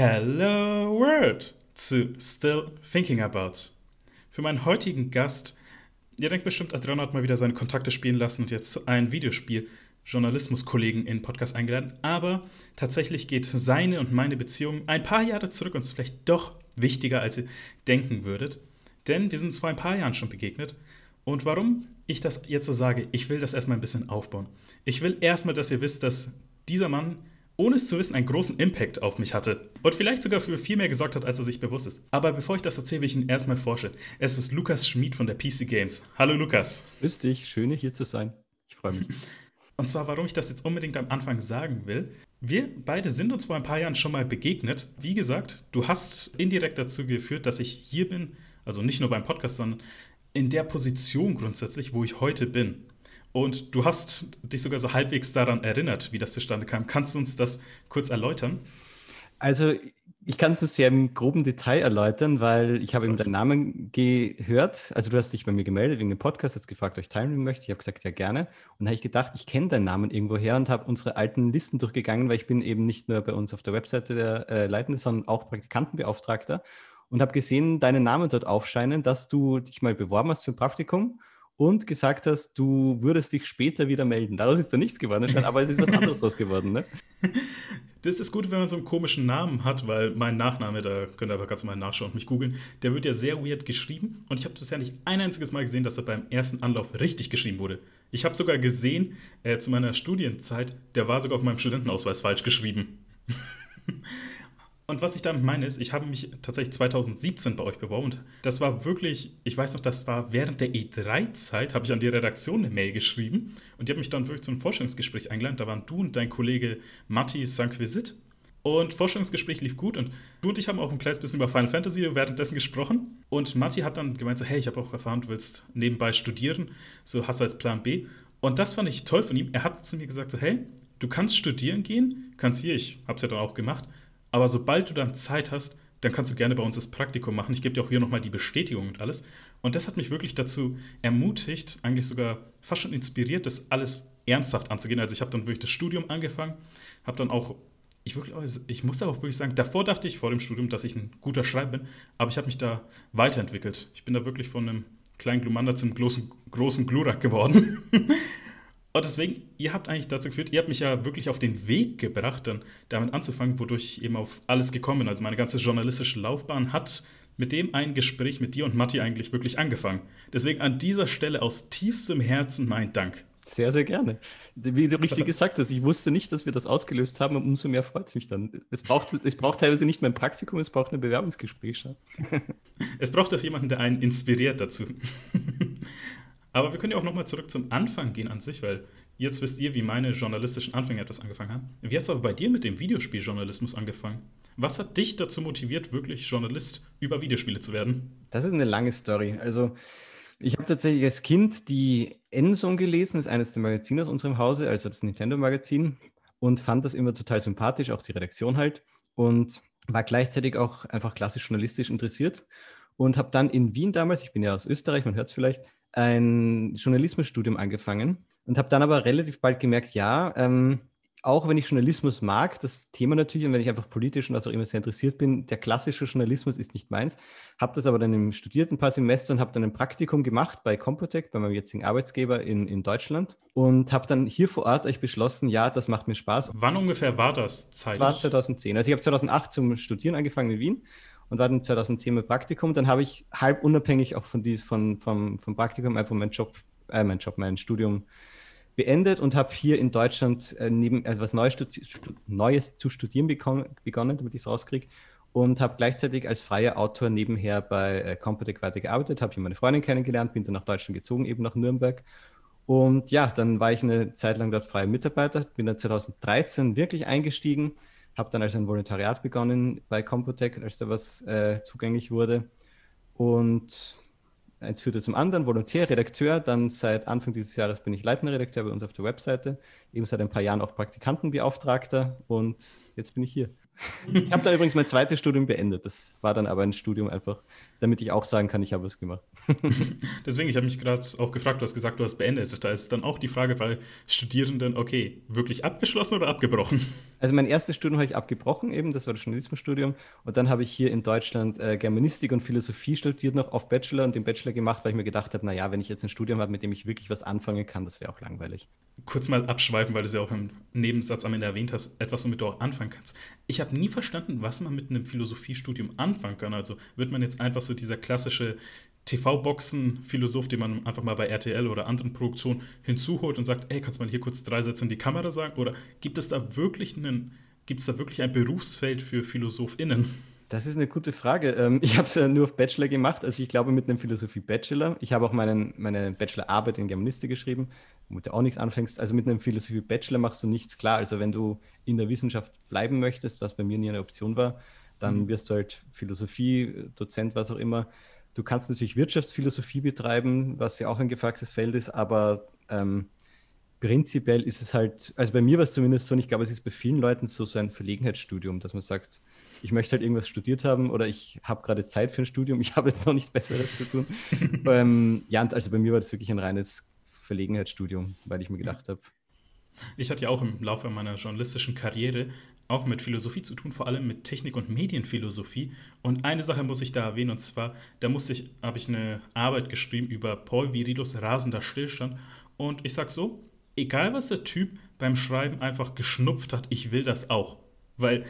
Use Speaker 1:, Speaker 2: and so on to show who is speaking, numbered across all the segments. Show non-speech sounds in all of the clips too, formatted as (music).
Speaker 1: Hello World zu Still Thinking About. Für meinen heutigen Gast, ihr denkt bestimmt, Adriano hat mal wieder seine Kontakte spielen lassen und jetzt ein Videospiel Journalismus-Kollegen in Podcast eingeladen. Aber tatsächlich geht seine und meine Beziehung ein paar Jahre zurück und ist vielleicht doch wichtiger, als ihr denken würdet. Denn wir sind uns vor ein paar Jahren schon begegnet. Und warum ich das jetzt so sage, ich will das erstmal ein bisschen aufbauen. Ich will erstmal, dass ihr wisst, dass dieser Mann ohne es zu wissen, einen großen Impact auf mich hatte. Und vielleicht sogar für viel mehr gesorgt hat, als er sich bewusst ist. Aber bevor ich das erzähle, will ich ihn erstmal vorstellen. Es ist Lukas Schmid von der PC Games. Hallo Lukas.
Speaker 2: Grüß dich, schön hier zu sein. Ich freue mich. (laughs)
Speaker 1: Und zwar, warum ich das jetzt unbedingt am Anfang sagen will. Wir beide sind uns vor ein paar Jahren schon mal begegnet. Wie gesagt, du hast indirekt dazu geführt, dass ich hier bin. Also nicht nur beim Podcast, sondern in der Position grundsätzlich, wo ich heute bin. Und du hast dich sogar so halbwegs daran erinnert, wie das zustande kam. Kannst du uns das kurz erläutern?
Speaker 2: Also ich kann es sehr im groben Detail erläutern, weil ich habe eben deinen Namen gehört. Also du hast dich bei mir gemeldet wegen dem Podcast, hast gefragt, ob ich teilnehmen möchte. Ich habe gesagt, ja gerne. Und dann habe ich gedacht, ich kenne deinen Namen irgendwo her und habe unsere alten Listen durchgegangen, weil ich bin eben nicht nur bei uns auf der Webseite der äh, Leitende, sondern auch Praktikantenbeauftragter und habe gesehen, deinen Namen dort aufscheinen, dass du dich mal beworben hast für ein Praktikum und gesagt hast, du würdest dich später wieder melden. Daraus ist da nichts geworden, aber es ist was anderes (laughs) daraus geworden, ne?
Speaker 1: Das ist gut, wenn man so einen komischen Namen hat, weil mein Nachname, da könnt ihr einfach ganz mal nachschauen und mich googeln, der wird ja sehr weird geschrieben und ich habe bisher nicht ein einziges Mal gesehen, dass er beim ersten Anlauf richtig geschrieben wurde. Ich habe sogar gesehen, äh, zu meiner Studienzeit, der war sogar auf meinem Studentenausweis falsch geschrieben. (laughs) Und was ich damit meine ist, ich habe mich tatsächlich 2017 bei euch beworben und das war wirklich, ich weiß noch, das war während der E3-Zeit, habe ich an die Redaktion eine Mail geschrieben und die haben mich dann wirklich zu einem Vorstellungsgespräch eingeladen. Da waren du und dein Kollege Matti Sanquisit und Vorstellungsgespräch lief gut und du und ich haben auch ein kleines bisschen über Final Fantasy währenddessen gesprochen und Matti hat dann gemeint so, hey, ich habe auch erfahren, du willst nebenbei studieren, so hast du als Plan B. Und das fand ich toll von ihm. Er hat zu mir gesagt so, hey, du kannst studieren gehen, kannst hier, ich habe es ja dann auch gemacht, aber sobald du dann Zeit hast, dann kannst du gerne bei uns das Praktikum machen. Ich gebe dir auch hier nochmal die Bestätigung und alles. Und das hat mich wirklich dazu ermutigt, eigentlich sogar fast schon inspiriert, das alles ernsthaft anzugehen. Also ich habe dann wirklich das Studium angefangen, habe dann auch, ich, wirklich, also ich muss auch wirklich sagen, davor dachte ich vor dem Studium, dass ich ein guter Schreiber bin, aber ich habe mich da weiterentwickelt. Ich bin da wirklich von einem kleinen Glumander zum großen, großen Glurak geworden. (laughs) Und deswegen, ihr habt eigentlich dazu geführt, ihr habt mich ja wirklich auf den Weg gebracht, dann damit anzufangen, wodurch ich eben auf alles gekommen bin. Also meine ganze journalistische Laufbahn hat mit dem ein Gespräch mit dir und Matti eigentlich wirklich angefangen. Deswegen an dieser Stelle aus tiefstem Herzen mein Dank.
Speaker 2: Sehr, sehr gerne. Wie du richtig gesagt hast, ich wusste nicht, dass wir das ausgelöst haben und umso mehr freut es mich dann. Es braucht, es braucht teilweise nicht mehr ein Praktikum, es braucht ein Bewerbungsgespräch. (laughs)
Speaker 1: es braucht auch jemanden, der einen inspiriert dazu. (laughs) Aber wir können ja auch nochmal zurück zum Anfang gehen an sich, weil jetzt wisst ihr, wie meine journalistischen Anfänge etwas angefangen haben. Wie hat es aber bei dir mit dem Videospieljournalismus angefangen? Was hat dich dazu motiviert, wirklich Journalist über Videospiele zu werden?
Speaker 2: Das ist eine lange Story. Also, ich habe tatsächlich als Kind die Endzone gelesen, das ist eines der Magazine aus unserem Hause, also das Nintendo-Magazin, und fand das immer total sympathisch, auch die Redaktion halt. Und war gleichzeitig auch einfach klassisch journalistisch interessiert und habe dann in Wien damals, ich bin ja aus Österreich, man hört es vielleicht, ein Journalismusstudium angefangen und habe dann aber relativ bald gemerkt, ja, ähm, auch wenn ich Journalismus mag, das Thema natürlich, und wenn ich einfach politisch und was auch immer sehr interessiert bin, der klassische Journalismus ist nicht meins. Habe das aber dann studiert ein paar Semester und habe dann ein Praktikum gemacht bei Compotec, bei meinem jetzigen Arbeitsgeber in, in Deutschland und habe dann hier vor Ort euch beschlossen, ja, das macht mir Spaß.
Speaker 1: Wann ungefähr war das
Speaker 2: Zeit? War 2010. Also ich habe 2008 zum Studieren angefangen in Wien und war dann 2010 mit Praktikum. Dann habe ich halb unabhängig auch von dies, von, vom, vom Praktikum einfach meinen Job, äh, mein Job, mein Studium beendet und habe hier in Deutschland äh, neben etwas Neues, Neues zu studieren begonnen, damit ich es rauskriege. Und habe gleichzeitig als freier Autor nebenher bei äh, Compotec weitergearbeitet, habe hier meine Freundin kennengelernt, bin dann nach Deutschland gezogen, eben nach Nürnberg. Und ja, dann war ich eine Zeit lang dort freier Mitarbeiter, bin dann 2013 wirklich eingestiegen habe dann also ein Volontariat begonnen bei Compotec, als da was äh, zugänglich wurde. Und eins führte zum anderen, Volontär, Redakteur. Dann seit Anfang dieses Jahres bin ich leitender Redakteur bei uns auf der Webseite. Eben seit ein paar Jahren auch Praktikantenbeauftragter. Und jetzt bin ich hier. Ich habe da übrigens mein zweites Studium beendet. Das war dann aber ein Studium einfach, damit ich auch sagen kann, ich habe was gemacht. (laughs) (laughs)
Speaker 1: Deswegen, ich habe mich gerade auch gefragt, du hast gesagt, du hast beendet. Da ist dann auch die Frage bei Studierenden, okay, wirklich abgeschlossen oder abgebrochen? (laughs)
Speaker 2: Also mein erstes Studium habe ich abgebrochen, eben, das war das Journalismusstudium. Und dann habe ich hier in Deutschland äh, Germanistik und Philosophie studiert, noch auf Bachelor und den Bachelor gemacht, weil ich mir gedacht habe, naja, wenn ich jetzt ein Studium habe, mit dem ich wirklich was anfangen kann, das wäre auch langweilig.
Speaker 1: Kurz mal abschweifen, weil du es ja auch im Nebensatz am Ende erwähnt hast, etwas, womit du auch anfangen kannst. Ich habe nie verstanden, was man mit einem Philosophiestudium anfangen kann. Also wird man jetzt einfach so dieser klassische TV-Boxen-Philosoph, den man einfach mal bei RTL oder anderen Produktionen hinzuholt und sagt, ey, kannst du mal hier kurz drei Sätze in die Kamera sagen? Oder gibt es da wirklich einen, gibt es da wirklich ein Berufsfeld für PhilosophInnen?
Speaker 2: Das ist eine gute Frage. Ähm, ich habe es ja nur auf Bachelor gemacht, also ich glaube mit einem Philosophie-Bachelor. Ich habe auch meinen, meine Bachelorarbeit in Germanistik geschrieben, womit du auch nichts anfängst. Also mit einem Philosophie-Bachelor machst du nichts klar. Also wenn du in der Wissenschaft bleiben möchtest, was bei mir nie eine Option war, dann mhm. wirst du halt Philosophie, Dozent, was auch immer. Du kannst natürlich Wirtschaftsphilosophie betreiben, was ja auch ein gefragtes Feld ist, aber ähm, prinzipiell ist es halt, also bei mir war es zumindest so, und ich glaube, es ist bei vielen Leuten so, so ein Verlegenheitsstudium, dass man sagt, ich möchte halt irgendwas studiert haben oder ich habe gerade Zeit für ein Studium, (laughs) ich habe jetzt noch nichts Besseres zu tun. (laughs) ähm, ja, also bei mir war das wirklich ein reines Verlegenheitsstudium, weil ich mir gedacht habe.
Speaker 1: Ich hatte ja auch im Laufe meiner journalistischen Karriere auch mit Philosophie zu tun, vor allem mit Technik- und Medienphilosophie. Und eine Sache muss ich da erwähnen, und zwar, da ich, habe ich eine Arbeit geschrieben über Paul Virilos rasender Stillstand. Und ich sag so, egal was der Typ beim Schreiben einfach geschnupft hat, ich will das auch. Weil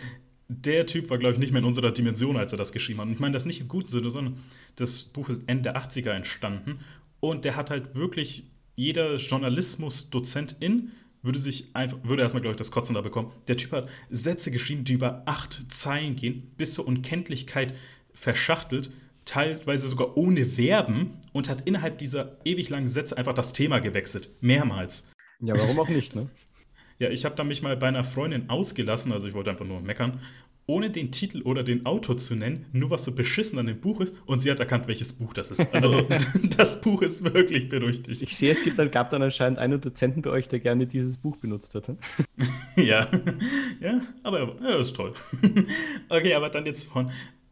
Speaker 1: der Typ war, glaube ich, nicht mehr in unserer Dimension, als er das geschrieben hat. Und ich meine das nicht im guten Sinne, sondern das Buch ist Ende der 80er entstanden. Und der hat halt wirklich jeder Journalismus-Dozentin würde sich einfach, würde erstmal, glaube ich, das Kotzen da bekommen. Der Typ hat Sätze geschrieben, die über acht Zeilen gehen, bis zur Unkenntlichkeit verschachtelt, teilweise sogar ohne Verben und hat innerhalb dieser ewig langen Sätze einfach das Thema gewechselt. Mehrmals.
Speaker 2: Ja, warum auch nicht, ne? (laughs)
Speaker 1: ja, ich habe da mich mal bei einer Freundin ausgelassen, also ich wollte einfach nur meckern ohne den Titel oder den Autor zu nennen, nur was so beschissen an dem Buch ist und sie hat erkannt, welches Buch das ist. Also (laughs) das Buch ist wirklich berüchtigt.
Speaker 2: Ich sehe, es gibt dann, gab dann anscheinend einen Dozenten bei euch, der gerne dieses Buch benutzt hat. (laughs)
Speaker 1: ja, ja, aber ja, ist toll. (laughs) okay, aber dann jetzt von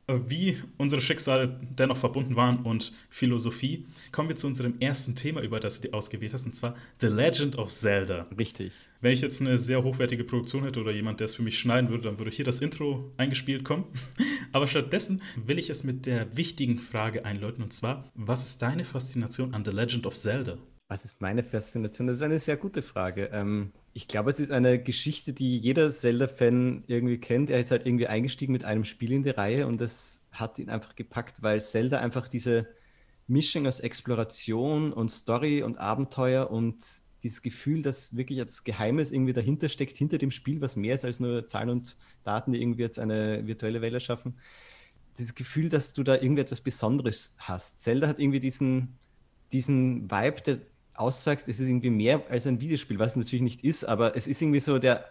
Speaker 1: wie unsere Schicksale dennoch verbunden waren und Philosophie, kommen wir zu unserem ersten Thema, über das du ausgewählt hast, und zwar The Legend of Zelda.
Speaker 2: Richtig.
Speaker 1: Wenn ich jetzt eine sehr hochwertige Produktion hätte oder jemand, der es für mich schneiden würde, dann würde hier das Intro eingespielt kommen. (laughs) Aber stattdessen will ich es mit der wichtigen Frage einläuten, und zwar, was ist deine Faszination an The Legend of Zelda?
Speaker 2: Was ist meine Faszination? Das ist eine sehr gute Frage. Ähm, ich glaube, es ist eine Geschichte, die jeder Zelda-Fan irgendwie kennt. Er ist halt irgendwie eingestiegen mit einem Spiel in die Reihe und das hat ihn einfach gepackt, weil Zelda einfach diese Mischung aus Exploration und Story und Abenteuer und dieses Gefühl, dass wirklich etwas Geheimes irgendwie dahinter steckt, hinter dem Spiel, was mehr ist als nur Zahlen und Daten, die irgendwie jetzt eine virtuelle Welt erschaffen. Dieses Gefühl, dass du da irgendwie etwas Besonderes hast. Zelda hat irgendwie diesen, diesen Vibe, der aussagt, es ist irgendwie mehr als ein Videospiel, was es natürlich nicht ist, aber es ist irgendwie so der,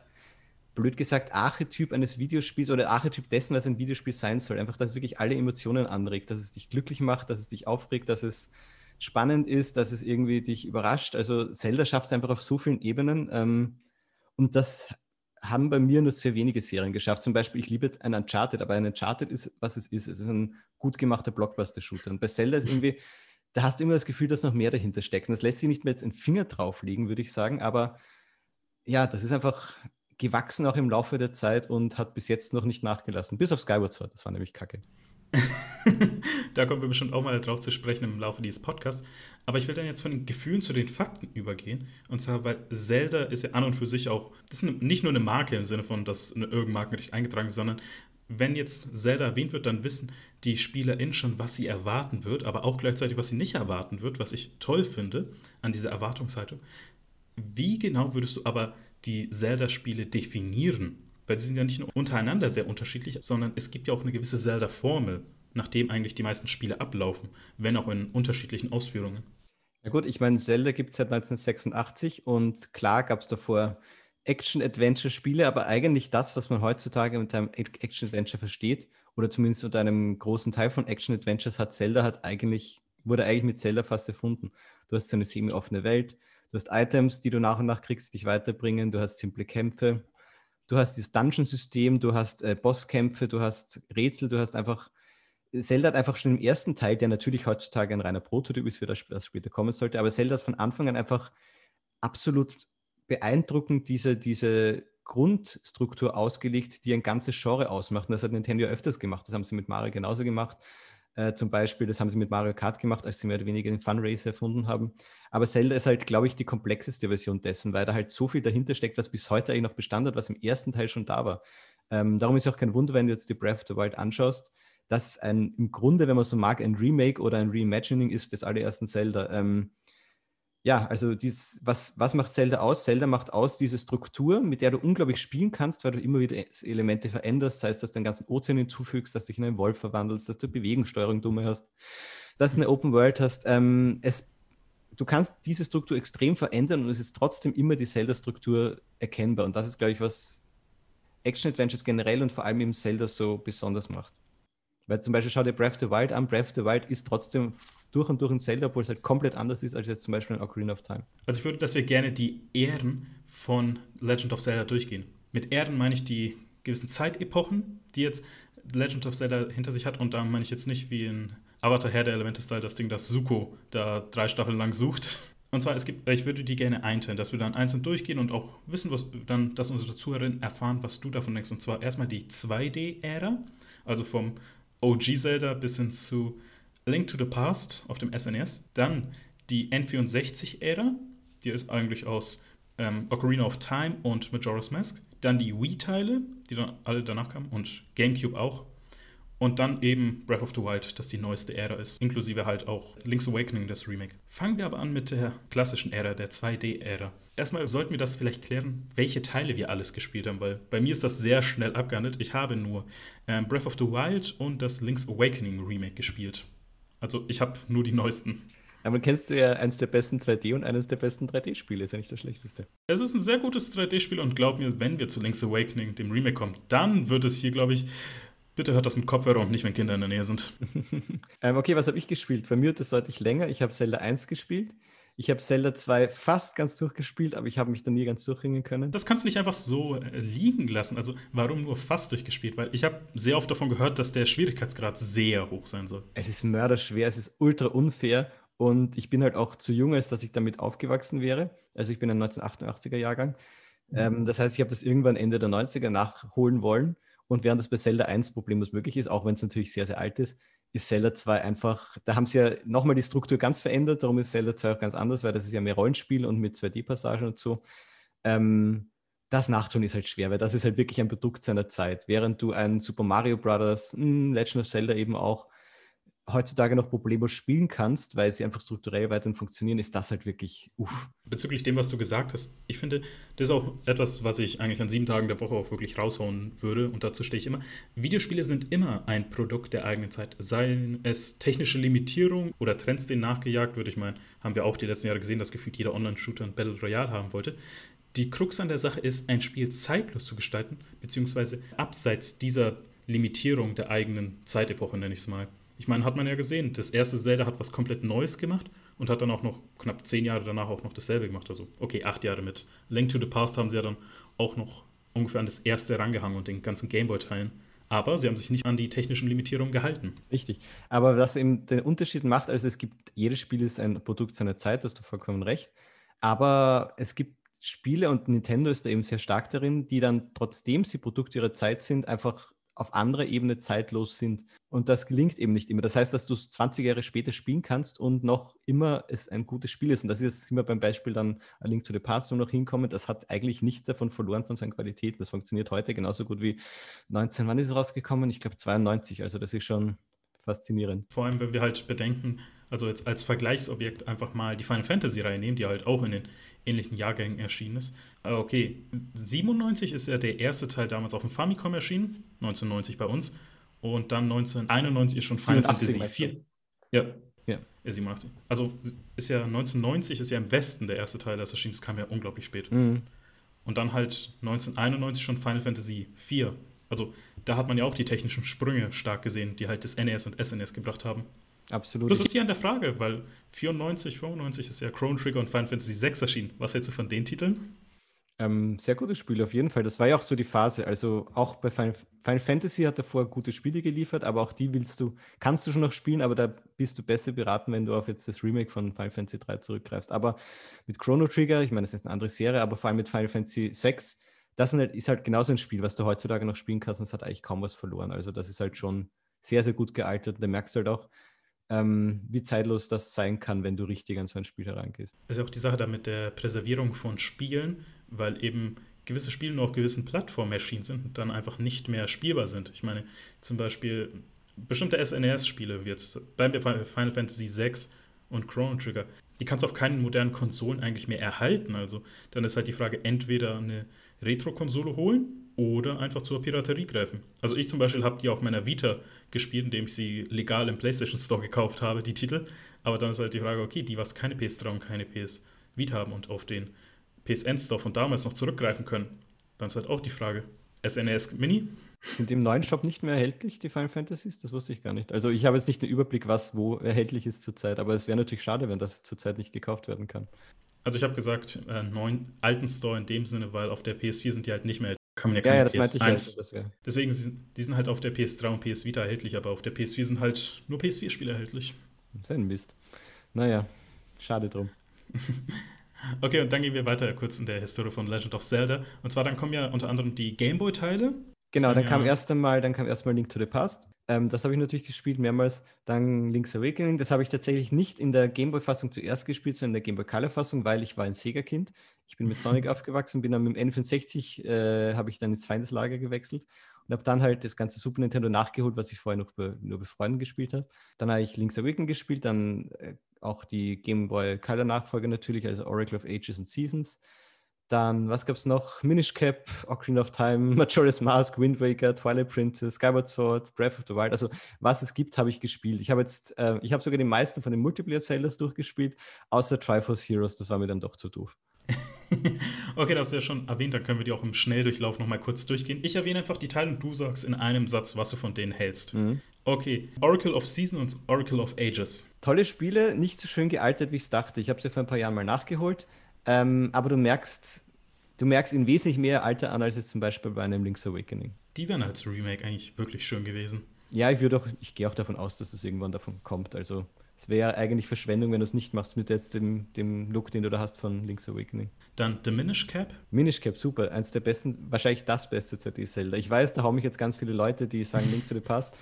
Speaker 2: blöd gesagt, Archetyp eines Videospiels oder Archetyp dessen, was ein Videospiel sein soll. Einfach, dass es wirklich alle Emotionen anregt, dass es dich glücklich macht, dass es dich aufregt, dass es spannend ist, dass es irgendwie dich überrascht. Also Zelda schafft es einfach auf so vielen Ebenen. Ähm, und das haben bei mir nur sehr wenige Serien geschafft. Zum Beispiel, ich liebe ein Uncharted, aber ein Uncharted ist, was es ist. Es ist ein gut gemachter Blockbuster-Shooter. Und bei Zelda ist irgendwie da hast du immer das Gefühl, dass noch mehr dahinter steckt. Das lässt sich nicht mehr jetzt einen Finger drauflegen, würde ich sagen. Aber ja, das ist einfach gewachsen auch im Laufe der Zeit und hat bis jetzt noch nicht nachgelassen. Bis auf Skyward Sword, das war nämlich kacke. (laughs)
Speaker 1: da kommen wir bestimmt auch mal drauf zu sprechen im Laufe dieses Podcasts. Aber ich will dann jetzt von den Gefühlen zu den Fakten übergehen. Und zwar, weil Zelda ist ja an und für sich auch, das ist nicht nur eine Marke im Sinne von, dass eine irgendein Markenrecht eingetragen ist, sondern wenn jetzt Zelda erwähnt wird, dann wissen die SpielerInnen schon, was sie erwarten wird, aber auch gleichzeitig, was sie nicht erwarten wird, was ich toll finde an dieser Erwartungshaltung. Wie genau würdest du aber die Zelda-Spiele definieren? Weil sie sind ja nicht nur untereinander sehr unterschiedlich, sondern es gibt ja auch eine gewisse Zelda-Formel, nachdem eigentlich die meisten Spiele ablaufen, wenn auch in unterschiedlichen Ausführungen.
Speaker 2: Ja gut, ich meine, Zelda gibt es seit 1986 und klar gab es davor Action-Adventure-Spiele, aber eigentlich das, was man heutzutage mit einem Action-Adventure versteht, oder zumindest unter einem großen Teil von Action-Adventures hat Zelda hat eigentlich, wurde eigentlich mit Zelda fast erfunden. Du hast so eine semi-offene Welt, du hast Items, die du nach und nach kriegst, die dich weiterbringen, du hast simple Kämpfe, du hast das Dungeon-System, du hast äh, Bosskämpfe, du hast Rätsel, du hast einfach Zelda hat einfach schon im ersten Teil, der natürlich heutzutage ein reiner Prototyp ist, für das, das später kommen sollte, aber Zelda hat von Anfang an einfach absolut beeindruckend diese, diese Grundstruktur ausgelegt, die ein ganzes Genre ausmacht. Und das hat Nintendo ja öfters gemacht. Das haben sie mit Mario genauso gemacht. Äh, zum Beispiel, das haben sie mit Mario Kart gemacht, als sie mehr oder weniger den Fun Race erfunden haben. Aber Zelda ist halt, glaube ich, die komplexeste Version dessen, weil da halt so viel dahinter steckt, was bis heute eigentlich noch Bestand hat, was im ersten Teil schon da war. Ähm, darum ist auch kein Wunder, wenn du jetzt die Breath of the Wild anschaust, dass ein, im Grunde, wenn man so mag, ein Remake oder ein Reimagining ist des allerersten Zelda. Ähm, ja, also dies, was, was macht Zelda aus? Zelda macht aus diese Struktur, mit der du unglaublich spielen kannst, weil du immer wieder Elemente veränderst, sei es, dass du den ganzen Ozean hinzufügst, dass du dich in einen Wolf verwandelst, dass du Bewegungssteuerung dumme hast, dass du eine Open World hast. Ähm, es, du kannst diese Struktur extrem verändern und es ist trotzdem immer die Zelda-Struktur erkennbar. Und das ist, glaube ich, was Action-Adventures generell und vor allem eben Zelda so besonders macht. Weil zum Beispiel schau dir Breath of the Wild an. Breath of the Wild ist trotzdem durch und durch ein Zelda, obwohl es halt komplett anders ist als jetzt zum Beispiel ein Ocarina of Time.
Speaker 1: Also ich würde, dass wir gerne die Ehren von Legend of Zelda durchgehen. Mit Ehren meine ich die gewissen Zeitepochen, die jetzt Legend of Zelda hinter sich hat. Und da meine ich jetzt nicht wie in Avatar Herr der Elemente-Style das Ding, das Suko da drei Staffeln lang sucht. Und zwar, es gibt, ich würde die gerne einteilen, dass wir dann einzeln durchgehen und auch wissen, was dann, dass unsere Zuhörerinnen erfahren, was du davon denkst. Und zwar erstmal die 2D-Ära, also vom OG Zelda bis hin zu Link to the Past auf dem SNES. Dann die N64-Ära, die ist eigentlich aus ähm, Ocarina of Time und Majora's Mask. Dann die Wii-Teile, die dann alle danach kamen und GameCube auch. Und dann eben Breath of the Wild, das die neueste Ära ist, inklusive halt auch Link's Awakening, das Remake. Fangen wir aber an mit der klassischen Ära, der 2D-Ära. Erstmal sollten wir das vielleicht klären, welche Teile wir alles gespielt haben, weil bei mir ist das sehr schnell abgehandelt. Ich habe nur ähm, Breath of the Wild und das Link's Awakening Remake gespielt. Also ich habe nur die neuesten.
Speaker 2: Aber kennst du ja eines der besten 2D- und eines der besten 3D-Spiele, ist ja nicht das schlechteste.
Speaker 1: Es ist ein sehr gutes 3D-Spiel und glaub mir, wenn wir zu Link's Awakening, dem Remake, kommen, dann wird es hier, glaube ich, bitte hört das mit Kopfhörer und nicht, wenn Kinder in der Nähe sind. (laughs)
Speaker 2: ähm, okay, was habe ich gespielt? Bei mir wird es deutlich länger. Ich habe Zelda 1 gespielt. Ich habe Zelda 2 fast ganz durchgespielt, aber ich habe mich da nie ganz durchringen können.
Speaker 1: Das kannst du nicht einfach so äh, liegen lassen. Also warum nur fast durchgespielt? Weil ich habe sehr oft davon gehört, dass der Schwierigkeitsgrad sehr hoch sein soll.
Speaker 2: Es ist mörderschwer, es ist ultra unfair und ich bin halt auch zu jung, als dass ich damit aufgewachsen wäre. Also ich bin ein 1988er Jahrgang. Mhm. Ähm, das heißt, ich habe das irgendwann Ende der 90er nachholen wollen. Und während das bei Zelda 1 problemlos möglich ist, auch wenn es natürlich sehr, sehr alt ist, ist Zelda 2 einfach, da haben sie ja nochmal die Struktur ganz verändert, darum ist Zelda 2 auch ganz anders, weil das ist ja mehr Rollenspiel und mit 2D-Passagen und so. Ähm, das nachzutun ist halt schwer, weil das ist halt wirklich ein Produkt seiner Zeit. Während du ein Super Mario Bros., hm, Legend of Zelda eben auch heutzutage noch problemlos spielen kannst, weil sie einfach strukturell weiterhin funktionieren, ist das halt wirklich uff.
Speaker 1: Bezüglich dem, was du gesagt hast, ich finde, das ist auch etwas, was ich eigentlich an sieben Tagen der Woche auch wirklich raushauen würde und dazu stehe ich immer. Videospiele sind immer ein Produkt der eigenen Zeit. Seien es technische Limitierung oder Trends, denen nachgejagt wird. Ich meine, haben wir auch die letzten Jahre gesehen, dass gefühlt jeder Online-Shooter ein Battle Royale haben wollte. Die Krux an der Sache ist, ein Spiel zeitlos zu gestalten, beziehungsweise abseits dieser Limitierung der eigenen Zeitepoche, nenne ich es mal. Ich meine, hat man ja gesehen, das erste Zelda hat was komplett Neues gemacht und hat dann auch noch knapp zehn Jahre danach auch noch dasselbe gemacht. Also, okay, acht Jahre mit Link to the Past haben sie ja dann auch noch ungefähr an das erste rangehangen und den ganzen Gameboy-Teilen. Aber sie haben sich nicht an die technischen Limitierungen gehalten.
Speaker 2: Richtig. Aber was eben den Unterschied macht, also es gibt, jedes Spiel ist ein Produkt seiner Zeit, hast du vollkommen recht. Aber es gibt Spiele und Nintendo ist da eben sehr stark darin, die dann, trotzdem sie Produkt ihrer Zeit sind, einfach auf anderer Ebene zeitlos sind. Und das gelingt eben nicht immer. Das heißt, dass du es 20 Jahre später spielen kannst und noch immer es ein gutes Spiel ist. Und das ist immer beim Beispiel dann A Link to the Past noch hinkommen. Das hat eigentlich nichts davon verloren von seinen Qualitäten. Das funktioniert heute genauso gut wie 19. Wann ist es rausgekommen? Ich glaube 92. Also das ist schon faszinierend.
Speaker 1: Vor allem, wenn wir halt bedenken, also jetzt als Vergleichsobjekt einfach mal die Final Fantasy Reihe nehmen, die halt auch in den ähnlichen Jahrgängen erschienen ist. Äh, okay, 97 ist ja der erste Teil damals auf dem Famicom erschienen, 1990 bei uns. Und dann 1991 ist schon Final Fantasy 4. Ja. Ja. 87. Also ist ja 1990 ist ja im Westen der erste Teil, das erschien, das kam ja unglaublich spät. Mhm. Und dann halt 1991 schon Final Fantasy 4. Also da hat man ja auch die technischen Sprünge stark gesehen, die halt das NES und SNES gebracht haben.
Speaker 2: Absolut.
Speaker 1: Das ist hier an der Frage, weil 94, 95 ist ja Chrono Trigger und Final Fantasy 6 erschienen. Was hältst du von den Titeln?
Speaker 2: Ähm, sehr gutes Spiel auf jeden Fall. Das war ja auch so die Phase. Also auch bei Final, Final, Fantasy hat er vorher gute Spiele geliefert, aber auch die willst du, kannst du schon noch spielen, aber da bist du besser beraten, wenn du auf jetzt das Remake von Final Fantasy 3 zurückgreifst. Aber mit Chrono Trigger, ich meine, das ist eine andere Serie, aber vor allem mit Final Fantasy 6, das ist halt genauso ein Spiel, was du heutzutage noch spielen kannst und es hat eigentlich kaum was verloren. Also das ist halt schon sehr, sehr gut gealtert. Da merkst du halt auch, ähm, wie zeitlos das sein kann, wenn du richtig an so ein Spiel herangehst.
Speaker 1: Ja auch die Sache da mit der Präservierung von Spielen, weil eben gewisse Spiele nur auf gewissen Plattformen erschienen sind und dann einfach nicht mehr spielbar sind. Ich meine, zum Beispiel bestimmte SNES-Spiele, wie jetzt bei Final Fantasy VI und Chrono Trigger, die kannst du auf keinen modernen Konsolen eigentlich mehr erhalten. Also dann ist halt die Frage, entweder eine Retro-Konsole holen oder einfach zur Piraterie greifen. Also ich zum Beispiel habe die auf meiner Vita gespielt, indem ich sie legal im PlayStation Store gekauft habe, die Titel. Aber dann ist halt die Frage, okay, die, was keine PS3 und keine PS Vita haben und auf den PSN Store von damals noch zurückgreifen können, dann ist halt auch die Frage, SNES e Mini?
Speaker 2: Sind im neuen Shop nicht mehr erhältlich, die Final Fantasies? Das wusste ich gar nicht. Also ich habe jetzt nicht den Überblick, was wo erhältlich ist zurzeit, aber es wäre natürlich schade, wenn das zurzeit nicht gekauft werden kann.
Speaker 1: Also ich habe gesagt, äh, neuen alten Store in dem Sinne, weil auf der PS4 sind die halt nicht mehr
Speaker 2: kann man ja, ja, ja das meinte ich
Speaker 1: halt. Deswegen sind die sind halt auf der PS3 und PS Vita erhältlich, aber auf der PS4 sind halt nur PS4-Spiele erhältlich.
Speaker 2: Sein Mist. Naja, schade drum. (laughs)
Speaker 1: okay, und dann gehen wir weiter kurz in der Historie von Legend of Zelda. Und zwar dann kommen ja unter anderem die Gameboy-Teile.
Speaker 2: Genau, dann kam erst einmal, dann kam erstmal Link to the Past. Ähm, das habe ich natürlich gespielt mehrmals. Dann Link's Awakening. Das habe ich tatsächlich nicht in der Gameboy-Fassung zuerst gespielt, sondern in der Gameboy Color-Fassung, weil ich war ein Sega-Kind. Ich bin mit Sonic (laughs) aufgewachsen, bin dann mit dem N64, äh, habe ich dann ins Feindeslager gewechselt und habe dann halt das ganze Super Nintendo nachgeholt, was ich vorher noch be, nur bei Freunden gespielt habe. Dann habe ich Link's Awakening gespielt, dann äh, auch die Game Boy Color Nachfolger natürlich, also Oracle of Ages and Seasons. Dann, was gab es noch? Minish Cap, Ocarina of Time, (laughs) Majora's Mask, Wind Waker, Twilight Princess, Skyward Sword, Breath of the Wild. Also, was es gibt, habe ich gespielt. Ich habe jetzt, äh, ich habe sogar die meisten von den Multiplayer-Zeldas durchgespielt, außer Triforce Heroes, das war mir dann doch zu doof. (laughs)
Speaker 1: okay, das du ja schon erwähnt, dann können wir die auch im Schnelldurchlauf nochmal kurz durchgehen. Ich erwähne einfach die Teile und du sagst in einem Satz, was du von denen hältst. Mhm. Okay, Oracle of Season und Oracle of Ages.
Speaker 2: Tolle Spiele, nicht so schön gealtert, wie ich es dachte. Ich habe sie vor ein paar Jahren mal nachgeholt. Ähm, aber du merkst, du merkst ihn wesentlich mehr Alter an, als jetzt zum Beispiel bei einem Link's Awakening.
Speaker 1: Die wären als Remake eigentlich wirklich schön gewesen.
Speaker 2: Ja, ich würde auch, ich gehe auch davon aus, dass es irgendwann davon kommt. Also es wäre eigentlich Verschwendung, wenn du es nicht machst mit jetzt dem, dem Look, den du da hast von Link's Awakening.
Speaker 1: Dann The Minish Cap.
Speaker 2: Minish Cap, super. Eins der besten, wahrscheinlich das beste 2D-Zelda. Ich weiß, da haben mich jetzt ganz viele Leute, die sagen Link to the Past.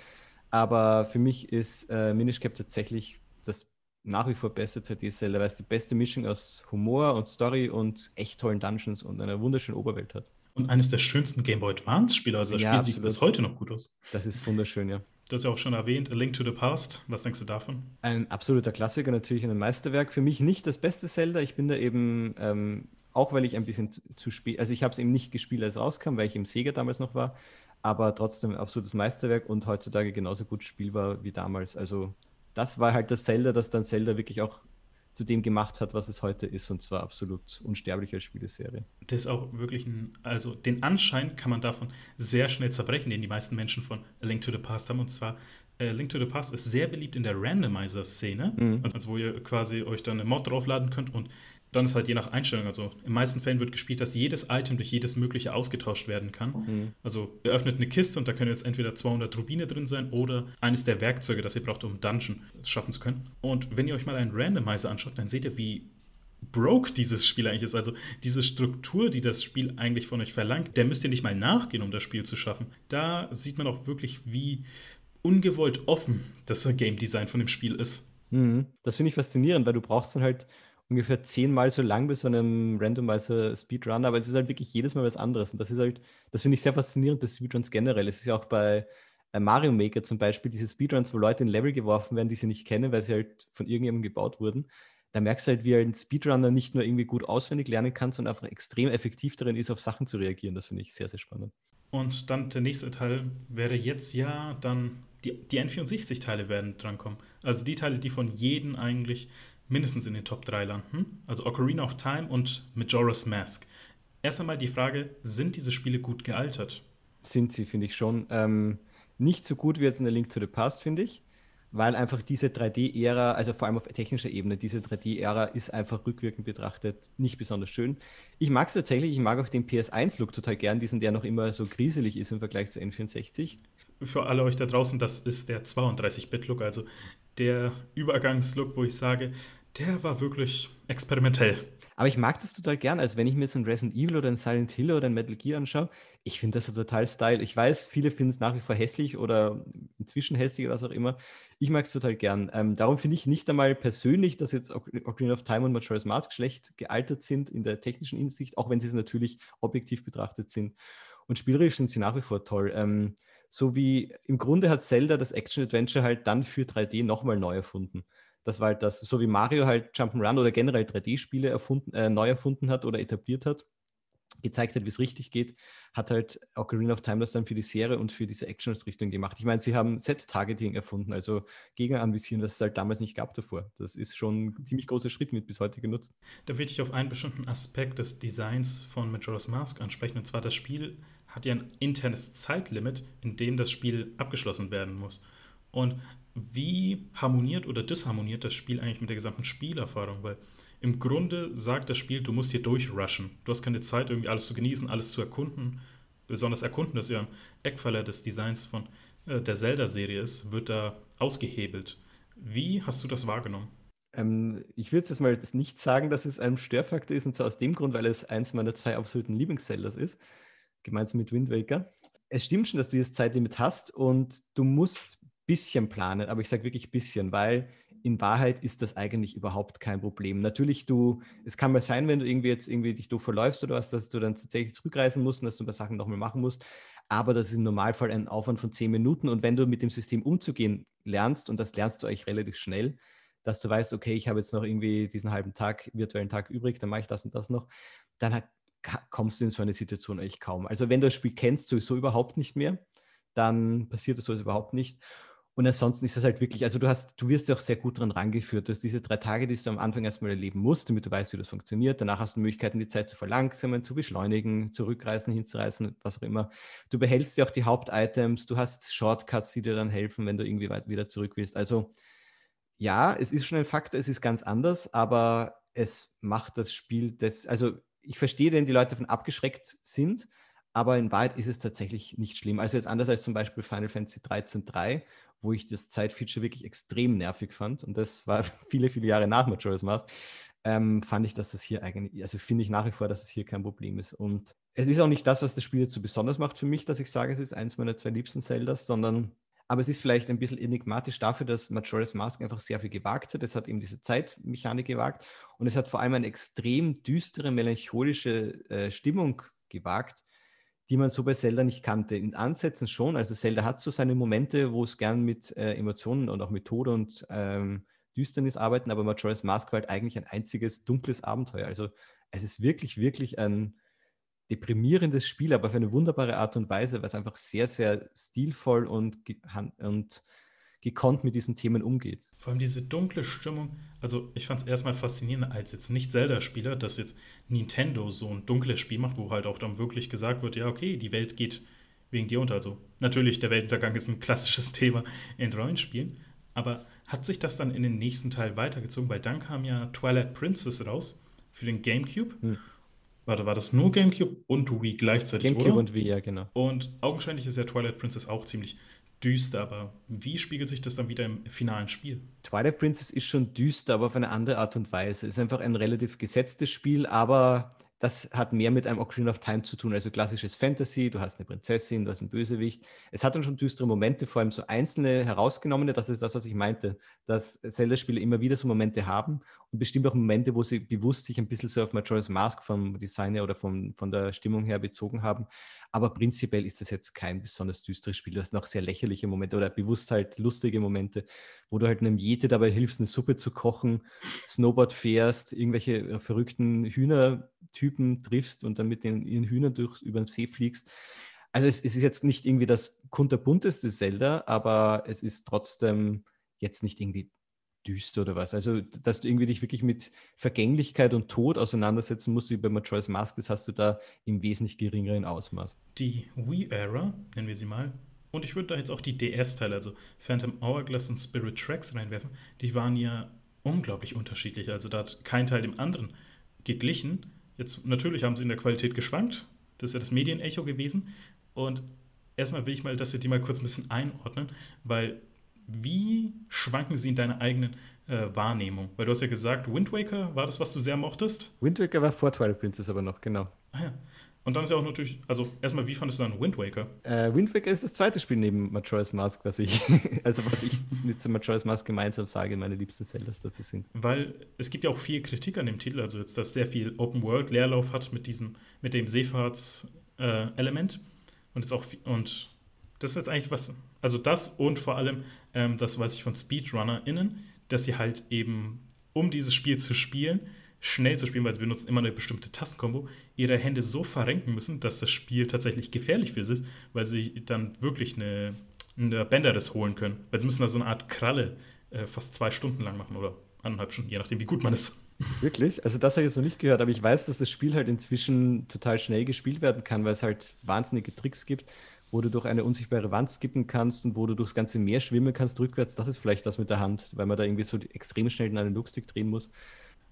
Speaker 2: Aber für mich ist äh, Minish Cap tatsächlich das nach wie vor beste 2D-Zelda, weil es die beste Mischung aus Humor und Story und echt tollen Dungeons und einer wunderschönen Oberwelt hat.
Speaker 1: Und eines der schönsten Game Boy Advance-Spiele, also das ja, spielt sich bis heute noch gut aus.
Speaker 2: Das ist wunderschön, ja.
Speaker 1: Du hast ja auch schon erwähnt, A Link to the Past. Was denkst du davon?
Speaker 2: Ein absoluter Klassiker, natürlich ein Meisterwerk. Für mich nicht das beste Zelda. Ich bin da eben, ähm, auch weil ich ein bisschen zu, zu spät, also ich habe es eben nicht gespielt, als es rauskam, weil ich im Sega damals noch war, aber trotzdem ein absolutes Meisterwerk und heutzutage genauso gut spielbar wie damals. Also das war halt das Zelda, das dann Zelda wirklich auch zu dem gemacht hat, was es heute ist, und zwar absolut unsterblich als Spieleserie.
Speaker 1: Das ist auch wirklich ein, also den Anschein kann man davon sehr schnell zerbrechen, den die meisten Menschen von A Link to the Past haben, und zwar äh, Link to the Past ist sehr beliebt in der Randomizer-Szene, mhm. also wo ihr quasi euch dann eine Mod draufladen könnt und dann ist halt je nach Einstellung. Also in meisten Fällen wird gespielt, dass jedes Item durch jedes mögliche ausgetauscht werden kann. Mhm. Also ihr öffnet eine Kiste und da können jetzt entweder 200 Rubine drin sein oder eines der Werkzeuge, das ihr braucht, um Dungeon schaffen zu können. Und wenn ihr euch mal einen Randomizer anschaut, dann seht ihr, wie broke dieses Spiel eigentlich ist. Also diese Struktur, die das Spiel eigentlich von euch verlangt, der müsst ihr nicht mal nachgehen, um das Spiel zu schaffen. Da sieht man auch wirklich, wie ungewollt offen das Game Design von dem Spiel ist.
Speaker 2: Mhm. Das finde ich faszinierend, weil du brauchst dann halt ungefähr zehnmal so lang bei so einem Randomizer Speedrun, aber es ist halt wirklich jedes Mal was anderes. Und das ist halt, das finde ich sehr faszinierend bei Speedruns generell. Es ist ja auch bei äh, Mario Maker zum Beispiel, diese Speedruns, wo Leute in Level geworfen werden, die sie nicht kennen, weil sie halt von irgendjemandem gebaut wurden. Da merkst du halt, wie ein Speedrunner nicht nur irgendwie gut auswendig lernen kann, sondern einfach extrem effektiv darin ist, auf Sachen zu reagieren. Das finde ich sehr, sehr spannend.
Speaker 1: Und dann der nächste Teil wäre jetzt ja dann, die, die N64-Teile werden drankommen. Also die Teile, die von jedem eigentlich mindestens in den Top 3 landen. Also Ocarina of Time und Majora's Mask. Erst einmal die Frage, sind diese Spiele gut gealtert?
Speaker 2: Sind sie, finde ich schon. Ähm, nicht so gut wie jetzt in der Link to the Past, finde ich. Weil einfach diese 3D-Ära, also vor allem auf technischer Ebene, diese 3D-Ära ist einfach rückwirkend betrachtet nicht besonders schön. Ich mag es tatsächlich, ich mag auch den PS1-Look total gern, diesen, der noch immer so grieselig ist im Vergleich zu N64
Speaker 1: für alle euch da draußen, das ist der 32-Bit-Look, also der Übergangslook, wo ich sage, der war wirklich experimentell.
Speaker 2: Aber ich mag das total gern, als wenn ich mir jetzt ein Resident Evil oder ein Silent Hill oder ein Metal Gear anschaue. Ich finde das so total Style. Ich weiß, viele finden es nach wie vor hässlich oder inzwischen hässlich oder was auch immer. Ich mag es total gern. Ähm, darum finde ich nicht einmal persönlich, dass jetzt Ocarina of Time und Majora's Mask schlecht gealtert sind in der technischen Hinsicht, auch wenn sie es natürlich objektiv betrachtet sind. Und spielerisch sind sie nach wie vor toll. Ähm, so wie im Grunde hat Zelda das Action-Adventure halt dann für 3D nochmal neu erfunden. Das war halt das, so wie Mario halt Jump'n'Run oder generell 3D-Spiele erfunden, äh, neu erfunden hat oder etabliert hat, gezeigt hat, wie es richtig geht, hat halt Ocarina of Time das dann für die Serie und für diese Action-Richtung gemacht. Ich meine, sie haben Set-Targeting erfunden, also Gegner anvisieren, das es halt damals nicht gab davor. Das ist schon ein ziemlich großer Schritt mit bis heute genutzt.
Speaker 1: Da würde ich auf einen bestimmten Aspekt des Designs von Majora's Mask ansprechen, und zwar das Spiel hat ja ein internes Zeitlimit, in dem das Spiel abgeschlossen werden muss. Und wie harmoniert oder disharmoniert das Spiel eigentlich mit der gesamten Spielerfahrung? Weil im Grunde sagt das Spiel, du musst hier durchrushen. Du hast keine Zeit, irgendwie alles zu genießen, alles zu erkunden. Besonders erkunden, das ja ein Eckpfeiler des Designs von äh, der Zelda-Serie ist, wird da ausgehebelt. Wie hast du das wahrgenommen?
Speaker 2: Ähm, ich würde jetzt mal nicht sagen, dass es ein Störfaktor ist, und zwar aus dem Grund, weil es eins meiner zwei absoluten Lieblings-Zeldas ist, gemeinsam mit Wind Waker. Es stimmt schon, dass du dieses Zeitlimit hast und du musst bisschen planen, aber ich sage wirklich bisschen, weil in Wahrheit ist das eigentlich überhaupt kein Problem. Natürlich, du, es kann mal sein, wenn du irgendwie jetzt irgendwie dich doof verläufst oder was, dass du dann tatsächlich zurückreisen musst und dass du ein paar Sachen nochmal machen musst. Aber das ist im Normalfall ein Aufwand von zehn Minuten. Und wenn du mit dem System umzugehen lernst, und das lernst du eigentlich relativ schnell, dass du weißt, okay, ich habe jetzt noch irgendwie diesen halben Tag, virtuellen Tag übrig, dann mache ich das und das noch, dann hat, kommst du in so eine Situation eigentlich kaum. Also wenn du das Spiel kennst, sowieso überhaupt nicht mehr, dann passiert das sowieso überhaupt nicht. Und ansonsten ist es halt wirklich, also du hast, du wirst ja auch sehr gut daran rangeführt. Du hast diese drei Tage, die du am Anfang erstmal erleben musst, damit du weißt, wie das funktioniert. Danach hast du Möglichkeiten, die Zeit zu verlangsamen, zu beschleunigen, zurückreißen, hinzureißen, was auch immer. Du behältst ja auch die Hauptitems, du hast Shortcuts, die dir dann helfen, wenn du irgendwie weit wieder zurück willst. Also ja, es ist schon ein Faktor, es ist ganz anders, aber es macht das Spiel das, also ich verstehe, wenn die Leute davon abgeschreckt sind, aber in Wahrheit ist es tatsächlich nicht schlimm. Also jetzt anders als zum Beispiel Final Fantasy 13.3, wo ich das Zeitfeature wirklich extrem nervig fand. Und das war (laughs) viele, viele Jahre nach Majora's Mask. Ähm, fand ich, dass das hier eigentlich, also finde ich nach wie vor, dass es hier kein Problem ist. Und es ist auch nicht das, was das Spiel jetzt so besonders macht für mich, dass ich sage, es ist eins meiner zwei liebsten Zeldas, sondern aber es ist vielleicht ein bisschen enigmatisch dafür, dass Majora's Mask einfach sehr viel gewagt hat. Es hat eben diese Zeitmechanik gewagt und es hat vor allem eine extrem düstere, melancholische äh, Stimmung gewagt, die man so bei Zelda nicht kannte. In Ansätzen schon, also Zelda hat so seine Momente, wo es gern mit äh, Emotionen und auch mit Tod und ähm, Düsternis arbeiten, aber Majora's Mask war halt eigentlich ein einziges dunkles Abenteuer. Also es ist wirklich, wirklich ein deprimierendes Spiel, aber auf eine wunderbare Art und Weise, weil es einfach sehr, sehr stilvoll und, und gekonnt mit diesen Themen umgeht.
Speaker 1: Vor allem diese dunkle Stimmung. Also, ich fand es erstmal faszinierend als jetzt nicht Zelda-Spieler, dass jetzt Nintendo so ein dunkles Spiel macht, wo halt auch dann wirklich gesagt wird: Ja, okay, die Welt geht wegen dir unter. Also, natürlich, der Weltuntergang ist ein klassisches (laughs) Thema in Rollenspielen. Aber hat sich das dann in den nächsten Teil weitergezogen? Weil dann kam ja Twilight Princess raus für den GameCube. Hm. Warte, war das nur GameCube und Wii gleichzeitig?
Speaker 2: GameCube oder? und Wii, ja, genau.
Speaker 1: Und augenscheinlich ist ja Twilight Princess auch ziemlich düster, aber wie spiegelt sich das dann wieder im finalen Spiel?
Speaker 2: Twilight Princess ist schon düster, aber auf eine andere Art und Weise. Es ist einfach ein relativ gesetztes Spiel, aber das hat mehr mit einem Ocarina of Time zu tun, also klassisches Fantasy, du hast eine Prinzessin, du hast einen Bösewicht. Es hat dann schon düstere Momente, vor allem so einzelne herausgenommene, das ist das, was ich meinte, dass Zelda-Spiele immer wieder so Momente haben bestimmt auch Momente, wo sie bewusst sich ein bisschen so auf Majora's Mask vom Design her oder vom, von der Stimmung her bezogen haben. Aber prinzipiell ist das jetzt kein besonders düsteres Spiel. Du hast noch sehr lächerliche Momente oder bewusst halt lustige Momente, wo du halt einem Jete dabei hilfst, eine Suppe zu kochen, Snowboard fährst, irgendwelche äh, verrückten Hühnertypen triffst und dann mit den, ihren Hühnern durch über den See fliegst. Also es, es ist jetzt nicht irgendwie das kunterbunteste Zelda, aber es ist trotzdem jetzt nicht irgendwie düster oder was. Also, dass du irgendwie dich wirklich mit Vergänglichkeit und Tod auseinandersetzen musst, wie bei Majora's Mask, das hast du da im wesentlich geringeren Ausmaß.
Speaker 1: Die Wii-Era, nennen wir sie mal, und ich würde da jetzt auch die DS-Teile, also Phantom Hourglass und Spirit Tracks reinwerfen, die waren ja unglaublich unterschiedlich. Also da hat kein Teil dem anderen geglichen. Jetzt natürlich haben sie in der Qualität geschwankt. Das ist ja das Medienecho gewesen. Und erstmal will ich mal, dass wir die mal kurz ein bisschen einordnen, weil wie schwanken sie in deiner eigenen äh, Wahrnehmung? Weil du hast ja gesagt, Wind Waker war das, was du sehr mochtest?
Speaker 2: Wind Waker war vor Twilight Princess aber noch, genau.
Speaker 1: Ah ja. Und dann ist ja auch natürlich, also erstmal, wie fandest du dann Wind Waker?
Speaker 2: Äh, Wind Waker ist das zweite Spiel neben Majora's Mask, was ich, (laughs) also was ich mit Majora's Mask gemeinsam sage, meine liebsten Zeldas, dass sie sind.
Speaker 1: Weil es gibt ja auch viel Kritik an dem Titel, also jetzt, dass sehr viel Open World Leerlauf hat mit diesem, mit dem Seefahrts-Element. Äh, und jetzt auch, und das ist jetzt eigentlich was, also das und vor allem ähm, das weiß ich von SpeedrunnerInnen, dass sie halt eben, um dieses Spiel zu spielen, schnell zu spielen, weil sie benutzen immer eine bestimmte Tastenkombo, ihre Hände so verrenken müssen, dass das Spiel tatsächlich gefährlich für sie ist, weil sie dann wirklich eine, eine Bänderriss holen können. Weil sie müssen da so eine Art Kralle äh, fast zwei Stunden lang machen oder anderthalb Stunden, je nachdem, wie gut man ist.
Speaker 2: Wirklich? Also das habe ich jetzt noch nicht gehört, aber ich weiß, dass das Spiel halt inzwischen total schnell gespielt werden kann, weil es halt wahnsinnige Tricks gibt, wo du durch eine unsichtbare Wand skippen kannst und wo du durchs ganze Meer schwimmen kannst rückwärts. Das ist vielleicht das mit der Hand, weil man da irgendwie so extrem schnell in einen Lookstick drehen muss.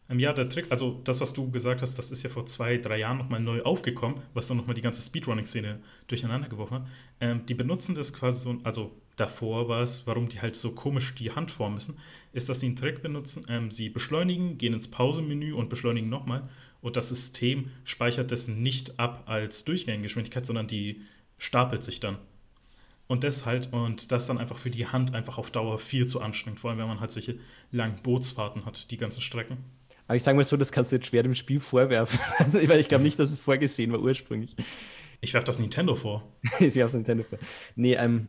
Speaker 1: Ähm, ja, der Trick, also das, was du gesagt hast, das ist ja vor zwei, drei Jahren nochmal neu aufgekommen, was dann nochmal die ganze Speedrunning-Szene durcheinander geworfen hat. Ähm, die benutzen das quasi so, also davor war es, warum die halt so komisch die Hand formen müssen, ist, dass sie einen Trick benutzen, ähm, sie beschleunigen, gehen ins Pausemenü und beschleunigen nochmal und das System speichert das nicht ab als Durchgängegeschwindigkeit, sondern die stapelt sich dann. Und das halt, und das dann einfach für die Hand einfach auf Dauer viel zu anstrengend, vor allem wenn man halt solche langen Bootsfahrten hat, die ganzen Strecken.
Speaker 2: Aber ich sage mal so, das kannst du jetzt schwer dem Spiel vorwerfen. (laughs) Also, weil ich glaube nicht, dass es vorgesehen war ursprünglich.
Speaker 1: Ich werfe das Nintendo vor. (laughs)
Speaker 2: ich werfe das Nintendo vor. Nee, ähm,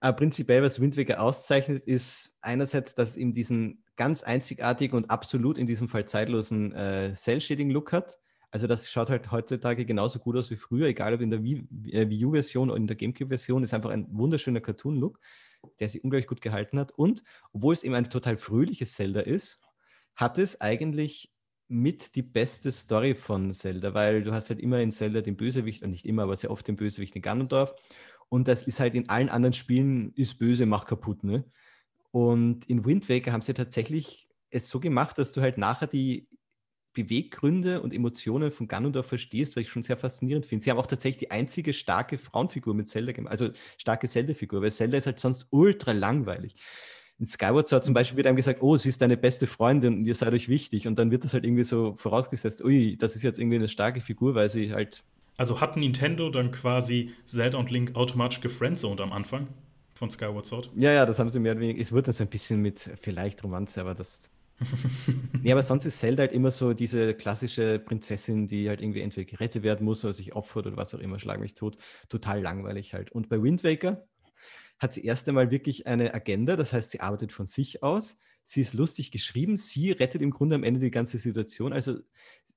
Speaker 2: aber prinzipiell, was Wind Waker auszeichnet, ist einerseits, dass es eben diesen ganz einzigartigen und absolut in diesem Fall zeitlosen äh, Cell-Shading-Look hat. Also das schaut halt heutzutage genauso gut aus wie früher, egal ob in der Wii, äh, Wii U-Version oder in der GameCube-Version, ist einfach ein wunderschöner Cartoon-Look, der sich unglaublich gut gehalten hat. Und obwohl es eben ein total fröhliches Zelda ist, hat es eigentlich mit die beste Story von Zelda, weil du hast halt immer in Zelda den Bösewicht, und nicht immer, aber sehr oft den Bösewicht in Ganondorf. Und das ist halt in allen anderen Spielen, ist böse, macht kaputt, ne? Und in Wind Waker haben sie tatsächlich es so gemacht, dass du halt nachher die Beweggründe und Emotionen von Ganondorf verstehst, was ich schon sehr faszinierend finde. Sie haben auch tatsächlich die einzige starke Frauenfigur mit Zelda gemacht, also starke Zelda-Figur, weil Zelda ist halt sonst ultra langweilig in Skyward Sword zum Beispiel wird einem gesagt, oh, sie ist deine beste Freundin und ihr seid euch wichtig. Und dann wird das halt irgendwie so vorausgesetzt, ui, das ist jetzt irgendwie eine starke Figur, weil sie halt.
Speaker 1: Also hat Nintendo dann quasi Zelda und Link automatisch gefriendzoned am Anfang von Skyward Sword?
Speaker 2: Ja, ja, das haben sie mehr oder weniger. Es wird dann so ein bisschen mit vielleicht Romanze, aber das. Nee, aber sonst ist Zelda halt immer so diese klassische Prinzessin, die halt irgendwie entweder gerettet werden muss oder sich opfert oder was auch immer, schlag mich tot. Total langweilig halt. Und bei Wind Waker, hat sie erst einmal wirklich eine Agenda, das heißt, sie arbeitet von sich aus. Sie ist lustig geschrieben, sie rettet im Grunde am Ende die ganze Situation. Also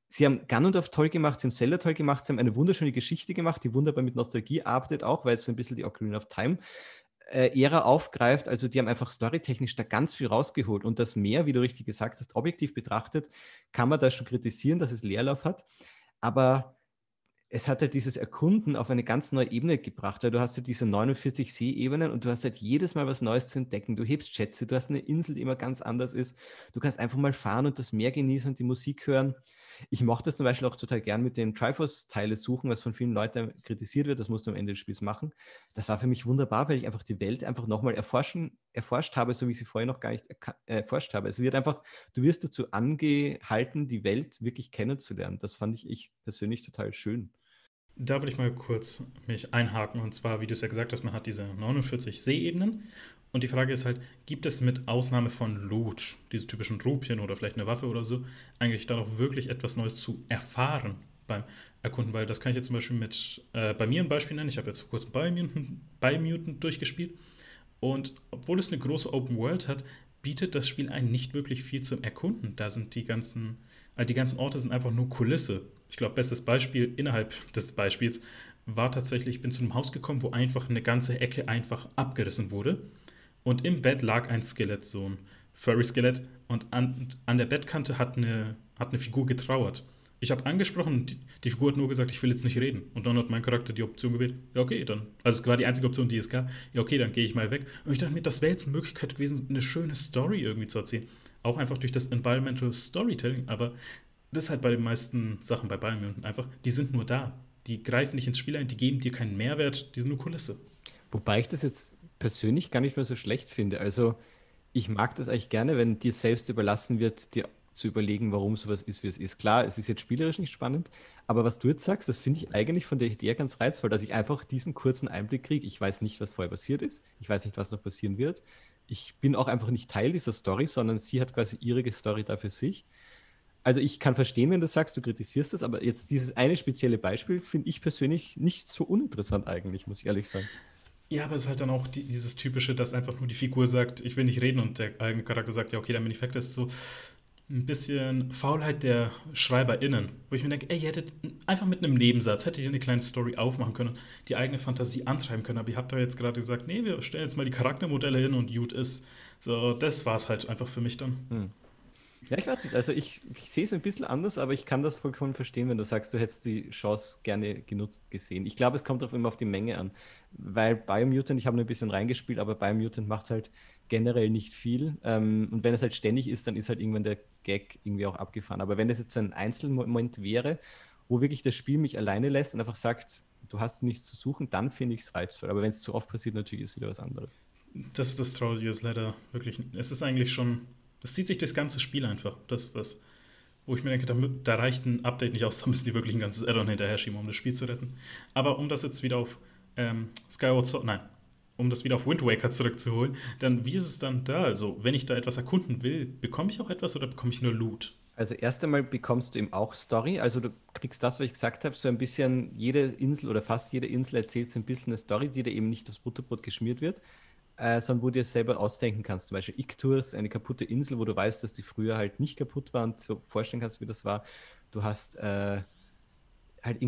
Speaker 2: Sie haben Ganondorf toll gemacht, Sie haben Zelda toll gemacht, Sie haben eine wunderschöne Geschichte gemacht, die wunderbar mit Nostalgie arbeitet auch, weil es so ein bisschen die Ocarina of Time äh, Ära aufgreift. Also die haben einfach storytechnisch da ganz viel rausgeholt. Und das Meer, wie du richtig gesagt hast, objektiv betrachtet, kann man da schon kritisieren, dass es Leerlauf hat. Aber es hat halt dieses Erkunden auf eine ganz neue Ebene gebracht, weil du hast ja diese 49 Seeebenen und du hast halt jedes Mal was Neues zu entdecken. Du hebst Schätze, du hast eine Insel, die immer ganz anders ist. Du kannst einfach mal fahren und das Meer genießen und die Musik hören. Ich mochte es zum Beispiel auch total gern mit den Triforce-Teile suchen, was von vielen Leuten kritisiert wird. Das musst du am Ende des Spiels machen. Das war für mich wunderbar, weil ich einfach die Welt einfach nochmal erforschen, erforscht habe, so wie ich sie vorher noch gar nicht erforscht habe. Es wird einfach, du wirst dazu angehalten, die Welt wirklich kennenzulernen. Das fand ich, ich persönlich total schön.
Speaker 1: Da will ich mal kurz mich einhaken. Und zwar, wie du es ja gesagt hast, man hat diese 49 Seeebenen. Und die Frage ist halt, gibt es mit Ausnahme von Loot, diese typischen Rupien oder vielleicht eine Waffe oder so, eigentlich da noch wirklich etwas Neues zu erfahren beim Erkunden? Weil das kann ich jetzt zum Beispiel mit, äh, bei mir ein Beispiel nennen. Ich habe jetzt vor kurzem Biomutant durchgespielt. Und obwohl es eine große Open World hat, bietet das Spiel einen nicht wirklich viel zum Erkunden. Da sind die ganzen, die ganzen Orte sind einfach nur Kulisse ich glaube, bestes Beispiel innerhalb des Beispiels war tatsächlich, ich bin zu einem Haus gekommen, wo einfach eine ganze Ecke einfach abgerissen wurde. Und im Bett lag ein Skelett, so ein Furry-Skelett. Und an, an der Bettkante hat eine, hat eine Figur getrauert. Ich habe angesprochen, die, die, Figur hat nur gesagt, ich will jetzt nicht reden. Und dann hat mein Charakter die Option gewählt, ja okay, dann. Also es war die einzige Option, die es gab. Ja okay, dann gehe ich mal weg. Und ich dachte mir, das wäre jetzt eine Möglichkeit gewesen, eine schöne Story irgendwie zu erzählen. Auch einfach durch das Environmental Storytelling. Aber das ist halt bei den meisten Sachen bei Bayern München einfach, die sind nur da. Die greifen nicht ins Spiel ein, die geben dir keinen Mehrwert, die sind nur Kulisse.
Speaker 2: Wobei ich das jetzt persönlich gar nicht mehr so schlecht finde. Also Ich mag das eigentlich gerne, wenn dir selbst überlassen wird, dir zu überlegen, warum sowas ist, wie es ist. Klar, es ist jetzt spielerisch nicht spannend, aber was du jetzt sagst, das finde ich eigentlich von der Idee ganz reizvoll, dass ich einfach diesen kurzen Einblick kriege. Ich weiß nicht, was vorher passiert ist. Ich weiß nicht, was noch passieren wird. Ich bin auch einfach nicht Teil dieser Story, sondern sie hat quasi ihre Story da für sich. Also ich kann verstehen, wenn du sagst, du kritisierst das, aber jetzt dieses eine spezielle Beispiel finde ich persönlich nicht so uninteressant eigentlich, muss ich ehrlich sagen.
Speaker 1: Ja, aber es ist halt dann auch die, dieses typische, dass einfach nur die Figur sagt, ich will nicht reden und der eigene Charakter sagt, ja, okay, dann bin ich weg. Das ist so, ein bisschen Faulheit der SchreiberInnen, wo ich mir denke, ey, ihr hättet einfach mit einem Nebensatz, hättet ihr eine kleine Story aufmachen können, die eigene Fantasie antreiben können, aber ihr habt da jetzt gerade gesagt, nee, wir stellen jetzt mal die Charaktermodelle hin und gut ist. So, das war es halt einfach für mich dann. Hm.
Speaker 2: Ja, ich weiß nicht, also ich, ich sehe es ein bisschen anders, aber ich kann das vollkommen verstehen, wenn du sagst, du hättest die Chance gerne genutzt gesehen. Ich glaube, es kommt auch immer auf die Menge an, weil Biomutant, ich habe nur ein bisschen reingespielt, aber Biomutant macht halt generell nicht viel. Ähm, und wenn es halt ständig ist, dann ist halt irgendwann der Gag irgendwie auch abgefahren. Aber wenn es jetzt ein Einzelmoment wäre, wo wirklich das Spiel mich alleine lässt und einfach sagt, du hast nichts zu suchen, dann finde ich es reizvoll. Aber wenn es zu oft passiert, natürlich ist wieder was anderes.
Speaker 1: Das, das Traurige ist leider wirklich, es ist eigentlich schon, das zieht sich durchs ganze Spiel einfach. Das, das, wo ich mir denke, da, da reicht ein Update nicht aus, (laughs) da müssen die wirklich ein ganzes Addon hinterher schieben, um das Spiel zu retten. Aber um das jetzt wieder auf ähm, Skyward Sword, nein, um das wieder auf Wind Waker zurückzuholen, dann wie ist es dann da? Also, wenn ich da etwas erkunden will, bekomme ich auch etwas oder bekomme ich nur Loot?
Speaker 2: Also erst einmal bekommst du eben auch Story, also du kriegst das, was ich gesagt habe, so ein bisschen, jede Insel oder fast jede Insel erzählt so ein bisschen eine Story, die dir eben nicht aufs Butterbrot geschmiert wird, äh, sondern wo du dir selber ausdenken kannst. Zum Beispiel Iktours, eine kaputte Insel, wo du weißt, dass die früher halt nicht kaputt war und so vorstellen kannst, wie das war. Du hast äh, halt,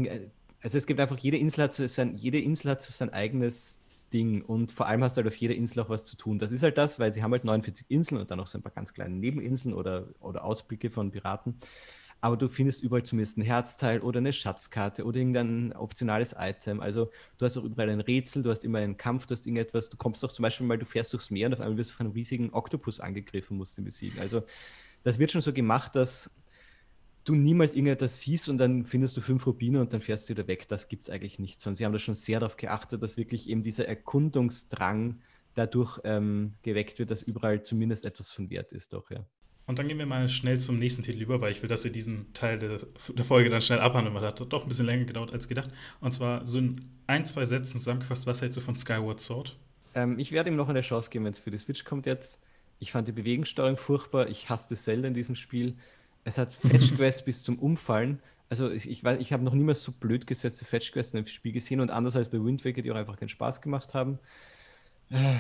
Speaker 2: also es gibt einfach, jede Insel hat so sein, jede Insel hat so sein eigenes Ding. Und vor allem hast du halt auf jeder Insel auch was zu tun. Das ist halt das, weil sie haben halt 49 Inseln und dann noch so ein paar ganz kleine Nebeninseln oder, oder Ausblicke von Piraten. Aber du findest überall zumindest ein Herzteil oder eine Schatzkarte oder irgendein optionales Item. Also du hast auch überall ein Rätsel, du hast immer einen Kampf, du hast irgendetwas. Du kommst doch zum Beispiel mal, du fährst durchs Meer und auf einmal wirst du von einem riesigen Oktopus angegriffen, musst du besiegen. Also das wird schon so gemacht, dass du niemals irgendetwas siehst und dann findest du fünf Rubine und dann fährst du wieder weg. Das gibt es eigentlich nicht. Sondern sie haben da schon sehr darauf geachtet, dass wirklich eben dieser Erkundungsdrang dadurch ähm, geweckt wird, dass überall zumindest etwas von Wert ist, doch, ja.
Speaker 1: Und dann gehen wir mal schnell zum nächsten Titel über, weil ich will, dass wir diesen Teil der, der Folge dann schnell abhandeln, weil das hat doch ein bisschen länger gedauert als gedacht. Und zwar so in ein, zwei Sätzen zusammengefasst, was hältst du von Skyward Sword?
Speaker 2: Ähm, ich werde ihm noch eine Chance geben, wenn es für die Switch kommt jetzt. Ich fand die Bewegungssteuerung furchtbar. Ich hasste Zelda in diesem Spiel. Es hat (laughs) Fetch Quest bis zum Umfallen. Also ich, ich weiß, ich habe noch niemals so blöd gesetzte Fetch Quests in einem Spiel gesehen und anders als bei Wind Waker, die auch einfach keinen Spaß gemacht haben. Äh,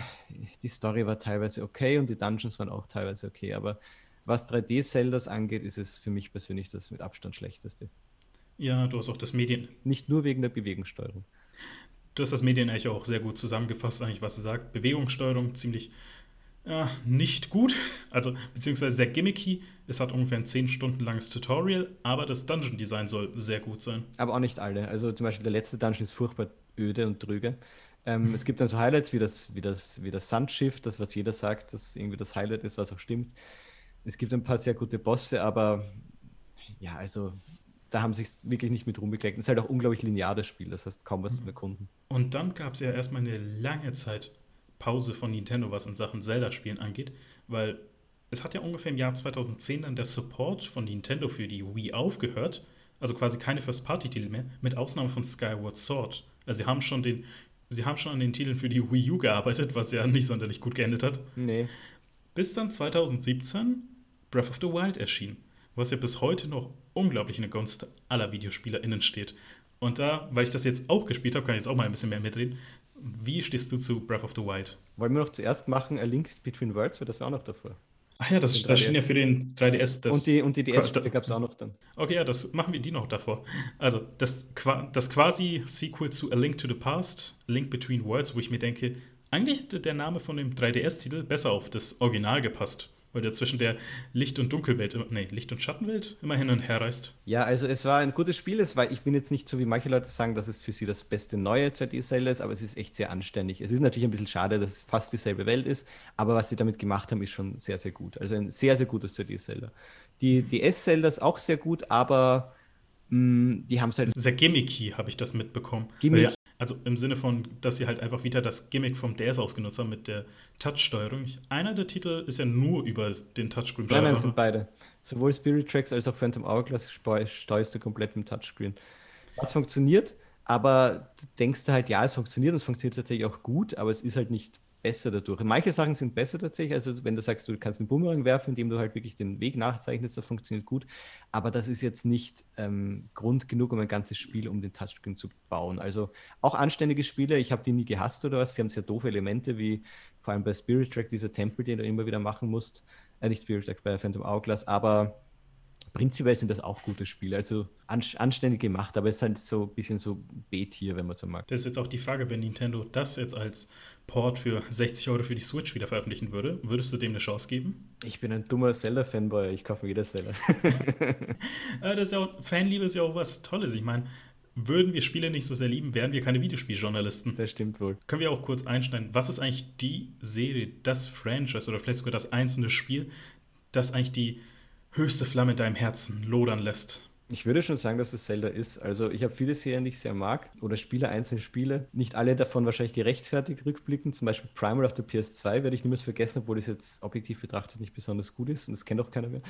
Speaker 2: die Story war teilweise okay und die Dungeons waren auch teilweise okay, aber was 3D-Zeldas angeht, ist es für mich persönlich das mit Abstand schlechteste.
Speaker 1: Ja, du hast auch das Medien.
Speaker 2: Nicht nur wegen der Bewegungssteuerung.
Speaker 1: Du hast das Medien eigentlich auch sehr gut zusammengefasst, eigentlich, was sie sagt. Bewegungssteuerung ziemlich ja, nicht gut, also beziehungsweise sehr gimmicky. Es hat ungefähr ein 10 Stunden langes Tutorial, aber das Dungeon Design soll sehr gut sein.
Speaker 2: Aber auch nicht alle. Also zum Beispiel der letzte Dungeon ist furchtbar öde und trüge. Ähm, es gibt dann so Highlights wie das, wie, das, wie das Sandschiff, das, was jeder sagt, dass irgendwie das Highlight ist, was auch stimmt. Es gibt ein paar sehr gute Bosse, aber ja, also da haben sich wirklich nicht mit rumbekleckt. Es ist halt auch unglaublich linear, das Spiel, das heißt kaum was zu erkunden.
Speaker 1: Und dann gab es ja erstmal eine lange Zeit Pause von Nintendo, was in Sachen Zelda-Spielen angeht, weil es hat ja ungefähr im Jahr 2010 dann der Support von Nintendo für die Wii aufgehört. Also quasi keine First-Party-Titel mehr, mit Ausnahme von Skyward Sword. Also sie haben schon den, sie haben schon an den Titeln für die Wii U gearbeitet, was ja nicht sonderlich gut geendet hat.
Speaker 2: Nee.
Speaker 1: Bis dann 2017 Breath of the Wild erschien, was ja bis heute noch unglaublich in der Gunst aller VideospielerInnen steht. Und da, weil ich das jetzt auch gespielt habe, kann ich jetzt auch mal ein bisschen mehr mitreden. Wie stehst du zu Breath of the Wild?
Speaker 2: Wollen wir noch zuerst machen A Link Between Worlds, weil das war auch noch davor.
Speaker 1: Ach ja, das erschien ja für den 3DS.
Speaker 2: Das und die, und die DS-Spiele gab es auch noch dann.
Speaker 1: Okay, ja, das machen wir die noch davor. Also, das, das quasi Sequel zu A Link to the Past, Link Between Worlds, wo ich mir denke, eigentlich hätte der Name von dem 3DS-Titel besser auf das Original gepasst weil der zwischen der Licht- und Dunkelwelt, nee, Licht- und Schattenwelt immer hin und her reist.
Speaker 2: Ja, also es war ein gutes Spiel. Es war, ich bin jetzt nicht so wie manche Leute sagen, dass es für sie das beste neue 2D-Zelda ist, aber es ist echt sehr anständig. Es ist natürlich ein bisschen schade, dass es fast dieselbe Welt ist, aber was sie damit gemacht haben, ist schon sehr, sehr gut. Also ein sehr, sehr gutes 2D-Zelda. Die DS-Zeldas auch sehr gut, aber mm, die haben es halt.
Speaker 1: Sehr gimmicky, habe ich das mitbekommen. Gimmicky. Also im Sinne von, dass sie halt einfach wieder das Gimmick vom DS ausgenutzt haben mit der Touch-Steuerung. Einer der Titel ist ja nur über den Touchscreen.
Speaker 2: Nein, nein, sind beide. Sowohl Spirit Tracks als auch Phantom Hourglass steuerst du komplett mit dem Touchscreen. Das funktioniert, aber denkst du halt, ja, es funktioniert, es funktioniert tatsächlich auch gut, aber es ist halt nicht besser dadurch. Manche Sachen sind besser tatsächlich, also wenn du sagst, du kannst einen Boomerang werfen, indem du halt wirklich den Weg nachzeichnest, das funktioniert gut, aber das ist jetzt nicht ähm, Grund genug, um ein ganzes Spiel um den Touchscreen zu bauen. Also auch anständige Spiele, ich habe die nie gehasst oder was, sie haben sehr doofe Elemente, wie vor allem bei Spirit Track, dieser Tempel, den du immer wieder machen musst, äh, nicht Spirit Track, bei Phantom Hourglass, aber prinzipiell sind das auch gute Spiele. Also anständig gemacht, aber es ist halt so ein bisschen so B-Tier, wenn man so mag.
Speaker 1: Das ist jetzt auch die Frage, wenn Nintendo das jetzt als Port für 60 Euro für die Switch wieder veröffentlichen würde, würdest du dem eine Chance geben?
Speaker 2: Ich bin ein dummer Zelda-Fanboy, ich kaufe jeder Zelda. (laughs)
Speaker 1: Äh, das ist ja auch, Fanliebe ist ja auch was Tolles. Ich meine, würden wir Spiele nicht so sehr lieben, wären wir keine Videospieljournalisten.
Speaker 2: Das stimmt wohl.
Speaker 1: Können wir auch kurz einschneiden, was ist eigentlich die Serie, das Franchise oder vielleicht sogar das einzelne Spiel, das eigentlich die höchste Flamme in deinem Herzen lodern lässt?
Speaker 2: Ich würde schon sagen, dass es Zelda ist. Also ich habe viele Serien, die ich sehr mag oder Spiele, einzelne Spiele. Nicht alle davon wahrscheinlich gerechtfertigt rückblicken. Zum Beispiel Primal auf der PS2 werde ich niemals vergessen, obwohl es jetzt objektiv betrachtet nicht besonders gut ist und das kennt auch keiner mehr.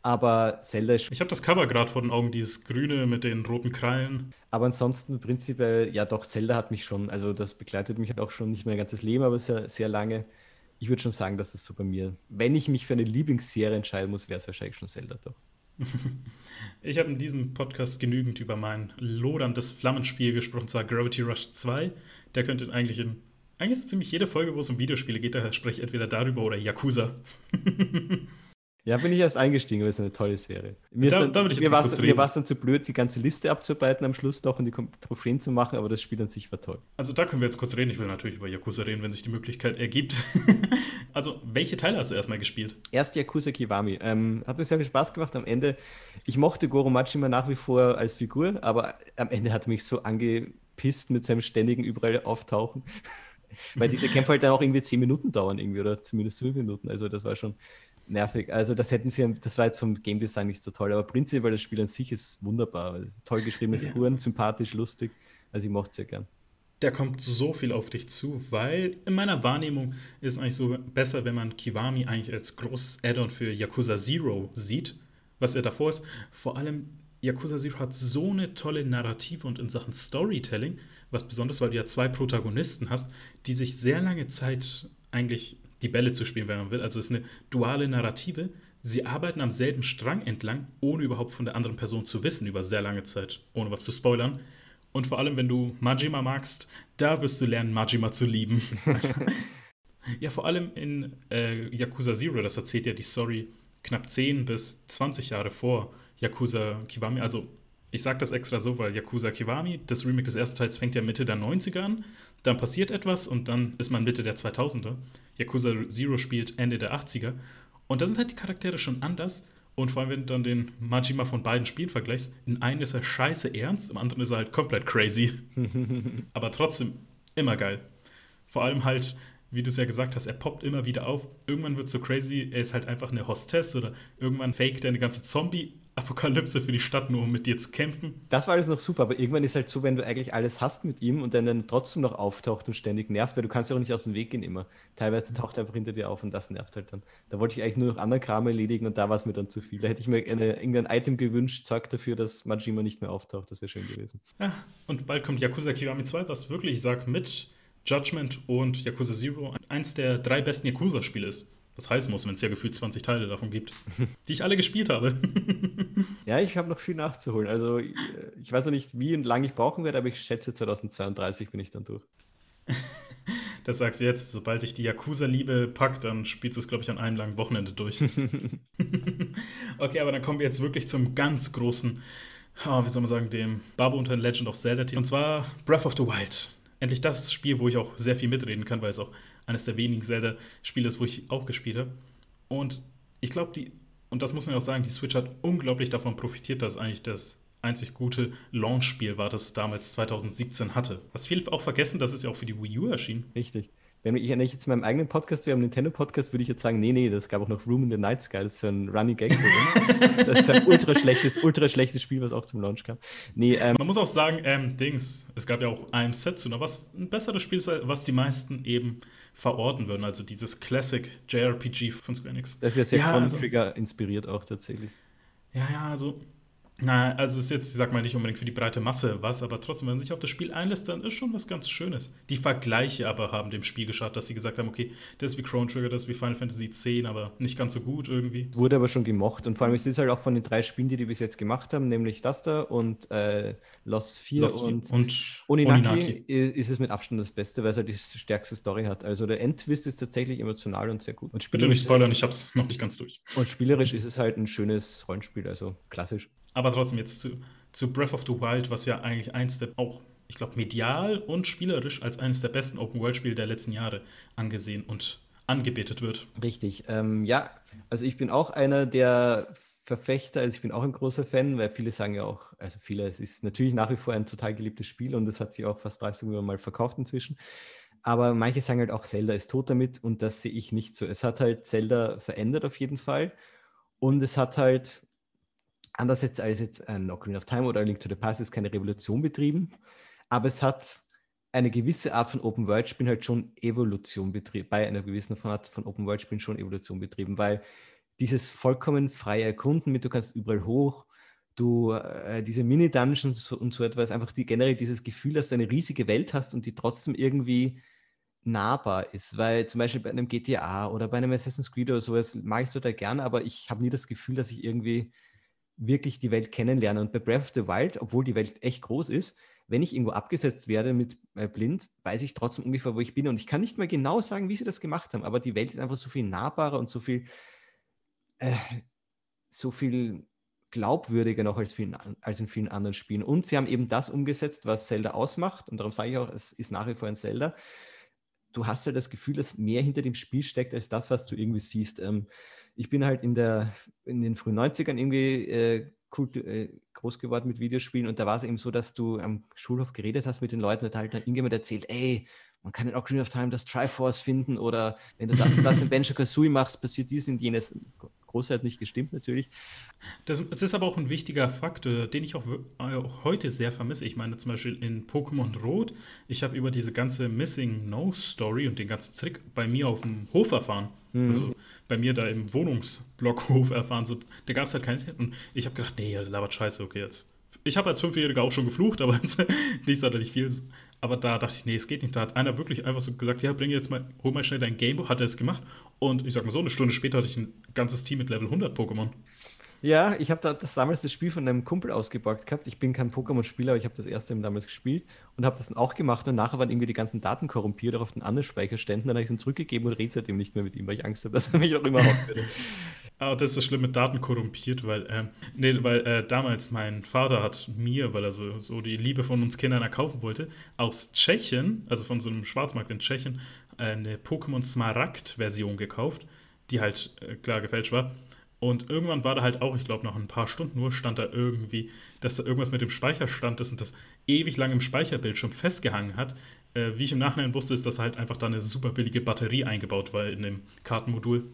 Speaker 2: Aber Zelda ist...
Speaker 1: Ich habe das Cover gerade vor den Augen, dieses grüne mit den roten Krallen.
Speaker 2: Aber ansonsten prinzipiell, ja doch, Zelda hat mich schon, also das begleitet mich halt auch schon nicht mein ganzes Leben, aber sehr, sehr lange ich würde schon sagen, dass das so bei mir, wenn ich mich für eine Lieblingsserie entscheiden muss, wäre es wahrscheinlich schon Zelda doch. (laughs)
Speaker 1: Ich habe in diesem Podcast genügend über mein loderndes Flammenspiel gesprochen, zwar Gravity Rush 2. Der könnte eigentlich in eigentlich so ziemlich jede Folge, wo es um Videospiele geht, da spreche ich entweder darüber oder Yakuza. (laughs)
Speaker 2: Ja, bin ich erst eingestiegen, aber es ist eine tolle Serie. Mir, da, dann, mir war es dann zu blöd, die ganze Liste abzuarbeiten am Schluss noch und die Trophäen zu machen, aber das Spiel an sich war toll.
Speaker 1: Also da können wir jetzt kurz reden. Ich will natürlich über Yakuza reden, wenn sich die Möglichkeit ergibt. (laughs) also, welche Teile hast du erstmal gespielt?
Speaker 2: Erst Yakuza Kiwami. Ähm, hat mir sehr viel Spaß gemacht. Am Ende, ich mochte Goro Majima nach wie vor als Figur, aber am Ende hat er mich so angepisst mit seinem ständigen überall auftauchen. (laughs) Weil diese Kämpfe halt dann auch irgendwie zehn Minuten dauern, irgendwie, oder zumindest fünf Minuten. Also das war schon nervig. Also das hätten sie, das war jetzt vom Game Design nicht so toll, aber prinzipiell das Spiel an sich ist wunderbar. Toll geschriebene Figuren, ja. sympathisch, lustig. Also ich mochte es sehr gern.
Speaker 1: Da kommt so viel auf dich zu, weil in meiner Wahrnehmung ist es eigentlich so besser, wenn man Kiwami eigentlich als großes Add-on für Yakuza Zero sieht, was er davor ist. Vor allem Yakuza Zero hat so eine tolle Narrative und in Sachen Storytelling, was besonders, weil du ja zwei Protagonisten hast, die sich sehr lange Zeit eigentlich die Bälle zu spielen, wenn man will. Also es ist eine duale Narrative. Sie arbeiten am selben Strang entlang, ohne überhaupt von der anderen Person zu wissen, über sehr lange Zeit, ohne was zu spoilern. Und vor allem, wenn du Majima magst, da wirst du lernen, Majima zu lieben. (laughs) ja, vor allem in äh, Yakuza Zero, das erzählt ja die Story knapp 10 bis 20 Jahre vor Yakuza Kiwami. Also ich sage das extra so, weil Yakuza Kiwami, das Remake des ersten Teils, fängt ja Mitte der 90er an. Dann passiert etwas und dann ist man Mitte der 2000er. Yakuza Zero spielt Ende der 80er. Und da sind halt die Charaktere schon anders. Und vor allem, wenn du dann den Majima von beiden Spielen vergleichst, in einem ist er scheiße ernst, im anderen ist er halt komplett crazy. (laughs) Aber trotzdem immer geil. Vor allem halt, wie du es ja gesagt hast, er poppt immer wieder auf. Irgendwann wird so crazy, er ist halt einfach eine Hostess oder irgendwann faked er eine ganze Zombie Apokalypse für die Stadt, nur um mit dir zu kämpfen.
Speaker 2: Das war alles noch super, aber irgendwann ist halt so, wenn du eigentlich alles hast mit ihm und dann, dann trotzdem noch auftaucht und ständig nervt, weil du kannst ja auch nicht aus dem Weg gehen immer. Teilweise taucht er einfach hinter dir auf und das nervt halt dann. Da wollte ich eigentlich nur noch anderen Kram erledigen und da war es mir dann zu viel. Da hätte ich mir eine, irgendein Item gewünscht, Zeug dafür, dass Majima nicht mehr auftaucht. Das wäre schön gewesen.
Speaker 1: Ja, und bald kommt Yakuza Kiwami 2, was wirklich, ich sag, mit Judgment und Yakuza Zero eins der drei besten Yakuza-Spiele ist. Das heißen muss, wenn es ja gefühlt 20 Teile davon gibt, die ich alle gespielt habe. (laughs)
Speaker 2: ja, ich habe noch viel nachzuholen. Also ich weiß noch nicht, wie und lange ich brauchen werde, aber ich schätze 2032 bin ich dann durch. (laughs)
Speaker 1: Das sagst du jetzt, sobald ich die Yakuza-Liebe pack, dann spielst du es, glaube ich, an einem langen Wochenende durch. (laughs) okay, aber dann kommen wir jetzt wirklich zum ganz großen, oh, wie soll man sagen, dem Babu unter Legend of Zelda. Und zwar Breath of the Wild. Endlich das Spiel, wo ich auch sehr viel mitreden kann, weil es auch eines der wenigen Zelda-Spiele ist, wo ich auch gespielt habe. Und ich glaube, die, und das muss man auch sagen, die Switch hat unglaublich davon profitiert, dass eigentlich das einzig gute Launch-Spiel war, das es damals 2017 hatte. Was viele auch vergessen, das ist ja auch für die Wii U erschienen.
Speaker 2: Richtig. wenn ich, wenn ich jetzt in meinem eigenen Podcast wäre, am Nintendo-Podcast, würde ich jetzt sagen, nee, nee, das gab auch noch Room in the Night Sky, das ist so ein Running Gag. (laughs) das ist ein ultra schlechtes, ultra schlechtes Spiel, was auch zum Launch kam.
Speaker 1: Nee, ähm, Man muss auch sagen, ähm, Dings, es gab ja auch ein Setsuna, was ein besseres Spiel ist, was die meisten eben verorten würden, also dieses Classic JRPG von Square Enix.
Speaker 2: Das ist ja sehr ja, von also, Trigger inspiriert auch tatsächlich.
Speaker 1: Ja, ja, also na, also es ist jetzt, ich sag mal, nicht unbedingt für die breite Masse was, aber trotzdem, wenn man sich auf das Spiel einlässt, dann ist schon was ganz Schönes. Die Vergleiche aber haben dem Spiel geschadet, dass sie gesagt haben, okay, das ist wie Chrono Trigger, das ist wie Final Fantasy X, aber nicht ganz so gut irgendwie.
Speaker 2: Wurde aber schon gemocht und vor allem ist es halt auch von den drei Spielen, die die bis jetzt gemacht haben, nämlich das da und äh, Lost 4 Lost und, und Oninaki, Oninaki, ist es mit Abstand das Beste, weil es halt die stärkste Story hat. Also der Endtwist ist tatsächlich emotional und sehr gut. Und
Speaker 1: Bitte nicht spoilern, ich hab's noch nicht ganz durch.
Speaker 2: Und spielerisch ist es halt ein schönes Rollenspiel, also klassisch.
Speaker 1: Aber trotzdem jetzt zu, zu Breath of the Wild, was ja eigentlich eins der auch, ich glaube, medial und spielerisch als eines der besten Open-World-Spiele der letzten Jahre angesehen und angebetet wird.
Speaker 2: Richtig. Ähm, ja, also ich bin auch einer der Verfechter, also ich bin auch ein großer Fan, weil viele sagen ja auch, also viele, es ist natürlich nach wie vor ein total geliebtes Spiel und es hat sich auch fast 30 Millionen Mal verkauft inzwischen. Aber manche sagen halt auch, Zelda ist tot damit und das sehe ich nicht so. Es hat halt Zelda verändert auf jeden Fall und es hat halt anders jetzt als jetzt ein Ocarina of Time oder Link to the Past ist keine Revolution betrieben, aber es hat eine gewisse Art von Open World Spielen halt schon Evolution betrieben, bei einer gewissen Art von Open World Spielen schon Evolution betrieben, weil dieses vollkommen freie Erkunden mit, du kannst überall hoch, du äh, diese Mini-Dungeons und so etwas, einfach die, generell dieses Gefühl, dass du eine riesige Welt hast und die trotzdem irgendwie nahbar ist, weil zum Beispiel bei einem GTA oder bei einem Assassin's Creed oder sowas mag ich total gerne, aber ich habe nie das Gefühl, dass ich irgendwie wirklich die Welt kennenlernen. Und bei Breath of the Wild, obwohl die Welt echt groß ist, wenn ich irgendwo abgesetzt werde mit äh, blind, weiß ich trotzdem ungefähr, wo ich bin. Und ich kann nicht mal genau sagen, wie sie das gemacht haben, aber die Welt ist einfach so viel nahbarer und so viel, äh, so viel glaubwürdiger noch als, vielen, als in vielen anderen Spielen. Und sie haben eben das umgesetzt, was Zelda ausmacht. Und darum sage ich auch, es ist nach wie vor ein Zelda. Du hast ja das Gefühl, dass mehr hinter dem Spiel steckt, als das, was du irgendwie siehst. Ähm, ich bin halt in, der, in den frühen 90ern irgendwie äh, kult, äh, groß geworden mit Videospielen und da war es eben so, dass du am Schulhof geredet hast mit den Leuten und halt dann irgendjemand erzählt, ey, man kann in Ocarina of Time das Triforce finden oder wenn du das und das in (laughs) Benjo Kazooie machst, passiert dies und jenes. Großteil hat nicht gestimmt natürlich.
Speaker 1: Das, das, ist aber auch ein wichtiger Faktor, den ich auch, auch heute sehr vermisse. Ich meine zum Beispiel in Pokémon Rot, ich habe über diese ganze Missing No Story und den ganzen Trick bei mir auf dem Hof erfahren. Mhm. Also bei mir da im Wohnungsblockhof (laughs) erfahren. So, da gab es halt keinen. Und ich habe gedacht, nee, labert scheiße, okay, jetzt. Ich habe als Fünfjähriger auch schon geflucht, aber (laughs) nicht sonderlich viel. Aber da dachte ich, nee, es geht nicht. Da hat einer wirklich einfach so gesagt, ja, bring jetzt mal, hol mal schnell dein Gamebook, hat er es gemacht. Und ich sag mal so, eine Stunde später hatte ich ein ganzes Team mit Level 100 Pokémon.
Speaker 2: Ja, ich habe da das damals das Spiel von einem Kumpel ausgebockt gehabt. Ich bin kein Pokémon-Spieler, aber ich habe das erste damals gespielt und habe das dann auch gemacht. Und nachher waren irgendwie die ganzen Daten korrumpiert auch auf den anderen Speicherständen. Dann habe ich ihn zurückgegeben und rede seitdem nicht mehr mit ihm, weil ich Angst habe, (laughs) dass er mich auch immer aufhört. (laughs)
Speaker 1: Aber das ist das Schlimme, Daten korrumpiert, weil, äh, nee, weil äh, damals mein Vater hat mir, weil er so, so die Liebe von uns Kindern erkaufen wollte, aus Tschechien, also von so einem Schwarzmarkt in Tschechien, eine Pokémon Smaragd-Version gekauft, die halt äh, klar gefälscht war. Und irgendwann war da halt auch, ich glaube, nach ein paar Stunden nur, stand da irgendwie, dass da irgendwas mit dem Speicherstand ist und das ewig lang im Speicherbildschirm festgehangen hat. Äh, wie ich im Nachhinein wusste, ist, dass halt einfach da eine super billige Batterie eingebaut war in dem Kartenmodul.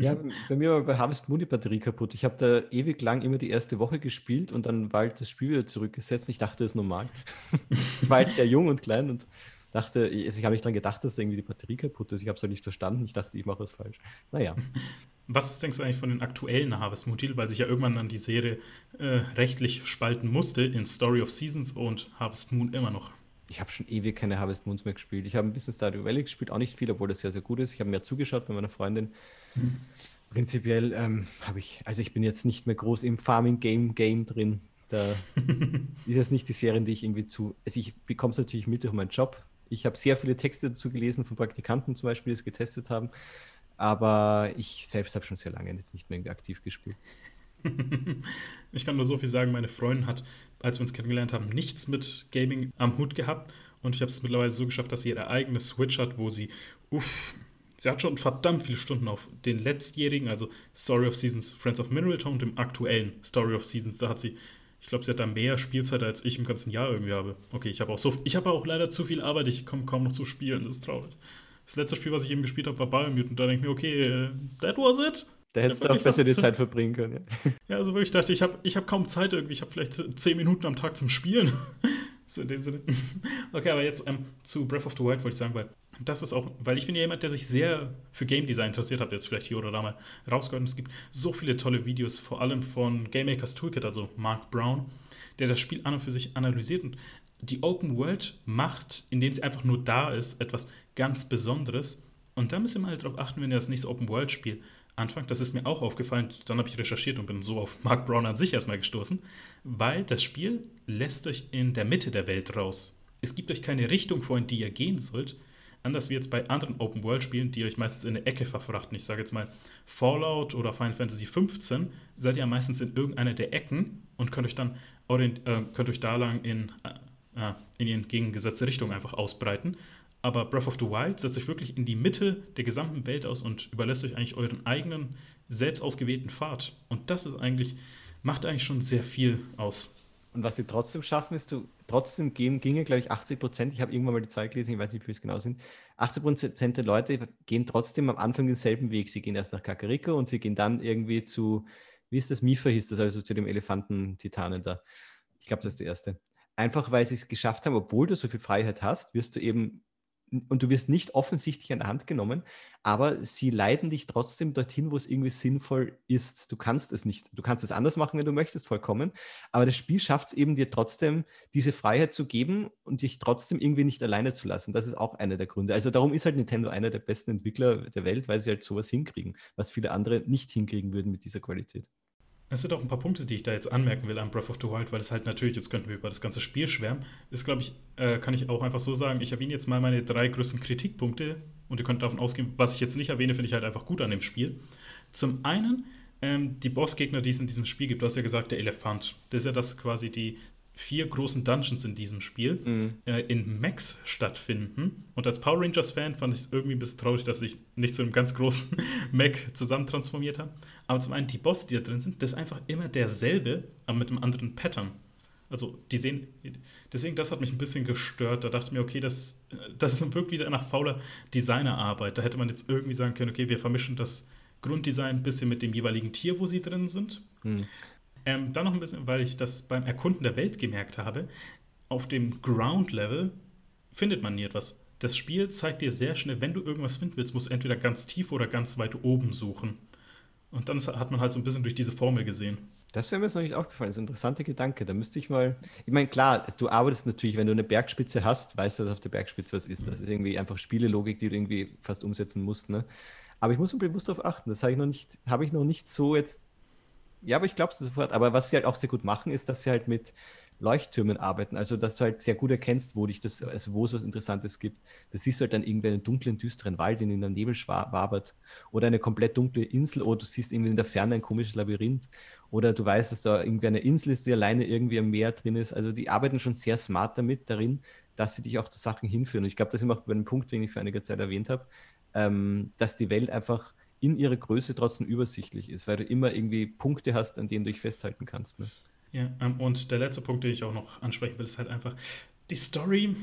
Speaker 2: Ja, bei mir war bei Harvest Moon die Batterie kaputt. Ich habe da ewig lang immer die erste Woche gespielt und dann war halt das Spiel wieder zurückgesetzt. Ich dachte, das ist normal. (laughs) ich war jetzt sehr jung und klein und dachte, also ich habe nicht dran gedacht, dass irgendwie die Batterie kaputt ist. Ich habe es halt nicht verstanden. Ich dachte, ich mache was falsch. Naja. (laughs)
Speaker 1: Was denkst du eigentlich von den aktuellen Harvest Moon weil sich ja irgendwann dann die Serie äh, rechtlich spalten musste in Story of Seasons und Harvest Moon immer noch?
Speaker 2: Ich habe schon ewig keine Harvest Moons mehr gespielt. Ich habe ein bisschen Stardew Valley gespielt, auch nicht viel, obwohl das sehr, sehr gut ist. Ich habe mir zugeschaut bei meiner Freundin. Mhm. Prinzipiell ähm, habe ich, also ich bin jetzt nicht mehr groß im Farming-Game-Game drin. Da (laughs) ist es nicht die Serien, die ich irgendwie zu. Also ich bekomme es natürlich mit durch meinen Job. Ich habe sehr viele Texte dazu gelesen von Praktikanten zum Beispiel, die es getestet haben. Aber ich selbst habe schon sehr lange jetzt nicht mehr aktiv gespielt. (laughs)
Speaker 1: ich kann nur so viel sagen, meine Freundin hat, als wir uns kennengelernt haben, nichts mit Gaming am Hut gehabt. Und ich habe es mittlerweile so geschafft, dass sie ihre eigene Switch hat, wo sie, uff, sie hat schon verdammt viele Stunden auf den letztjährigen, also Story of Seasons, Friends of Mineral Town und dem aktuellen Story of Seasons. Da hat sie, ich glaube, sie hat da mehr Spielzeit, als ich im ganzen Jahr irgendwie habe. Okay, ich habe auch so, ich habe auch leider zu viel Arbeit, ich komme kaum noch zu spielen, das ist traurig. das letzte Spiel, was ich eben gespielt habe, war Biomutant. Da denke ich mir, okay, äh, that was it.
Speaker 2: Da hättest du auch besser die Zeit verbringen können.
Speaker 1: Ja, (laughs) ja also wirklich dachte ich, habe ich hab kaum Zeit irgendwie. Ich habe vielleicht zehn Minuten am Tag zum Spielen. (laughs) so in dem Sinne. (laughs) Okay, aber jetzt ähm, zu Breath of the Wild wollte ich sagen, weil das ist auch, weil ich bin ja jemand, der sich sehr für Game Design interessiert, ihr jetzt vielleicht hier oder da mal rausgehört. Und es gibt so viele tolle Videos, vor allem von Game Makers Toolkit, also Mark Brown, der das Spiel an und für sich analysiert und die Open World macht, indem sie einfach nur da ist, etwas ganz Besonderes. Und da müsst ihr mal darauf achten, wenn ihr das nächste Open World Spiel anfangt. Das ist mir auch aufgefallen. Dann habe ich recherchiert und bin so auf (laughs) Mark Brown an sich erstmal gestoßen, weil das Spiel lässt euch in der Mitte der Welt raus. Es gibt euch keine Richtung vor, in die ihr gehen sollt. Anders wie jetzt bei anderen Open-World-Spielen, die euch meistens in eine Ecke verfrachten. Ich sage jetzt mal Fallout oder Final Fantasy XV, seid ihr meistens in irgendeiner der Ecken und könnt euch dann äh, könnt euch da lang in, äh, in die entgegengesetzte Richtung einfach ausbreiten. Aber Breath of the Wild setzt euch wirklich in die Mitte der gesamten Welt aus und überlässt euch eigentlich euren eigenen, selbst ausgewählten Pfad. Und das ist eigentlich, macht eigentlich schon sehr viel aus.
Speaker 2: Und was sie trotzdem schaffen, ist, du, trotzdem gehen, ginge, glaube ich, 80 Prozent, ich habe irgendwann mal die Zahl gelesen, ich weiß nicht, wie es genau sind, 80 Prozent der Leute gehen trotzdem am Anfang denselben Weg. Sie gehen erst nach Kakariko und sie gehen dann irgendwie zu, wie ist das, Mifa hieß das, also zu dem Elefanten-Titanen da. Ich glaube, das ist der erste. Einfach weil sie es geschafft haben, obwohl du so viel Freiheit hast, wirst du eben und du wirst nicht offensichtlich an der Hand genommen, aber sie leiten dich trotzdem dorthin, wo es irgendwie sinnvoll ist. Du kannst es nicht. Du kannst es anders machen, wenn du möchtest, vollkommen. Aber das Spiel schafft es eben, dir trotzdem diese Freiheit zu geben und dich trotzdem irgendwie nicht alleine zu lassen. Das ist auch einer der Gründe. Also darum ist halt Nintendo einer der besten Entwickler der Welt, weil sie halt sowas hinkriegen, was viele andere nicht hinkriegen würden mit dieser Qualität.
Speaker 1: Es sind auch ein paar Punkte, die ich da jetzt anmerken will an Breath of the Wild, weil es halt natürlich, jetzt könnten wir über das ganze Spiel schwärmen, ist, glaube ich, äh, kann ich auch einfach so sagen, ich erwähne jetzt mal meine drei größten Kritikpunkte und ihr könnt davon ausgehen, was ich jetzt nicht erwähne, finde ich halt einfach gut an dem Spiel. Zum einen, ähm, die Bossgegner, die es in diesem Spiel gibt, du hast ja gesagt, der Elefant. Das ist ja das quasi die vier großen Dungeons in diesem Spiel mhm. äh, in Max stattfinden. Und als Power Rangers-Fan fand ich es irgendwie ein bisschen traurig, dass sich nicht zu einem ganz großen (laughs) Mac zusammentransformiert haben. Aber zum einen, die Boss, die da drin sind, das ist einfach immer derselbe, aber mit einem anderen Pattern. Also, die sehen. Deswegen, das hat mich ein bisschen gestört. Da dachte ich mir, okay, das, das wirkt wieder nach fauler Designerarbeit. Da hätte man jetzt irgendwie sagen können, okay, wir vermischen das Grunddesign ein bisschen mit dem jeweiligen Tier, wo sie drin sind. Hm. Ähm, dann noch ein bisschen, weil ich das beim Erkunden der Welt gemerkt habe, auf dem Ground-Level findet man nie etwas. Das Spiel zeigt dir sehr schnell, wenn du irgendwas finden willst, musst du entweder ganz tief oder ganz weit oben suchen. Und dann hat man halt so ein bisschen durch diese Formel gesehen.
Speaker 2: Das wäre mir jetzt noch nicht aufgefallen. Das ist ein interessanter Gedanke. Da müsste ich mal. Ich meine, klar, du arbeitest natürlich, wenn du eine Bergspitze hast, weißt du, dass auf der Bergspitze was ist. Das ist irgendwie einfach Spielelogik, die du irgendwie fast umsetzen musst. Ne? Aber ich muss bewusst darauf achten. Das habe ich noch nicht, habe ich noch nicht so jetzt ja, aber ich glaube sofort. Aber was sie halt auch sehr gut machen, ist, dass sie halt mit Leuchttürmen arbeiten. Also, dass du halt sehr gut erkennst, wo dich das, also wo es was Interessantes gibt. Das siehst du halt dann irgendwie einen dunklen, düsteren Wald, in dem der Nebel wabert. Oder eine komplett dunkle Insel. Oder du siehst irgendwie in der Ferne ein komisches Labyrinth. Oder du weißt, dass da irgendwie eine Insel ist, die alleine irgendwie am Meer drin ist. Also, die arbeiten schon sehr smart damit darin, dass sie dich auch zu Sachen hinführen. Und ich glaube, das ist auch bei einem Punkt, den ich vor einiger Zeit erwähnt habe, ähm, dass die Welt einfach in ihrer Größe trotzdem übersichtlich ist, weil du immer irgendwie Punkte hast, an denen du dich festhalten kannst. Ne?
Speaker 1: Ja, ähm, und der letzte Punkt, den ich auch noch ansprechen will, ist halt einfach die Story.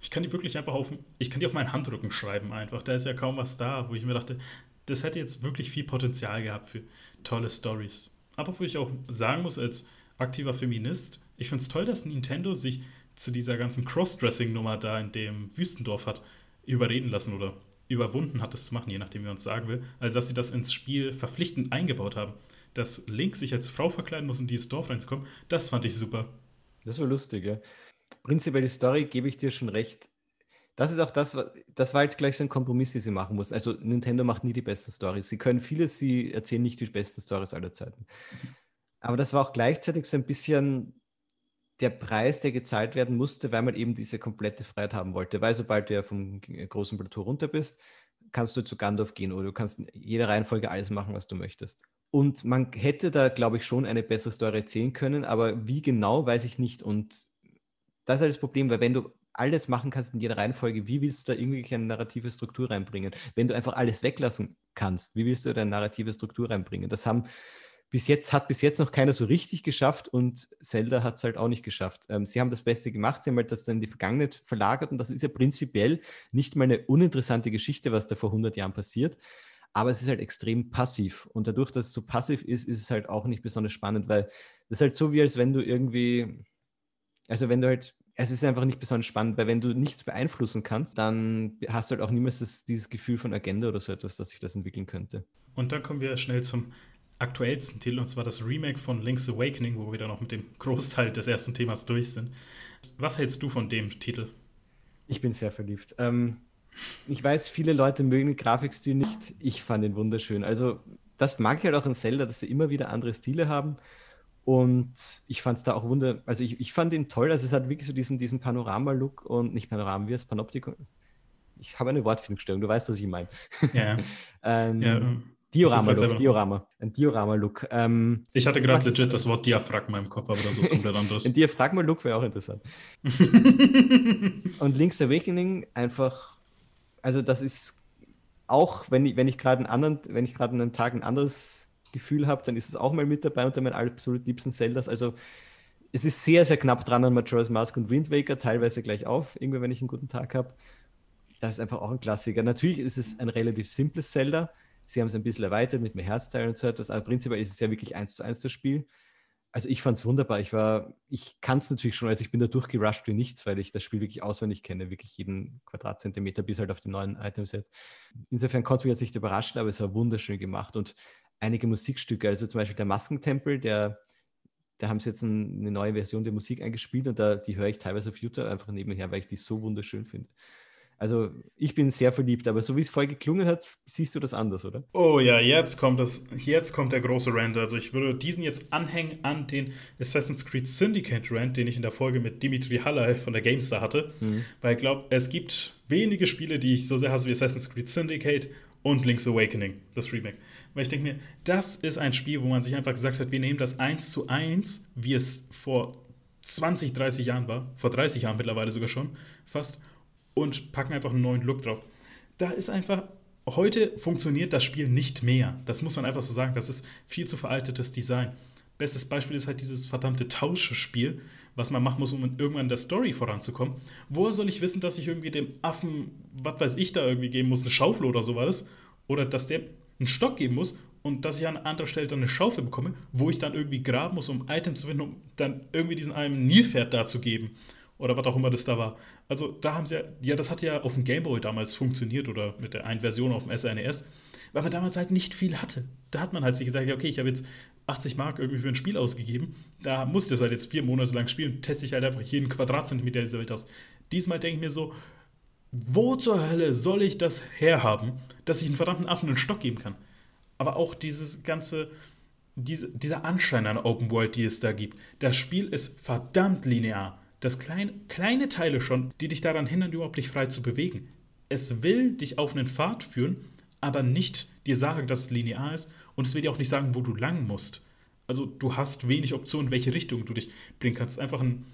Speaker 1: Ich kann die wirklich einfach auf, ich kann die auf meinen Handrücken schreiben einfach. Da ist ja kaum was da, wo ich mir dachte, das hätte jetzt wirklich viel Potenzial gehabt für tolle Stories. Aber wo ich auch sagen muss, als aktiver Feminist, ich finde es toll, dass Nintendo sich zu dieser ganzen Crossdressing-Nummer da in dem Wüstendorf hat überreden lassen oder überwunden hat, das zu machen, je nachdem, wie man es sagen will. Also, dass sie das ins Spiel verpflichtend eingebaut haben. Dass Link sich als Frau verkleiden muss, um dieses Dorf reinzukommen, das fand ich super.
Speaker 2: Das war lustig, ja. Prinzipiell die Story gebe ich dir schon recht. Das ist auch das, das war jetzt gleich so ein Kompromiss, den sie machen mussten. Also Nintendo macht nie die besten Stories. Sie können vieles, sie erzählen nicht die besten Stories aller Zeiten. Aber das war auch gleichzeitig so ein bisschen der Preis, der gezahlt werden musste, weil man eben diese komplette Freiheit haben wollte. Weil sobald du ja vom großen Plateau runter bist, kannst du zu Gandalf gehen oder du kannst in jeder Reihenfolge alles machen, was du möchtest. Und man hätte da, glaube ich, schon eine bessere Story erzählen können, aber wie genau, weiß ich nicht. Und das ist halt das Problem, weil wenn du alles machen kannst in jeder Reihenfolge, wie willst du da irgendwie eine narrative Struktur reinbringen? Wenn du einfach alles weglassen kannst, wie willst du da eine narrative Struktur reinbringen? Das haben bis jetzt hat bis jetzt noch keiner so richtig geschafft und Zelda hat es halt auch nicht geschafft. Ähm, sie haben das Beste gemacht, sie haben halt das dann in die Vergangenheit verlagert und das ist ja prinzipiell nicht mal eine uninteressante Geschichte, was da vor 100 Jahren passiert, aber es ist halt extrem passiv und dadurch, dass es so passiv ist, ist es halt auch nicht besonders spannend, weil das ist halt so wie als wenn du irgendwie, also wenn du halt es ist einfach nicht besonders spannend, weil wenn du nichts beeinflussen kannst, dann hast du halt auch niemals das, dieses Gefühl von Agenda oder so etwas, dass sich das entwickeln könnte.
Speaker 1: Und dann kommen wir schnell zum aktuellsten Titel, und zwar das Remake von Link's Awakening, wo wir dann noch mit dem Großteil des ersten Themas durch sind. Was hältst du von dem Titel?
Speaker 2: Ich bin sehr verliebt. Ähm, ich weiß, viele Leute mögen den Grafikstil nicht. Ich fand ihn wunderschön. Also, das mag ich halt auch in Zelda, dass sie immer wieder andere Stile haben. Und ich fand es da auch wunder, also ich, ich fand ihn toll, also es hat wirklich so diesen, diesen Panorama-Look und nicht Panorama, wie es Panoptikon. Ich habe eine Wortfindungsstörung, du weißt, was ich meine. Ja. (laughs) ähm, ja. Diorama-Look, Diorama, ein Diorama-Look.
Speaker 1: Ähm, ich hatte gerade legit das, das Wort Diaphragma im Kopf, aber das ist komplett anderes. (laughs)
Speaker 2: ein Diaphragma-Look wäre auch interessant. (laughs) und Link's Awakening einfach, also das ist auch, wenn ich, wenn ich gerade einen anderen, wenn ich gerade einen Tag ein anderes Gefühl habe, dann ist es auch mal mit dabei unter meinen absolut liebsten Zeldas. Also es ist sehr, sehr knapp dran an Majora's Mask und Wind Waker, teilweise gleich auf, irgendwie, wenn ich einen guten Tag habe. Das ist einfach auch ein Klassiker. Natürlich ist es ein relativ simples Zelda. Sie haben es ein bisschen erweitert mit mehr Herzteilen und so etwas, aber prinzipiell ist es ja wirklich eins zu eins das Spiel. Also ich fand es wunderbar. Ich war, ich kann es natürlich schon, also ich bin da durchgerusht wie nichts, weil ich das Spiel wirklich auswendig kenne, wirklich jeden Quadratzentimeter bis halt auf die neuen Items jetzt. Insofern konnte mich jetzt nicht überraschen, aber es war wunderschön gemacht und einige Musikstücke, also zum Beispiel der Maskentempel, der, da haben sie jetzt ein, eine neue Version der Musik eingespielt und da, die höre ich teilweise auf YouTube einfach nebenher, weil ich die so wunderschön finde. Also ich bin sehr verliebt, aber so wie es vorher geklungen hat, siehst du das anders, oder?
Speaker 1: Oh ja, jetzt kommt das, jetzt kommt der große Rant. Also ich würde diesen jetzt anhängen an den Assassin's Creed Syndicate Rant, den ich in der Folge mit Dimitri Haller von der GameStar hatte. Mhm. Weil ich glaube, es gibt wenige Spiele, die ich so sehr hasse wie Assassin's Creed Syndicate und Link's Awakening, das Remake. Weil ich denke mir, das ist ein Spiel, wo man sich einfach gesagt hat, wir nehmen das eins zu eins, wie es vor 20, 30 Jahren war, vor 30 Jahren mittlerweile sogar schon, fast, und packen einfach einen neuen Look drauf. Da ist einfach, heute funktioniert das Spiel nicht mehr. Das muss man einfach so sagen. Das ist viel zu veraltetes Design. Bestes Beispiel ist halt dieses verdammte Tauschspiel, was man machen muss, um irgendwann in der Story voranzukommen. Woher soll ich wissen, dass ich irgendwie dem Affen, was weiß ich, da irgendwie geben muss, eine Schaufel oder sowas? Oder dass der einen Stock geben muss und dass ich an anderer Stelle dann eine Schaufel bekomme, wo ich dann irgendwie graben muss, um Items zu finden, um dann irgendwie diesen einen Nilpferd da zu geben. Oder was auch immer das da war. Also da haben sie ja, ja, das hat ja auf dem Gameboy damals funktioniert oder mit der einen Version auf dem SNES, weil man damals halt nicht viel hatte. Da hat man halt sich gesagt, okay, ich habe jetzt 80 Mark irgendwie für ein Spiel ausgegeben, da muss ich das halt jetzt vier Monate lang spielen, teste ich halt einfach jeden Quadratzentimeter dieser Welt aus. Diesmal denke ich mir so, wo zur Hölle soll ich das herhaben, dass ich einen verdammten Affen einen Stock geben kann? Aber auch dieses ganze, diese, dieser Anschein an Open World, die es da gibt. Das Spiel ist verdammt linear. Das kleine, kleine Teile schon, die dich daran hindern, überhaupt dich frei zu bewegen. Es will dich auf einen Pfad führen, aber nicht dir sagen, dass es linear ist und es will dir auch nicht sagen, wo du lang musst. Also du hast wenig Optionen, in welche Richtung du dich bringen kannst. Es ist einfach ein,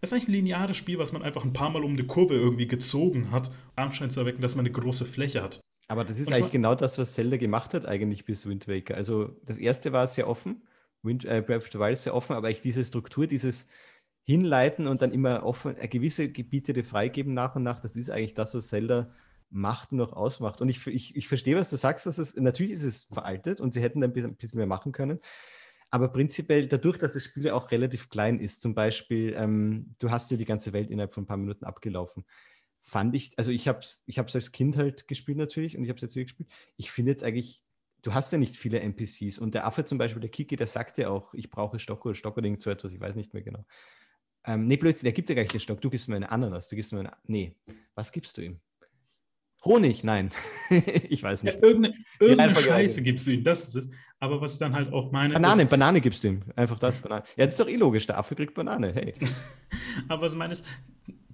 Speaker 1: es ist eigentlich ein lineares Spiel, was man einfach ein paar Mal um eine Kurve irgendwie gezogen hat, Anschein zu erwecken, dass man eine große Fläche hat.
Speaker 2: Aber das ist und eigentlich genau das, was Zelda gemacht hat, eigentlich bis Wind Waker. Also das erste war sehr offen, Wind, äh, Breath of the Wild sehr offen, aber eigentlich diese Struktur, dieses Hinleiten und dann immer offen, äh, gewisse Gebiete freigeben nach und nach, das ist eigentlich das, was Zelda macht und auch ausmacht. Und ich, ich, ich verstehe, was du sagst, dass es, natürlich ist es veraltet und sie hätten bisschen, ein bisschen mehr machen können. Aber prinzipiell, dadurch, dass das Spiel auch relativ klein ist, zum Beispiel, ähm, du hast ja die ganze Welt innerhalb von ein paar Minuten abgelaufen, fand ich, also ich habe es ich als Kind halt gespielt natürlich und ich habe es jetzt wieder gespielt. Ich finde jetzt eigentlich, du hast ja nicht viele NPCs und der Affe zum Beispiel, der Kiki, der sagt ja auch, ich brauche Stock oder Stock oder irgend so etwas, ich weiß nicht mehr genau. Ähm, nee, Blödsinn, der gibt ja gar nicht den Stock, du gibst mir eine Ananas, du gibst mir eine, nee, was gibst du ihm? Honig, nein. (laughs) ich weiß nicht.
Speaker 1: Ja, irgendeine, irgendeine Scheiße gibst du ihm, das ist es. Aber was ich dann halt auch meine.
Speaker 2: Banane, ist, Banane gibst du ihm. Einfach das, Banane. Ja, das ist doch illogisch. Der Affe kriegt Banane, hey. (laughs)
Speaker 1: Aber was ich meine ist,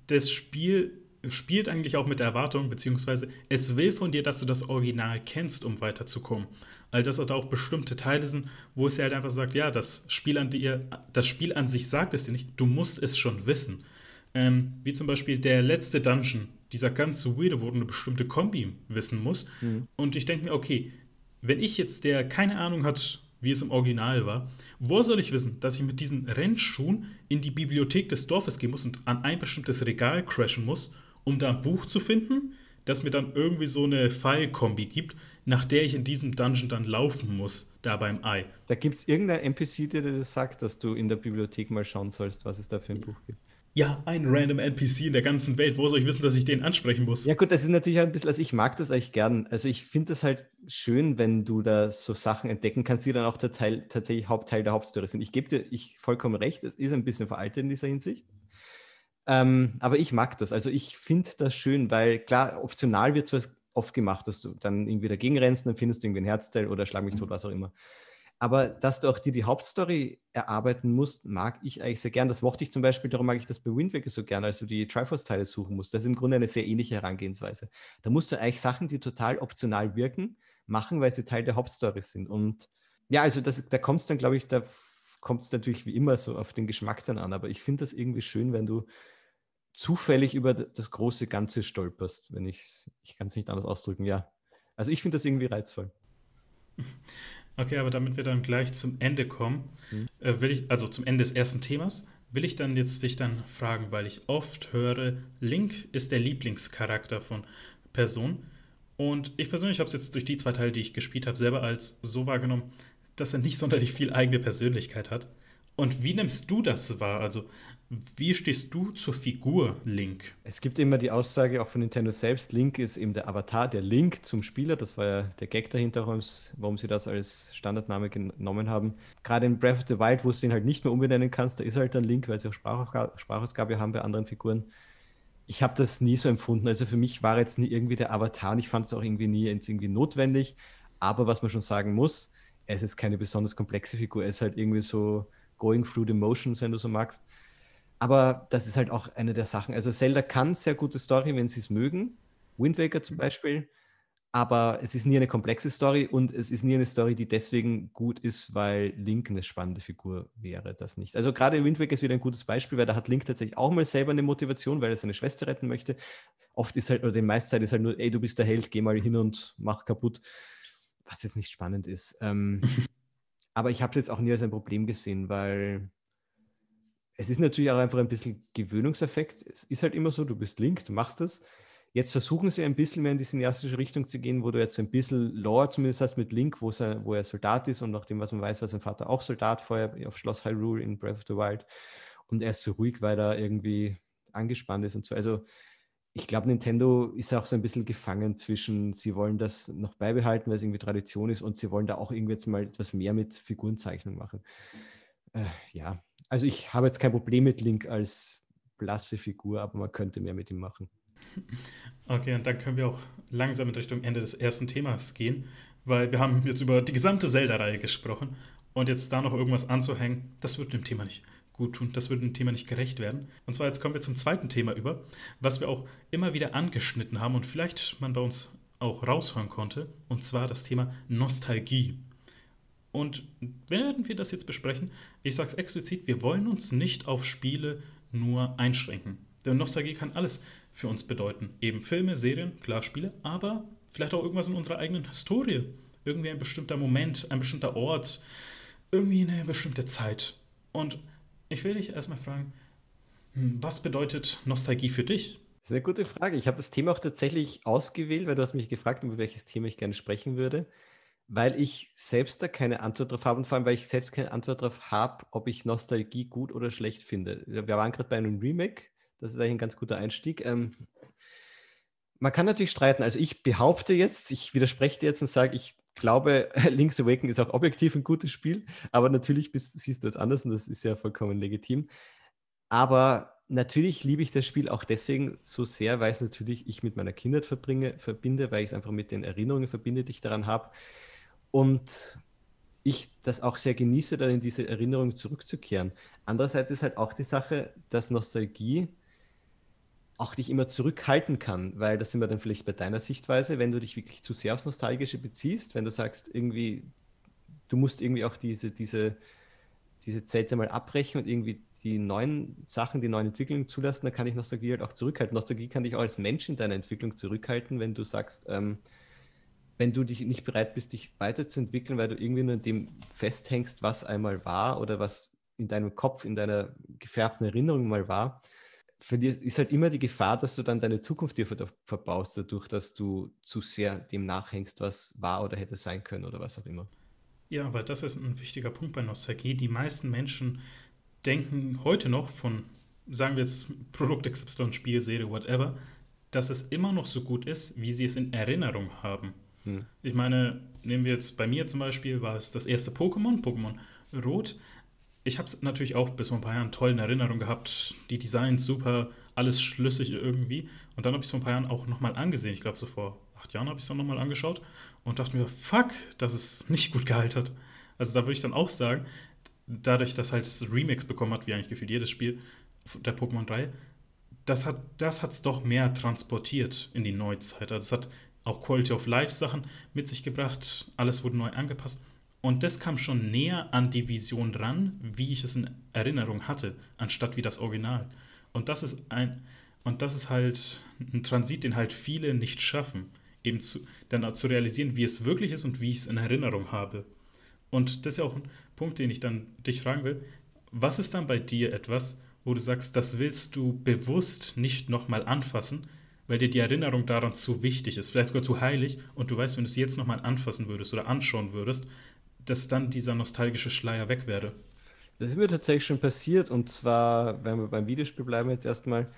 Speaker 1: das Spiel spielt eigentlich auch mit der Erwartung, beziehungsweise es will von dir, dass du das Original kennst, um weiterzukommen. All das hat auch bestimmte Teile sind, wo es ja halt einfach sagt, ja, das Spiel an dir, das Spiel an sich sagt es dir nicht, du musst es schon wissen. Ähm, wie zum Beispiel der letzte Dungeon, dieser ganz weirde, wo du eine bestimmte Kombi wissen musst. Mhm. Und ich denke mir, okay, wenn ich jetzt, der keine Ahnung hat, wie es im Original war. Wo soll ich wissen, dass ich mit diesen Rennschuhen in die Bibliothek des Dorfes gehen muss und an ein bestimmtes Regal crashen muss, um da ein Buch zu finden, das mir dann irgendwie so eine Pfeilkombi gibt, nach der ich in diesem Dungeon dann laufen muss, da beim Ei.
Speaker 2: Da gibt es irgendein NPC, der dir das sagt, dass du in der Bibliothek mal schauen sollst, was es da für ein Buch gibt.
Speaker 1: Ja, ein random NPC in der ganzen Welt. Wo soll ich wissen, dass ich den ansprechen muss?
Speaker 2: Ja, gut, das ist natürlich ein bisschen, also ich mag das eigentlich gern. Also ich finde das halt schön, wenn du da so Sachen entdecken kannst, die dann auch der Teil, tatsächlich Hauptteil der Hauptstory sind. Ich gebe dir ich vollkommen recht, es ist ein bisschen veraltet in dieser Hinsicht. Ähm, aber ich mag das. Also ich finde das schön, weil klar, optional wird sowas oft gemacht, dass du dann irgendwie dagegen rennst, dann findest du irgendwie ein Herzteil oder schlag mich tot, was auch immer. Aber dass du auch dir die Hauptstory erarbeiten musst, mag ich eigentlich sehr gern. Das mochte ich zum Beispiel, darum mag ich das bei Wind Waker so gern, als du die Triforce-Teile suchen musst. Das ist im Grunde eine sehr ähnliche Herangehensweise. Da musst du eigentlich Sachen, die total optional wirken, machen, weil sie Teil der Hauptstory sind. Und ja, also das, da kommt es dann, glaube ich, da kommt es natürlich wie immer so auf den Geschmack dann an. Aber ich finde das irgendwie schön, wenn du zufällig über das große Ganze stolperst, wenn ich, ich kann es nicht anders ausdrücken, ja. Also ich finde das irgendwie reizvoll.
Speaker 1: Okay, aber damit wir dann gleich zum Ende kommen, mhm. äh, will ich, also zum Ende des ersten Themas, will ich dann jetzt dich dann fragen, weil ich oft höre, Link ist der Lieblingscharakter von Person. Und ich persönlich habe es jetzt durch die zwei Teile, die ich gespielt habe, selber als so wahrgenommen, dass er nicht sonderlich viel eigene Persönlichkeit hat. Und wie nimmst du das wahr? Also, wie stehst du zur Figur Link?
Speaker 2: Es gibt immer die Aussage auch von Nintendo selbst, Link ist eben der Avatar, der Link zum Spieler. Das war ja der Gag dahinter, warum sie das als Standardname genommen haben. Gerade in Breath of the Wild, wo du ihn halt nicht mehr umbenennen kannst, da ist halt dann Link, weil sie auch Sprachausgabe haben bei anderen Figuren. Ich habe das nie so empfunden. Also für mich war jetzt nie irgendwie der Avatar ich fand es auch irgendwie nie irgendwie notwendig. Aber was man schon sagen muss, es ist keine besonders komplexe Figur. Er ist halt irgendwie so going through the motions, wenn du so magst aber das ist halt auch eine der Sachen. Also Zelda kann sehr gute Story, wenn sie es mögen. Wind Waker zum Beispiel. Aber es ist nie eine komplexe Story und es ist nie eine Story, die deswegen gut ist, weil Link eine spannende Figur wäre. Das nicht. Also gerade Wind Waker ist wieder ein gutes Beispiel, weil da hat Link tatsächlich auch mal selber eine Motivation, weil er seine Schwester retten möchte. Oft ist halt, oder die meiste Zeit ist halt nur, ey, du bist der Held, geh mal hin und mach kaputt. Was jetzt nicht spannend ist. Ähm, (laughs) aber ich habe es jetzt auch nie als ein Problem gesehen, weil es ist natürlich auch einfach ein bisschen Gewöhnungseffekt. Es ist halt immer so, du bist Link, du machst das. Jetzt versuchen sie ein bisschen mehr in die cineastische Richtung zu gehen, wo du jetzt ein bisschen Lore zumindest hast mit Link, wo, er, wo er Soldat ist und nach dem, was man weiß, war sein Vater auch Soldat vorher auf Schloss Hyrule in Breath of the Wild. Und er ist so ruhig, weil er irgendwie angespannt ist und so. Also ich glaube, Nintendo ist auch so ein bisschen gefangen zwischen, sie wollen das noch beibehalten, weil es irgendwie Tradition ist und sie wollen da auch irgendwie jetzt mal etwas mehr mit Figurenzeichnung machen. Äh, ja, also ich habe jetzt kein Problem mit Link als blasse Figur, aber man könnte mehr mit ihm machen. (laughs)
Speaker 1: Okay, und dann können wir auch langsam in Richtung Ende des ersten Themas gehen, weil wir haben jetzt über die gesamte Zelda-Reihe gesprochen und jetzt da noch irgendwas anzuhängen, das würde dem Thema nicht gut tun, das würde dem Thema nicht gerecht werden. Und zwar jetzt kommen wir zum zweiten Thema über, was wir auch immer wieder angeschnitten haben und vielleicht man bei uns auch raushören konnte, und zwar das Thema Nostalgie. Und werden wir das jetzt besprechen? Ich sage es explizit, wir wollen uns nicht auf Spiele nur einschränken. Denn Nostalgie kann alles für uns bedeuten. Eben Filme, Serien, klar Spiele, aber vielleicht auch irgendwas in unserer eigenen Historie. Irgendwie ein bestimmter Moment, ein bestimmter Ort, irgendwie eine bestimmte Zeit. Und ich will dich erstmal fragen, hm, was bedeutet Nostalgie für dich?
Speaker 2: Das ist eine gute Frage. Ich habe das Thema auch tatsächlich ausgewählt, weil du hast mich gefragt, über welches Thema ich gerne sprechen würde weil ich selbst da keine Antwort drauf habe und vor allem, weil ich selbst keine Antwort darauf habe, ob ich Nostalgie gut oder schlecht finde. Wir waren gerade bei einem Remake, das ist eigentlich ein ganz guter Einstieg. Ähm, man kann natürlich streiten. Also ich behaupte jetzt, ich widerspreche dir jetzt und sage, ich glaube, (laughs) Link's Awakening ist auch objektiv ein gutes Spiel, aber natürlich bist, siehst du es anders und das ist ja vollkommen legitim. Aber natürlich liebe ich das Spiel auch deswegen so sehr, weil es natürlich ich mit meiner Kindheit verbringe, verbinde, weil ich es einfach mit den Erinnerungen verbinde, die ich daran habe. Und ich das auch sehr genieße, dann in diese Erinnerung zurückzukehren. Andererseits ist halt auch die Sache, dass Nostalgie auch dich immer zurückhalten kann, weil das sind wir dann vielleicht bei deiner Sichtweise, wenn du dich wirklich zu sehr aufs Nostalgische beziehst, wenn du sagst, irgendwie, du musst irgendwie auch diese, diese, diese Zelte mal abbrechen und irgendwie die neuen Sachen, die neuen Entwicklungen zulassen, dann kann ich Nostalgie halt auch zurückhalten. Nostalgie kann dich auch als Mensch in deiner Entwicklung zurückhalten, wenn du sagst, ähm, wenn du dich nicht bereit bist, dich weiterzuentwickeln, weil du irgendwie nur in dem festhängst, was einmal war oder was in deinem Kopf, in deiner gefärbten Erinnerung mal war, ist halt immer die Gefahr, dass du dann deine Zukunft dir verbaust, dadurch, dass du zu sehr dem nachhängst, was war oder hätte sein können oder was auch immer.
Speaker 1: Ja, aber das ist ein wichtiger Punkt bei Nostalgie. Die meisten Menschen denken heute noch von, sagen wir jetzt Produkt XY, Spiel, Serie, whatever, dass es immer noch so gut ist, wie sie es in Erinnerung haben. Hm. Ich meine, nehmen wir jetzt bei mir zum Beispiel, war es das erste Pokémon, Pokémon Rot. Ich habe es natürlich auch bis vor ein paar Jahren toll in Erinnerung gehabt. Die Designs super, alles schlüssig irgendwie. Und dann habe ich es vor ein paar Jahren auch nochmal angesehen. Ich glaube, so vor acht Jahren habe ich es dann nochmal angeschaut und dachte mir, fuck, dass es nicht gut gehalten Also da würde ich dann auch sagen, dadurch, dass halt das Remix bekommen hat, wie eigentlich gefühlt jedes Spiel der Pokémon 3, das hat es doch mehr transportiert in die Neuzeit. Also es hat auch Quality of Life Sachen mit sich gebracht. Alles wurde neu angepasst. Und das kam schon näher an die Vision ran, wie ich es in Erinnerung hatte, anstatt wie das Original. Und das ist ein, und das ist halt ein Transit, den halt viele nicht schaffen, eben zu, dann zu realisieren, wie es wirklich ist und wie ich es in Erinnerung habe. Und das ist ja auch ein Punkt, den ich dann dich fragen will. Was ist dann bei dir etwas, wo du sagst, das willst du bewusst nicht nochmal anfassen, weil dir die Erinnerung daran zu wichtig ist, vielleicht sogar zu heilig und du weißt, wenn du es jetzt nochmal anfassen würdest oder anschauen würdest, dass dann dieser nostalgische Schleier weg wäre.
Speaker 2: Das ist mir tatsächlich schon passiert und zwar, wenn wir beim Videospiel bleiben jetzt erstmal,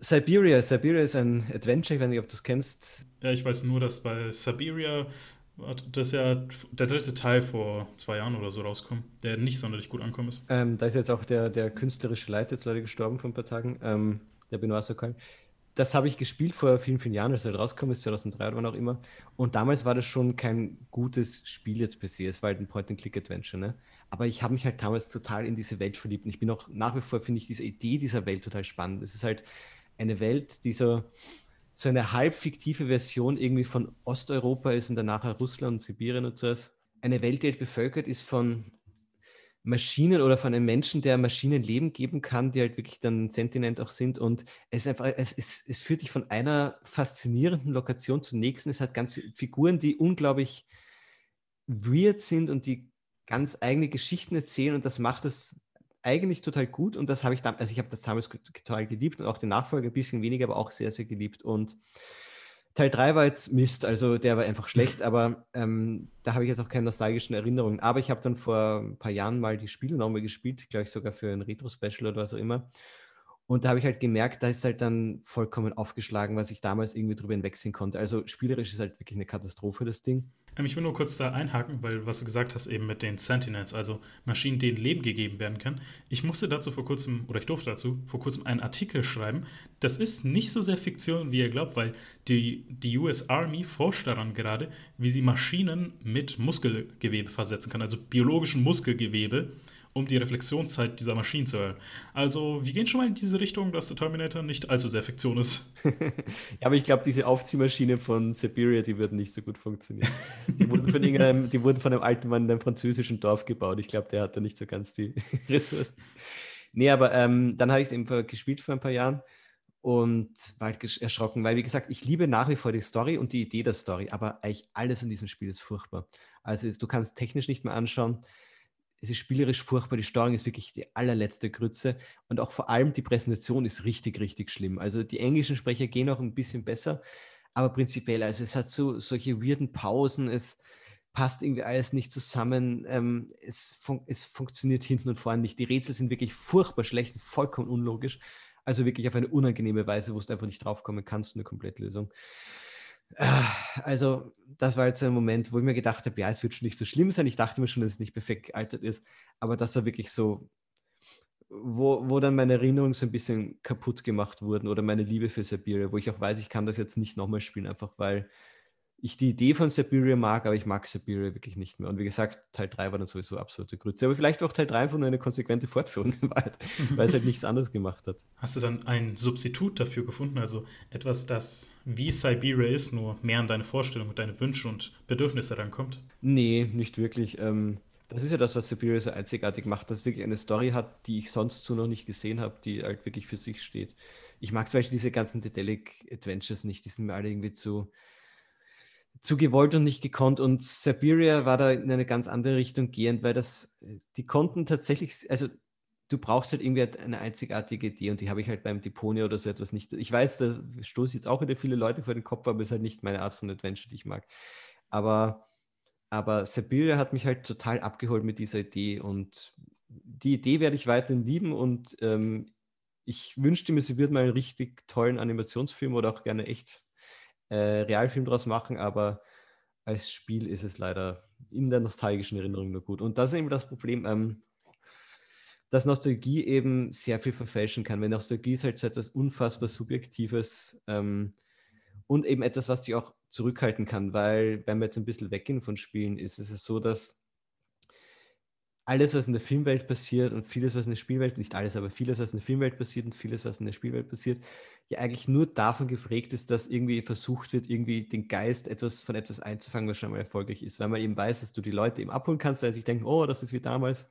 Speaker 2: Siberia. Siberia ist ein Adventure, ich weiß nicht, ob du es kennst.
Speaker 1: Ja, ich weiß nur, dass bei Siberia das ist ja der dritte Teil vor zwei Jahren oder so rauskommt, der nicht sonderlich gut ankommen ist.
Speaker 2: Ähm, da ist jetzt auch der, der künstlerische Leiter jetzt leider gestorben vor ein paar Tagen, ähm, der Benoit Sokal das habe ich gespielt vor vielen, vielen Jahren, als er rausgekommen ist, 2003 oder wann auch immer. Und damals war das schon kein gutes Spiel jetzt per se. Es war halt ein Point-and-Click-Adventure, ne? Aber ich habe mich halt damals total in diese Welt verliebt. Und ich bin auch nach wie vor, finde ich, diese Idee dieser Welt total spannend. Es ist halt eine Welt, die so, so eine halb fiktive Version irgendwie von Osteuropa ist und danach Russland und Sibirien und so was. Eine Welt, die halt bevölkert ist von Maschinen oder von einem Menschen, der Maschinen Leben geben kann, die halt wirklich dann sentient auch sind. Und es, einfach, es, es, es führt dich von einer faszinierenden Lokation zur nächsten. Es hat ganze Figuren, die unglaublich weird sind und die ganz eigene Geschichten erzählen. Und das macht es eigentlich total gut. Und das habe ich damals, also ich habe das damals total geliebt und auch den Nachfolger ein bisschen weniger, aber auch sehr, sehr geliebt. Und Teil 3 war jetzt Mist, also der war einfach schlecht, aber ähm, da habe ich jetzt auch keine nostalgischen Erinnerungen. Aber ich habe dann vor ein paar Jahren mal die Spiele nochmal gespielt, glaube ich sogar für ein Retro-Special oder was auch immer. Und da habe ich halt gemerkt, da ist halt dann vollkommen aufgeschlagen, was ich damals irgendwie drüber hinwegsehen konnte. Also spielerisch ist halt wirklich eine Katastrophe, das Ding.
Speaker 1: Ähm, ich will nur kurz da einhaken, weil was du gesagt hast eben mit den Sentinels, also Maschinen, denen Leben gegeben werden kann. Ich musste dazu vor kurzem, oder ich durfte dazu vor kurzem einen Artikel schreiben. Das ist nicht so sehr Fiktion, wie ihr glaubt, weil die, die US Army forscht daran gerade, wie sie Maschinen mit Muskelgewebe versetzen kann, also biologischen Muskelgewebe um die Reflexionszeit dieser Maschinen zu erhöhen. Also wir gehen schon mal in diese Richtung, dass der Terminator nicht allzu sehr Fiktion ist. (laughs)
Speaker 2: ja, aber ich glaube, diese Aufziehmaschine von Siberia, die wird nicht so gut funktionieren. Die wurden von, irgendeinem, die wurden von einem alten Mann in einem französischen Dorf gebaut. Ich glaube, der hat da nicht so ganz die (laughs) Ressourcen. Nee, aber ähm, dann habe ich es eben gespielt vor ein paar Jahren und war halt erschrocken, weil, wie gesagt, ich liebe nach wie vor die Story und die Idee der Story, aber eigentlich alles in diesem Spiel ist furchtbar. Also du kannst technisch nicht mehr anschauen es ist spielerisch furchtbar, die Steuerung ist wirklich die allerletzte Grütze und auch vor allem die Präsentation ist richtig, richtig schlimm. Also die englischen Sprecher gehen auch ein bisschen besser, aber prinzipiell, also es hat so solche weirden Pausen, es passt irgendwie alles nicht zusammen, ähm, es, fun es funktioniert hinten und vorne nicht. Die Rätsel sind wirklich furchtbar schlecht, vollkommen unlogisch, also wirklich auf eine unangenehme Weise, wo du einfach nicht draufkommen kannst, eine Komplettlösung. Ah, also, das war jetzt ein Moment, wo ich mir gedacht habe, ja, es wird schon nicht so schlimm sein. Ich dachte mir schon, dass es nicht perfekt gealtert ist, aber das war wirklich so, wo, wo dann meine Erinnerungen so ein bisschen kaputt gemacht wurden oder meine Liebe für Siberia, wo ich auch weiß, ich kann das jetzt nicht nochmal spielen, einfach weil ich die Idee von Siberia mag, aber ich mag Siberia wirklich nicht mehr. Und wie gesagt, Teil 3 war dann sowieso absolute Grütze. Aber vielleicht auch Teil 3 einfach nur eine konsequente Fortführung, (laughs) weil es halt nichts anderes gemacht hat.
Speaker 1: Hast du dann ein Substitut dafür gefunden? Also etwas, das wie Siberia ist, nur mehr an deine Vorstellungen, deine Wünsche und Bedürfnisse rankommt?
Speaker 2: Nee, nicht wirklich. Ähm, das ist ja das, was Siberia so einzigartig macht, dass es wirklich eine Story hat, die ich sonst so noch nicht gesehen habe, die halt wirklich für sich steht. Ich mag zum Beispiel diese ganzen Dedelic Adventures nicht, die sind mir alle irgendwie zu zu gewollt und nicht gekonnt. Und Siberia war da in eine ganz andere Richtung gehend, weil das, die konnten tatsächlich, also du brauchst halt irgendwie eine einzigartige Idee und die habe ich halt beim Deponia oder so etwas nicht. Ich weiß, da stoße jetzt auch wieder viele Leute vor den Kopf, aber es ist halt nicht meine Art von Adventure, die ich mag. Aber, aber Siberia hat mich halt total abgeholt mit dieser Idee und die Idee werde ich weiterhin lieben und ähm, ich wünschte mir, sie wird mal einen richtig tollen Animationsfilm oder auch gerne echt äh, Realfilm draus machen, aber als Spiel ist es leider in der nostalgischen Erinnerung nur gut. Und das ist eben das Problem, ähm, dass Nostalgie eben sehr viel verfälschen kann. Weil Nostalgie ist halt so etwas unfassbar Subjektives ähm, und eben etwas, was dich auch zurückhalten kann, weil wenn wir jetzt ein bisschen weggehen von Spielen, ist es so, dass alles, was in der Filmwelt passiert und vieles, was in der Spielwelt, nicht alles, aber vieles, was in der Filmwelt passiert und vieles, was in der Spielwelt passiert, ja eigentlich nur davon geprägt ist, dass irgendwie versucht wird, irgendwie den Geist etwas von etwas einzufangen, was schon mal erfolgreich ist, weil man eben weiß, dass du die Leute eben abholen kannst, weil sie denken, oh, das ist wie damals,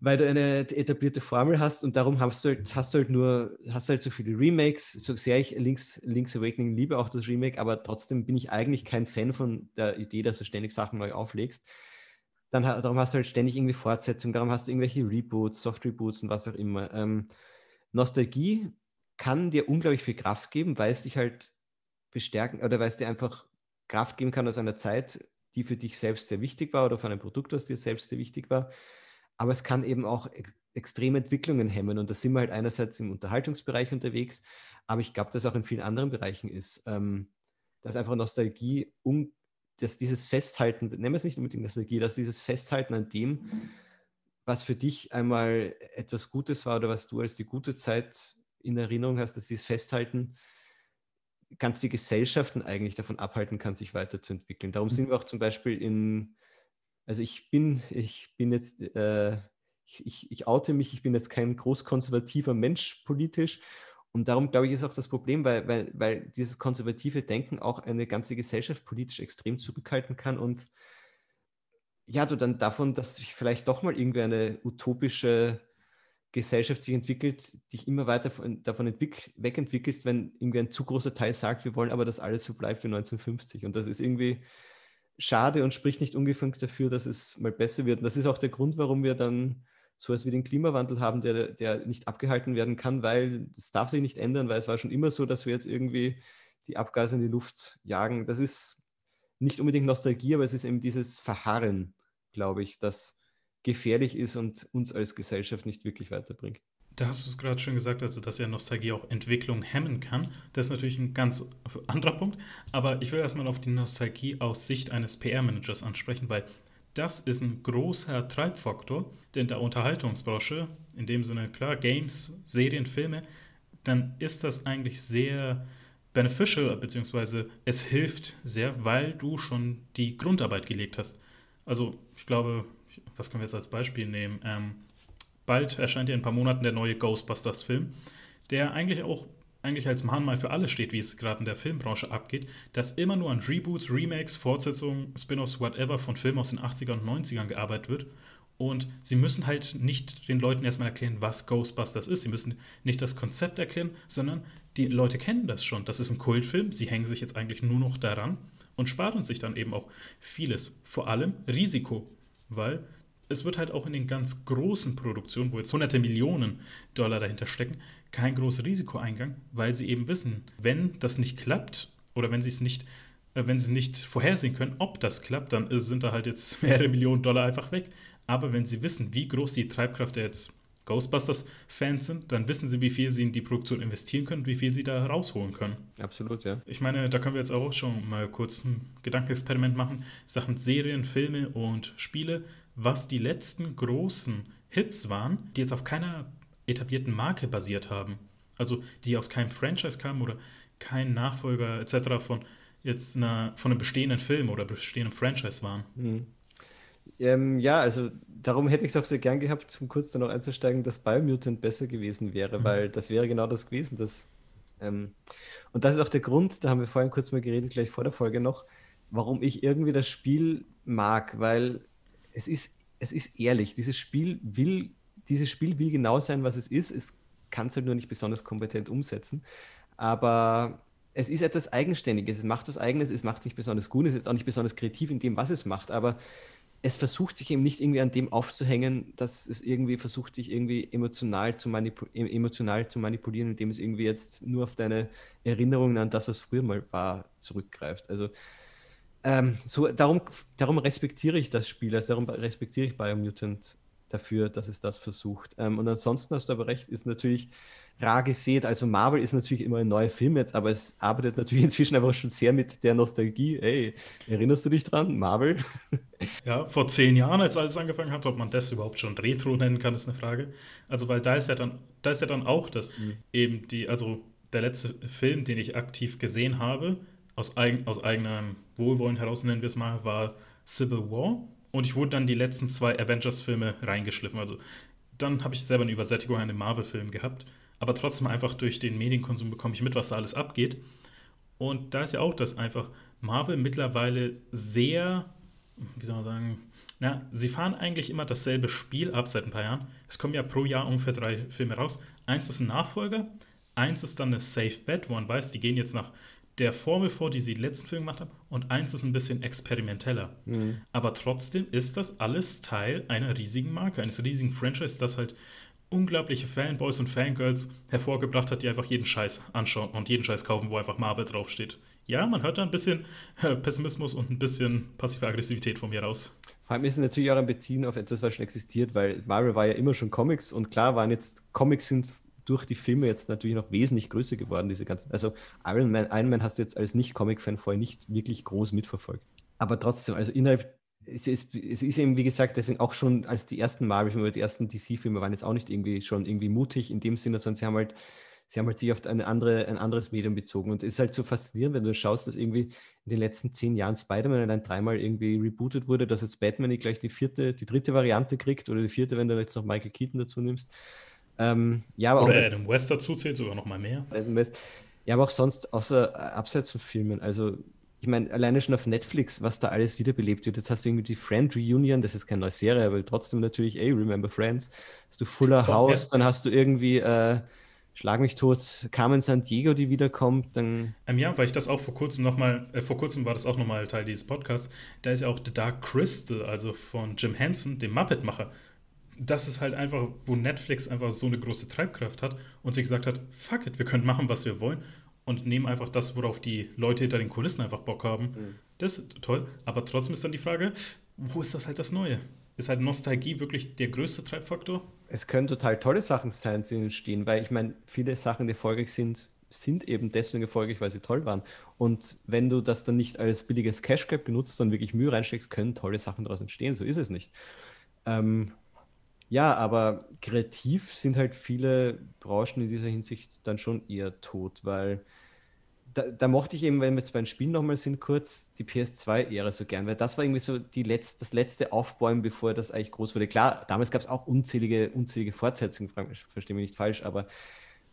Speaker 2: weil du eine etablierte Formel hast und darum hast du halt, hast du halt nur, hast halt so viele Remakes, so sehr ich Links, Link's Awakening liebe auch das Remake, aber trotzdem bin ich eigentlich kein Fan von der Idee, dass du ständig Sachen neu auflegst dann darum hast du halt ständig irgendwie Fortsetzungen, darum hast du irgendwelche Reboots, Soft-Reboots und was auch immer. Ähm, Nostalgie kann dir unglaublich viel Kraft geben, weil es dich halt bestärken oder weil es dir einfach Kraft geben kann aus einer Zeit, die für dich selbst sehr wichtig war oder von einem Produkt, das dir selbst sehr wichtig war. Aber es kann eben auch ex extreme Entwicklungen hemmen. Und da sind wir halt einerseits im Unterhaltungsbereich unterwegs, aber ich glaube, dass auch in vielen anderen Bereichen ist, ähm, dass einfach Nostalgie un dass dieses Festhalten, nennen wir es nicht unbedingt Nostalgie, dass dieses Festhalten an dem, was für dich einmal etwas Gutes war oder was du als die gute Zeit in Erinnerung hast, dass dieses Festhalten ganz die Gesellschaften eigentlich davon abhalten kann, sich weiterzuentwickeln. Darum sind wir auch zum Beispiel in, also ich bin, ich bin jetzt, äh, ich, ich oute mich, ich bin jetzt kein großkonservativer Mensch politisch und darum, glaube ich, ist auch das Problem, weil, weil, weil dieses konservative Denken auch eine ganze Gesellschaft politisch extrem zurückhalten kann und ja, du dann davon, dass sich vielleicht doch mal irgendwie eine utopische Gesellschaft sich entwickelt, dich immer weiter von, davon wegentwickelst, wenn irgendwie ein zu großer Teil sagt, wir wollen aber, dass alles so bleibt wie 1950. Und das ist irgendwie schade und spricht nicht ungefunkt dafür, dass es mal besser wird. Und das ist auch der Grund, warum wir dann so etwas wie den Klimawandel haben, der, der nicht abgehalten werden kann, weil es darf sich nicht ändern, weil es war schon immer so, dass wir jetzt irgendwie die Abgase in die Luft jagen. Das ist nicht unbedingt Nostalgie, aber es ist eben dieses Verharren, glaube ich, das gefährlich ist und uns als Gesellschaft nicht wirklich weiterbringt.
Speaker 1: Da hast du es gerade schon gesagt, also dass ja Nostalgie auch Entwicklung hemmen kann. Das ist natürlich ein ganz anderer Punkt. Aber ich will erstmal auf die Nostalgie aus Sicht eines PR-Managers ansprechen, weil das ist ein großer Treibfaktor in der Unterhaltungsbranche, in dem Sinne, klar, Games, Serien, Filme, dann ist das eigentlich sehr beneficial, beziehungsweise es hilft sehr, weil du schon die Grundarbeit gelegt hast. Also, ich glaube, was können wir jetzt als Beispiel nehmen? Ähm, bald erscheint ja in ein paar Monaten der neue Ghostbusters-Film, der eigentlich auch eigentlich als Mahnmal für alles steht, wie es gerade in der Filmbranche abgeht, dass immer nur an Reboots, Remakes, Fortsetzungen, Spin-offs, whatever von Filmen aus den 80ern und 90ern gearbeitet wird. Und sie müssen halt nicht den Leuten erstmal erklären, was Ghostbusters ist. Sie müssen nicht das Konzept erklären, sondern die Leute kennen das schon. Das ist ein Kultfilm. Sie hängen sich jetzt eigentlich nur noch daran und sparen sich dann eben auch vieles. Vor allem Risiko, weil es wird halt auch in den ganz großen Produktionen, wo jetzt hunderte Millionen Dollar dahinter stecken, kein großes Risiko eingegangen, weil sie eben wissen, wenn das nicht klappt oder wenn sie es nicht, äh, wenn sie nicht vorhersehen können, ob das klappt, dann sind da halt jetzt (laughs) mehrere Millionen Dollar einfach weg. Aber wenn sie wissen, wie groß die Treibkraft der jetzt Ghostbusters-Fans sind, dann wissen sie, wie viel sie in die Produktion investieren können, wie viel sie da rausholen können.
Speaker 2: Absolut, ja.
Speaker 1: Ich meine, da können wir jetzt auch schon mal kurz ein Gedankenexperiment machen. Sachen Serien, Filme und Spiele, was die letzten großen Hits waren, die jetzt auf keiner etablierten Marke basiert haben. Also die aus keinem Franchise kamen oder kein Nachfolger etc. von jetzt einer, von einem bestehenden Film oder bestehenden Franchise waren. Mhm.
Speaker 2: Ähm, ja, also darum hätte ich es auch sehr gern gehabt, um kurz dann noch einzusteigen, dass Biomutant besser gewesen wäre, mhm. weil das wäre genau das gewesen. Das, ähm, und das ist auch der Grund, da haben wir vorhin kurz mal geredet, gleich vor der Folge noch, warum ich irgendwie das Spiel mag, weil es ist, es ist ehrlich, dieses Spiel will dieses Spiel will genau sein, was es ist. Es kann es halt nur nicht besonders kompetent umsetzen. Aber es ist etwas Eigenständiges, es macht was Eigenes, es macht nicht besonders gut, es ist auch nicht besonders kreativ in dem, was es macht, aber es versucht sich eben nicht irgendwie an dem aufzuhängen, dass es irgendwie versucht, dich irgendwie emotional zu, manipu emotional zu manipulieren, indem es irgendwie jetzt nur auf deine Erinnerungen an das, was früher mal war, zurückgreift. Also ähm, so, darum, darum respektiere ich das Spiel, also darum respektiere ich Biomutant dafür, dass es das versucht. Ähm, und ansonsten hast du aber recht, ist natürlich rar gesät. Also Marvel ist natürlich immer ein neuer Film jetzt, aber es arbeitet natürlich (laughs) inzwischen einfach schon sehr mit der Nostalgie. Ey, erinnerst du dich dran? Marvel? (laughs)
Speaker 1: Ja, vor zehn Jahren, als alles angefangen hat, ob man das überhaupt schon Retro nennen kann, ist eine Frage. Also, weil da ist ja dann, da ist ja dann auch das, mhm. eben die, also der letzte Film, den ich aktiv gesehen habe, aus, eigen, aus eigenem Wohlwollen heraus nennen wir es mal, war Civil War. Und ich wurde dann die letzten zwei Avengers-Filme reingeschliffen. Also dann habe ich selber eine Übersättigung an den Marvel-Film gehabt aber trotzdem einfach durch den Medienkonsum bekomme ich mit, was da alles abgeht. Und da ist ja auch das einfach Marvel mittlerweile sehr, wie soll man sagen, na, sie fahren eigentlich immer dasselbe Spiel ab seit ein paar Jahren. Es kommen ja pro Jahr ungefähr drei Filme raus. Eins ist ein Nachfolger, eins ist dann eine Safe Bet, wo man weiß, die gehen jetzt nach der Formel vor, die sie letzten Film gemacht haben, und eins ist ein bisschen experimenteller. Mhm. Aber trotzdem ist das alles Teil einer riesigen Marke, eines riesigen Franchise, das halt unglaubliche Fanboys und Fangirls hervorgebracht hat, die einfach jeden Scheiß anschauen und jeden Scheiß kaufen, wo einfach Marvel draufsteht. Ja, man hört da ein bisschen äh, Pessimismus und ein bisschen passive Aggressivität von mir raus.
Speaker 2: Vor allem ist es natürlich auch ein Beziehen auf etwas, was schon existiert, weil Marvel war ja immer schon Comics und klar waren jetzt Comics sind durch die Filme jetzt natürlich noch wesentlich größer geworden, diese ganzen. Also Iron Man, Iron Man hast du jetzt als Nicht-Comic-Fan vorher nicht wirklich groß mitverfolgt. Aber trotzdem, also innerhalb es ist, es ist eben, wie gesagt, deswegen auch schon als die ersten Marvel-Filme, die ersten DC-Filme waren jetzt auch nicht irgendwie schon irgendwie mutig in dem Sinne, sondern sie haben halt, sie haben halt sich auf eine andere, ein anderes Medium bezogen. Und es ist halt so faszinierend, wenn du schaust, dass irgendwie in den letzten zehn Jahren Spider-Man allein dreimal irgendwie rebootet wurde, dass jetzt Batman nicht gleich die vierte, die dritte Variante kriegt oder die vierte, wenn du jetzt noch Michael Keaton dazu nimmst.
Speaker 1: Ähm, ja, aber oder auch, Adam West dazu zählt, sogar noch mal mehr.
Speaker 2: Adam West. Ja, aber auch sonst, außer äh, abseits von Filmen, also ich meine, alleine schon auf Netflix, was da alles wiederbelebt wird. Jetzt hast du irgendwie die Friend Reunion, das ist keine neue Serie, aber trotzdem natürlich, ey, Remember Friends. Hast du Fuller House, ja. dann hast du irgendwie äh, Schlag mich tot, Carmen San Diego, die wiederkommt, dann.
Speaker 1: Ähm, ja, weil ich das auch vor kurzem nochmal, äh, vor kurzem war das auch nochmal Teil dieses Podcasts. Da ist ja auch The Dark Crystal, also von Jim Henson, dem Muppet-Macher. Das ist halt einfach, wo Netflix einfach so eine große Treibkraft hat und sich gesagt hat, fuck it, wir können machen, was wir wollen und nehmen einfach das, worauf die Leute hinter den Kulissen einfach Bock haben. Mhm. Das ist toll. Aber trotzdem ist dann die Frage, wo ist das halt das Neue? Ist halt Nostalgie wirklich der größte Treibfaktor?
Speaker 2: Es können total tolle Sachen sein, die entstehen, weil ich meine, viele Sachen, die erfolgreich sind, sind eben deswegen erfolgreich, weil sie toll waren. Und wenn du das dann nicht als billiges Cash Grab benutzt, sondern wirklich Mühe reinsteckst, können tolle Sachen daraus entstehen. So ist es nicht. Ähm, ja, aber kreativ sind halt viele Branchen in dieser Hinsicht dann schon eher tot, weil da, da, mochte ich eben, wenn wir jetzt beim Spiel nochmal sind, kurz die PS2-Ära so gern, weil das war irgendwie so die Letz-, das letzte Aufbäumen, bevor das eigentlich groß wurde. Klar, damals gab es auch unzählige, unzählige Fortsetzungen, verstehe mich nicht falsch, aber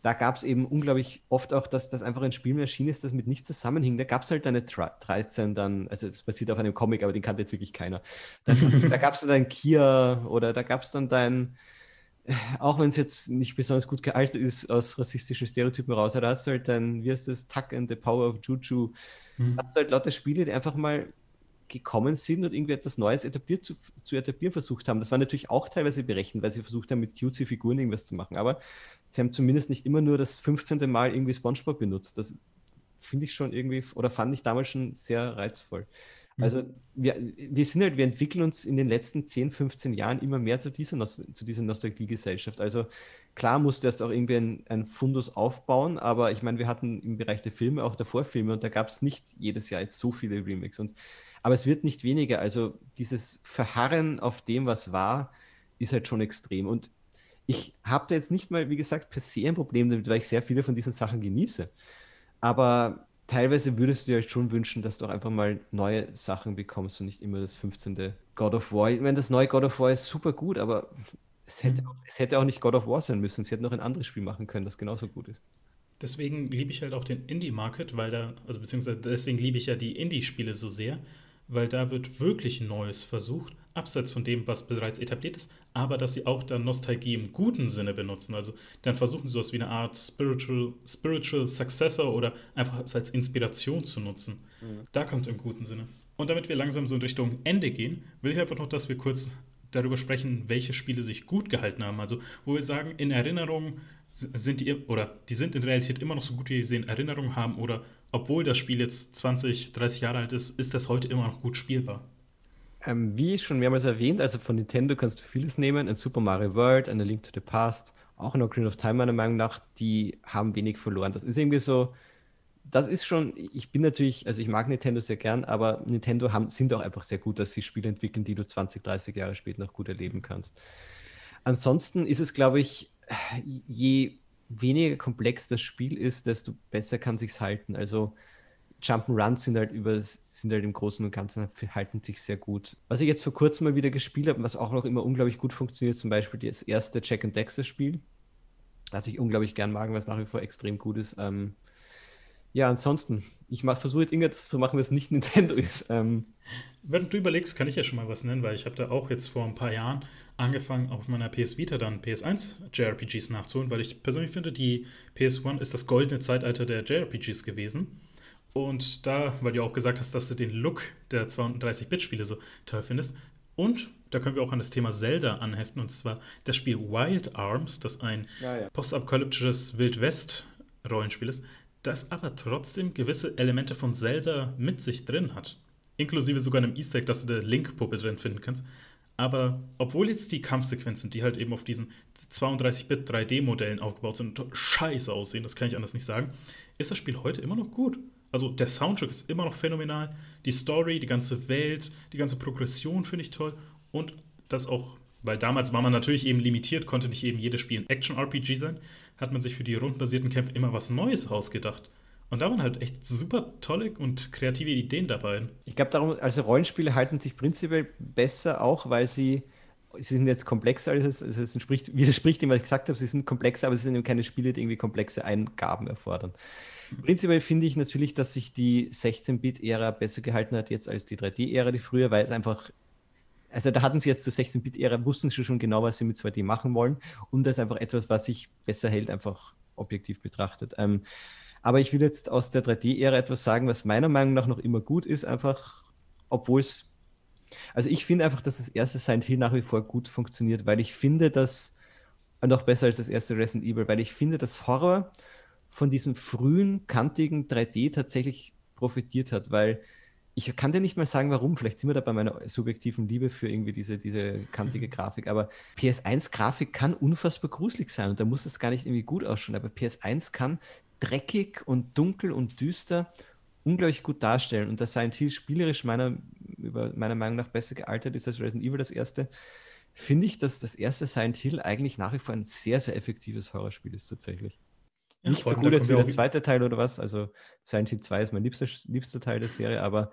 Speaker 2: da gab es eben unglaublich oft auch, dass das einfach ein Spiel mehr erschienen ist, das mit nichts zusammenhing. Da gab es halt eine 13 dann, also es basiert auf einem Comic, aber den kannte jetzt wirklich keiner. Dann, (laughs) da gab es dann ein Kia oder da gab es dann dein auch wenn es jetzt nicht besonders gut gealtert ist aus rassistischen Stereotypen raus, da hast du halt dann, wie heißt das, Tuck and the Power of Juju, mhm. hast du halt lauter Spiele, die einfach mal gekommen sind und irgendwie etwas Neues etabliert zu, zu etablieren versucht haben. Das war natürlich auch teilweise berechnet, weil sie versucht haben, mit cutesy Figuren irgendwas zu machen, aber sie haben zumindest nicht immer nur das 15. Mal irgendwie Spongebob benutzt. Das finde ich schon irgendwie, oder fand ich damals schon sehr reizvoll. Also mhm. wir, wir sind halt, wir entwickeln uns in den letzten 10, 15 Jahren immer mehr zu dieser, zu dieser Nostalgiegesellschaft. Also klar musste erst auch irgendwie ein, ein Fundus aufbauen, aber ich meine, wir hatten im Bereich der Filme auch davor Filme und da gab es nicht jedes Jahr jetzt so viele Remakes. Und, aber es wird nicht weniger. Also dieses Verharren auf dem, was war, ist halt schon extrem. Und ich habe da jetzt nicht mal, wie gesagt, per se ein Problem damit, weil ich sehr viele von diesen Sachen genieße. Aber teilweise würdest du dir halt schon wünschen, dass du auch einfach mal neue Sachen bekommst und nicht immer das 15. God of War. Ich meine, das neue God of War ist super gut, aber es hätte, mhm. auch, es hätte auch nicht God of War sein müssen. Sie hätten noch ein anderes Spiel machen können, das genauso gut ist.
Speaker 1: Deswegen liebe ich halt auch den Indie-Market, weil da, also beziehungsweise deswegen liebe ich ja die Indie-Spiele so sehr, weil da wird wirklich Neues versucht, abseits von dem, was bereits etabliert ist, aber dass sie auch dann Nostalgie im guten Sinne benutzen. Also dann versuchen sie sowas wie eine Art Spiritual, Spiritual Successor oder einfach es als Inspiration zu nutzen. Mhm. Da kommt es im guten Sinne. Und damit wir langsam so in Richtung Ende gehen, will ich einfach noch, dass wir kurz darüber sprechen, welche Spiele sich gut gehalten haben. Also, wo wir sagen, in Erinnerung sind die, oder die sind in Realität immer noch so gut, wie sie in Erinnerung haben, oder obwohl das Spiel jetzt 20, 30 Jahre alt ist, ist das heute immer noch gut spielbar.
Speaker 2: Ähm, wie schon mehrmals erwähnt, also von Nintendo kannst du vieles nehmen. Ein Super Mario World, eine Link to the Past, auch ein Ocarina of Time meiner Meinung nach, die haben wenig verloren. Das ist irgendwie so, das ist schon, ich bin natürlich, also ich mag Nintendo sehr gern, aber Nintendo haben, sind auch einfach sehr gut, dass sie Spiele entwickeln, die du 20, 30 Jahre später noch gut erleben kannst. Ansonsten ist es, glaube ich, je weniger komplex das Spiel ist, desto besser kann sich halten. Also Jump'n'Runs sind halt über, sind halt im Großen und Ganzen halten sich sehr gut. Was ich jetzt vor kurzem mal wieder gespielt habe, was auch noch immer unglaublich gut funktioniert, zum Beispiel das erste Jack and Dexter Spiel, das ich unglaublich gern mag, was nach wie vor extrem gut ist. Ähm, ja, ansonsten, ich versuche jetzt irgendwas zu machen, was nicht (laughs) Nintendo ist. Ähm,
Speaker 1: Wenn du überlegst, kann ich ja schon mal was nennen, weil ich habe da auch jetzt vor ein paar Jahren angefangen, auf meiner PS Vita dann PS1 JRPGs nachzuholen, weil ich persönlich finde, die PS1 ist das goldene Zeitalter der JRPGs gewesen. Und da, weil du auch gesagt hast, dass du den Look der 32-Bit-Spiele so toll findest. Und da können wir auch an das Thema Zelda anheften, und zwar das Spiel Wild Arms, das ein ja, ja. postapokalyptisches Wild-West-Rollenspiel ist das aber trotzdem gewisse Elemente von Zelda mit sich drin hat. Inklusive sogar einem Easter Egg, dass du eine Link-Puppe drin finden kannst. Aber obwohl jetzt die Kampfsequenzen, die halt eben auf diesen 32-Bit 3D-Modellen aufgebaut sind, scheiße aussehen, das kann ich anders nicht sagen, ist das Spiel heute immer noch gut. Also der Soundtrack ist immer noch phänomenal, die Story, die ganze Welt, die ganze Progression finde ich toll und das auch, weil damals war man natürlich eben limitiert, konnte nicht eben jedes Spiel ein Action-RPG sein, hat man sich für die rundenbasierten Kämpfe immer was Neues ausgedacht. Und da waren halt echt super tolle und kreative Ideen dabei.
Speaker 2: Ich glaube darum, also Rollenspiele halten sich prinzipiell besser auch, weil sie, sie sind jetzt komplexer, als es, also es entspricht, (laughs) widerspricht dem, was ich gesagt habe, sie sind komplexer, aber sie sind eben keine Spiele, die irgendwie komplexe Eingaben erfordern. Prinzipiell finde ich natürlich, dass sich die 16-Bit-Ära besser gehalten hat jetzt als die 3D-Ära, die früher, weil es einfach also da hatten sie jetzt zur 16-Bit-Ära, wussten sie schon genau, was sie mit 2D machen wollen. Und das ist einfach etwas, was sich besser hält, einfach objektiv betrachtet. Ähm, aber ich will jetzt aus der 3D-Ära etwas sagen, was meiner Meinung nach noch immer gut ist, einfach, obwohl es. Also ich finde einfach, dass das erste Silent Hill nach wie vor gut funktioniert, weil ich finde, dass noch besser als das erste Resident Evil, weil ich finde, dass Horror von diesem frühen, kantigen 3D tatsächlich profitiert hat, weil ich kann dir nicht mal sagen, warum. Vielleicht sind wir da bei meiner subjektiven Liebe für irgendwie diese, diese kantige mhm. Grafik. Aber PS1-Grafik kann unfassbar gruselig sein und da muss es gar nicht irgendwie gut ausschauen. Aber PS1 kann dreckig und dunkel und düster unglaublich gut darstellen. Und da Silent Hill spielerisch meiner, meiner Meinung nach besser gealtert ist als Resident Evil das erste, finde ich, dass das erste Silent Hill eigentlich nach wie vor ein sehr, sehr effektives Horrorspiel ist tatsächlich. Ja, nicht so gut jetzt wie der zweite Teil oder was. Also Silent Hill 2 ist mein liebster, liebster Teil der Serie, aber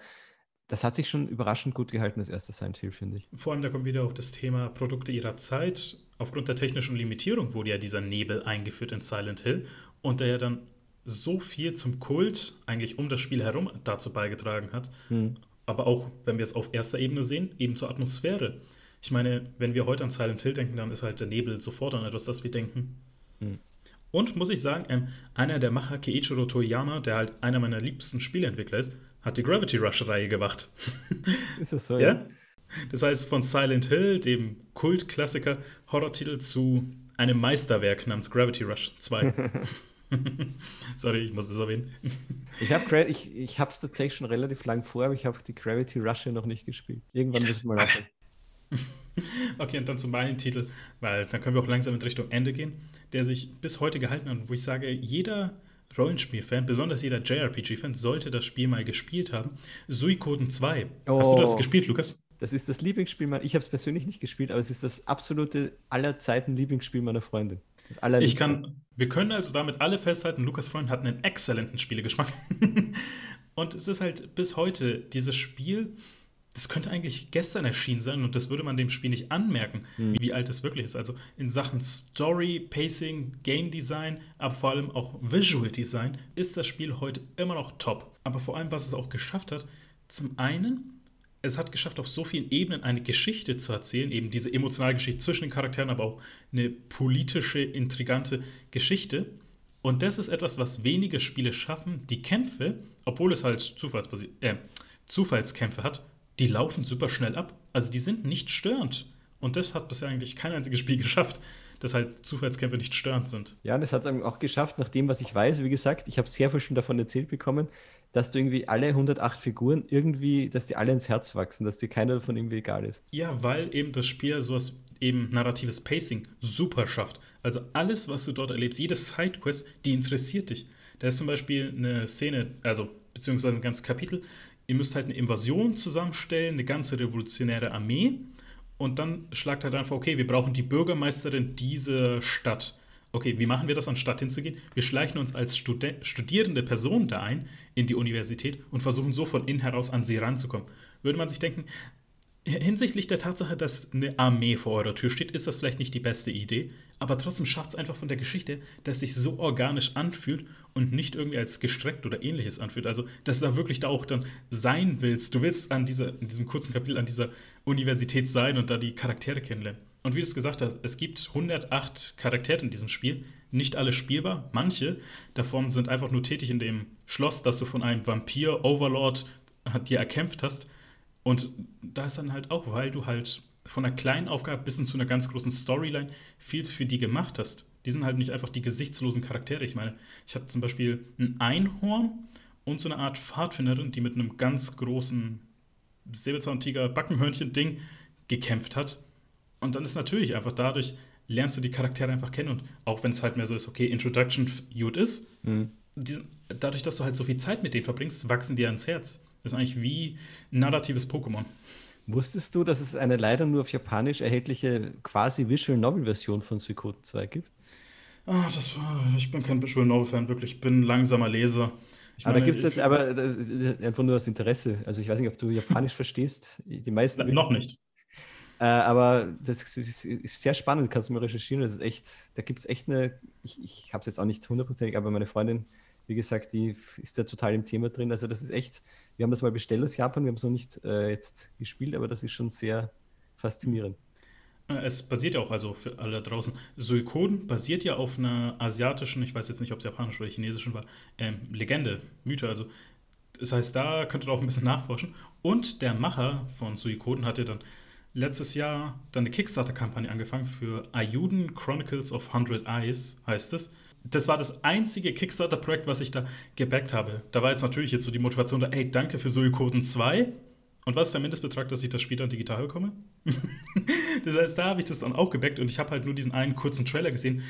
Speaker 2: das hat sich schon überraschend gut gehalten, das erste Silent Hill, finde ich.
Speaker 1: Vor allem, da kommt wieder auf das Thema Produkte ihrer Zeit. Aufgrund der technischen Limitierung wurde ja dieser Nebel eingeführt in Silent Hill und der ja dann so viel zum Kult eigentlich um das Spiel herum dazu beigetragen hat. Hm. Aber auch, wenn wir es auf erster Ebene sehen, eben zur Atmosphäre. Ich meine, wenn wir heute an Silent Hill denken, dann ist halt der Nebel sofort an etwas, das wir denken. Hm. Und muss ich sagen, ähm, einer der Macher, Keiichiro Toyama, der halt einer meiner liebsten Spieleentwickler ist, hat die Gravity Rush-Reihe gemacht. (laughs)
Speaker 2: Ist das so? ja? ja?
Speaker 1: Das heißt, von Silent Hill, dem Kultklassiker, Horrortitel, zu einem Meisterwerk namens Gravity Rush 2. (laughs) (laughs) Sorry, ich muss das erwähnen.
Speaker 2: Ich habe ich, ich es tatsächlich schon relativ lang vor, aber ich habe die Gravity Rush noch nicht gespielt. Irgendwann müssen wir mal
Speaker 1: Okay, und dann zu meinem Titel, weil dann können wir auch langsam in Richtung Ende gehen, der sich bis heute gehalten hat, wo ich sage, jeder Rollenspiel-Fan, besonders jeder JRPG-Fan, sollte das Spiel mal gespielt haben. Suikoden 2. Oh, Hast du das oh. gespielt, Lukas?
Speaker 2: Das ist das Lieblingsspiel meiner. Ich habe es persönlich nicht gespielt, aber es ist das absolute aller Zeiten Lieblingsspiel meiner Freundin.
Speaker 1: ich kann, wir können also damit alle festhalten, Lukas Freund hat einen exzellenten Spielegeschmack. (laughs) Und es ist halt bis heute dieses Spiel, das könnte eigentlich gestern erschienen sein und das würde man dem Spiel nicht anmerken, mhm. wie alt es wirklich ist. Also in Sachen Story, Pacing, Game Design, aber vor allem auch Visual Design ist das Spiel heute immer noch top. Aber vor allem, was es auch geschafft hat, zum einen es hat geschafft, auf so vielen Ebenen eine Geschichte zu erzählen, eben diese emotionale Geschichte zwischen den Charakteren, aber auch eine politische, intrigante Geschichte. Und das ist etwas, was wenige Spiele schaffen. Die Kämpfe, obwohl es halt äh, Zufallskämpfe hat, die laufen super schnell ab. Also die sind nicht störend. Und das hat bisher eigentlich kein einziges Spiel (laughs) geschafft, dass halt Zufallskämpfe nicht störend sind.
Speaker 2: Ja, und das hat es auch geschafft, nach dem, was ich weiß. Wie gesagt, ich habe sehr viel schon davon erzählt bekommen, dass du irgendwie alle 108 Figuren irgendwie, dass die alle ins Herz wachsen, dass dir keiner davon irgendwie egal ist.
Speaker 1: Ja, weil eben das Spiel sowas eben narratives Pacing super schafft. Also alles, was du dort erlebst, jede Sidequest, die interessiert dich. Da ist zum Beispiel eine Szene, also beziehungsweise ein ganzes Kapitel. Ihr müsst halt eine Invasion zusammenstellen, eine ganze revolutionäre Armee. Und dann schlagt halt einfach, okay, wir brauchen die Bürgermeisterin dieser Stadt okay, wie machen wir das, anstatt hinzugehen? Wir schleichen uns als Studi studierende Person da ein in die Universität und versuchen so von innen heraus an sie ranzukommen. Würde man sich denken, hinsichtlich der Tatsache, dass eine Armee vor eurer Tür steht, ist das vielleicht nicht die beste Idee, aber trotzdem schafft es einfach von der Geschichte, dass sich so organisch anfühlt und nicht irgendwie als gestreckt oder ähnliches anfühlt. Also, dass du da wirklich da auch dann sein willst. Du willst an dieser, in diesem kurzen Kapitel an dieser Universität sein und da die Charaktere kennenlernen. Und wie du es gesagt hast, es gibt 108 Charaktere in diesem Spiel, nicht alle spielbar. Manche davon sind einfach nur tätig in dem Schloss, das du von einem Vampir-Overlord dir erkämpft hast. Und da ist dann halt auch, weil du halt von einer kleinen Aufgabe bis hin zu einer ganz großen Storyline viel für die gemacht hast. Die sind halt nicht einfach die gesichtslosen Charaktere. Ich meine, ich habe zum Beispiel ein Einhorn und so eine Art Pfadfinderin, die mit einem ganz großen Säbelzahntiger-Backenhörnchen-Ding gekämpft hat. Und dann ist natürlich einfach dadurch, lernst du die Charaktere einfach kennen. Und auch wenn es halt mehr so ist, okay, Introduction gut ist, mhm. diesen, dadurch, dass du halt so viel Zeit mit denen verbringst, wachsen dir ans Herz. Das ist eigentlich wie ein narratives Pokémon.
Speaker 2: Wusstest du, dass es eine leider nur auf Japanisch erhältliche quasi Visual Novel Version von Suikoden 2 gibt?
Speaker 1: Ah, das, ich bin kein Visual Novel Fan, wirklich. Ich bin ein langsamer Leser.
Speaker 2: Ich aber da gibt es jetzt aber einfach nur das Interesse. Also ich weiß nicht, ob du Japanisch (laughs) verstehst. Die meisten.
Speaker 1: Na, noch nicht.
Speaker 2: Äh, aber das ist, sehr spannend, kannst du mal recherchieren. Das ist echt, da gibt es echt eine, ich, ich habe es jetzt auch nicht hundertprozentig, aber meine Freundin, wie gesagt, die ist ja total im Thema drin. Also das ist echt, wir haben das mal bestellt aus Japan, wir haben es noch nicht äh, jetzt gespielt, aber das ist schon sehr faszinierend.
Speaker 1: Äh, es basiert ja auch, also für alle draußen, Suikoden basiert ja auf einer asiatischen, ich weiß jetzt nicht, ob es japanisch oder chinesischen war, ähm, Legende, Mythe. Also das heißt, da könnt ihr auch ein bisschen nachforschen. Und der Macher von Suikoden hatte dann letztes Jahr dann eine Kickstarter-Kampagne angefangen für Ayuden Chronicles of Hundred Eyes, heißt es. Das war das einzige Kickstarter-Projekt, was ich da gebackt habe. Da war jetzt natürlich jetzt so die Motivation da, ey, danke für Suikoden 2. Und was ist der Mindestbetrag, dass ich das Spiel dann digital bekomme? (laughs) das heißt, da habe ich das dann auch gebackt und ich habe halt nur diesen einen kurzen Trailer gesehen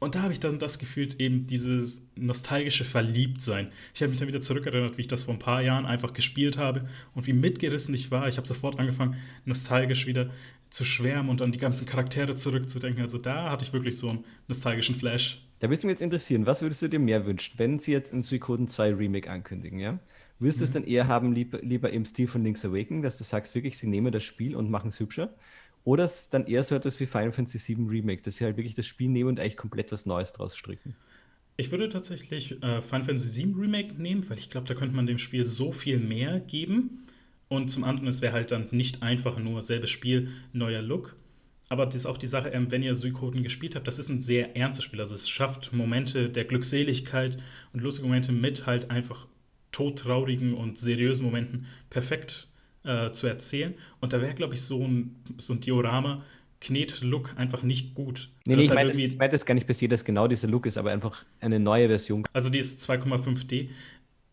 Speaker 1: und da habe ich dann das gefühlt, eben dieses nostalgische Verliebtsein. Ich habe mich dann wieder zurückerinnert, wie ich das vor ein paar Jahren einfach gespielt habe und wie mitgerissen ich war. Ich habe sofort angefangen, nostalgisch wieder zu schwärmen und an die ganzen Charaktere zurückzudenken. Also da hatte ich wirklich so einen nostalgischen Flash.
Speaker 2: Da würde mich jetzt interessieren, was würdest du dir mehr wünschen, wenn sie jetzt ein Suikoden 2 Remake ankündigen, ja? Würdest mhm. du es dann eher haben, lieber, lieber im Stil von Link's Awakening, dass du sagst, wirklich, sie nehmen das Spiel und machen es hübscher? Oder es ist dann eher so etwas wie Final Fantasy VII Remake, dass sie halt wirklich das Spiel nehmen und eigentlich komplett was Neues draus stricken.
Speaker 1: Ich würde tatsächlich äh, Final Fantasy VII Remake nehmen, weil ich glaube, da könnte man dem Spiel so viel mehr geben. Und zum anderen, es wäre halt dann nicht einfach nur selbes Spiel, neuer Look. Aber das ist auch die Sache, ähm, wenn ihr Suikoden gespielt habt, das ist ein sehr ernstes Spiel. Also es schafft Momente der Glückseligkeit und lustige Momente mit halt einfach todtraurigen und seriösen Momenten perfekt äh, zu erzählen. Und da wäre, glaube ich, so ein, so ein Diorama, Knet-Look einfach nicht gut.
Speaker 2: Nee, nee ich halt meine mein das gar nicht passiert, dass genau dieser Look ist, aber einfach eine neue Version.
Speaker 1: Also die ist 2,5D.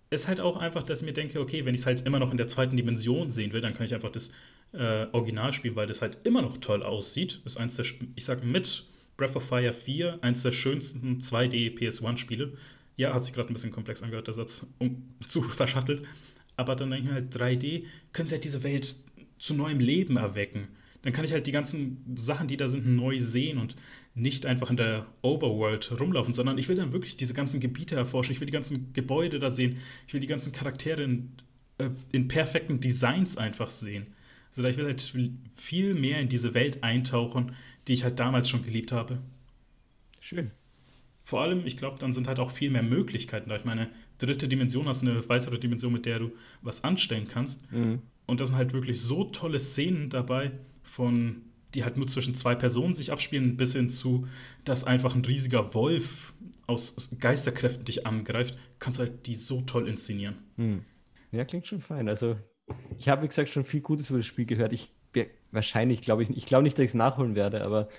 Speaker 1: Ist halt auch einfach, dass ich mir denke, okay, wenn ich es halt immer noch in der zweiten Dimension sehen will, dann kann ich einfach das äh, Original spielen, weil das halt immer noch toll aussieht. Ist eins der, ich sag mit Breath of Fire 4, eins der schönsten 2D PS1-Spiele. Ja, hat sich gerade ein bisschen komplex angehört, der Satz, um, (laughs) zu verschattelt aber dann denke ich mir halt, 3D können sie halt diese Welt zu neuem Leben erwecken. Dann kann ich halt die ganzen Sachen, die da sind, neu sehen und nicht einfach in der Overworld rumlaufen, sondern ich will dann wirklich diese ganzen Gebiete erforschen, ich will die ganzen Gebäude da sehen, ich will die ganzen Charaktere in, äh, in perfekten Designs einfach sehen. Also ich will halt viel mehr in diese Welt eintauchen, die ich halt damals schon geliebt habe.
Speaker 2: Schön.
Speaker 1: Vor allem, ich glaube, dann sind halt auch viel mehr Möglichkeiten da. Ich meine, dritte Dimension hast eine weitere Dimension, mit der du was anstellen kannst. Mhm. Und da sind halt wirklich so tolle Szenen dabei, von, die halt nur zwischen zwei Personen sich abspielen, bis hin zu, dass einfach ein riesiger Wolf aus Geisterkräften dich angreift, kannst du halt die so toll inszenieren. Hm.
Speaker 2: Ja, klingt schon fein. Also, ich habe, wie gesagt, schon viel Gutes über das Spiel gehört. Ich wahrscheinlich, glaube ich, ich glaube nicht, dass ich es nachholen werde, aber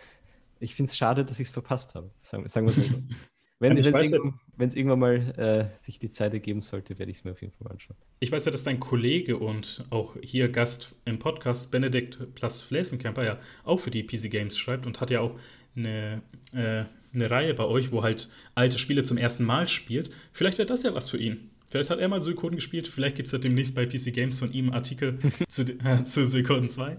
Speaker 2: ich finde es schade, dass ich es verpasst habe. Sagen, sagen wir es mal so. (laughs) Wenn es irgendwann, irgendwann, mal äh, sich die Zeit ergeben sollte, werde ich es mir auf jeden Fall anschauen.
Speaker 1: Ich weiß ja, dass dein Kollege und auch hier Gast im Podcast, Benedikt Plus Flesenkemper, ja auch für die PC Games schreibt und hat ja auch eine, äh, eine Reihe bei euch, wo halt alte Spiele zum ersten Mal spielt. Vielleicht wäre das ja was für ihn. Vielleicht hat er mal Suikoden gespielt, vielleicht gibt es ja demnächst bei PC Games von ihm Artikel (laughs) zu, äh, zu Suikoden 2.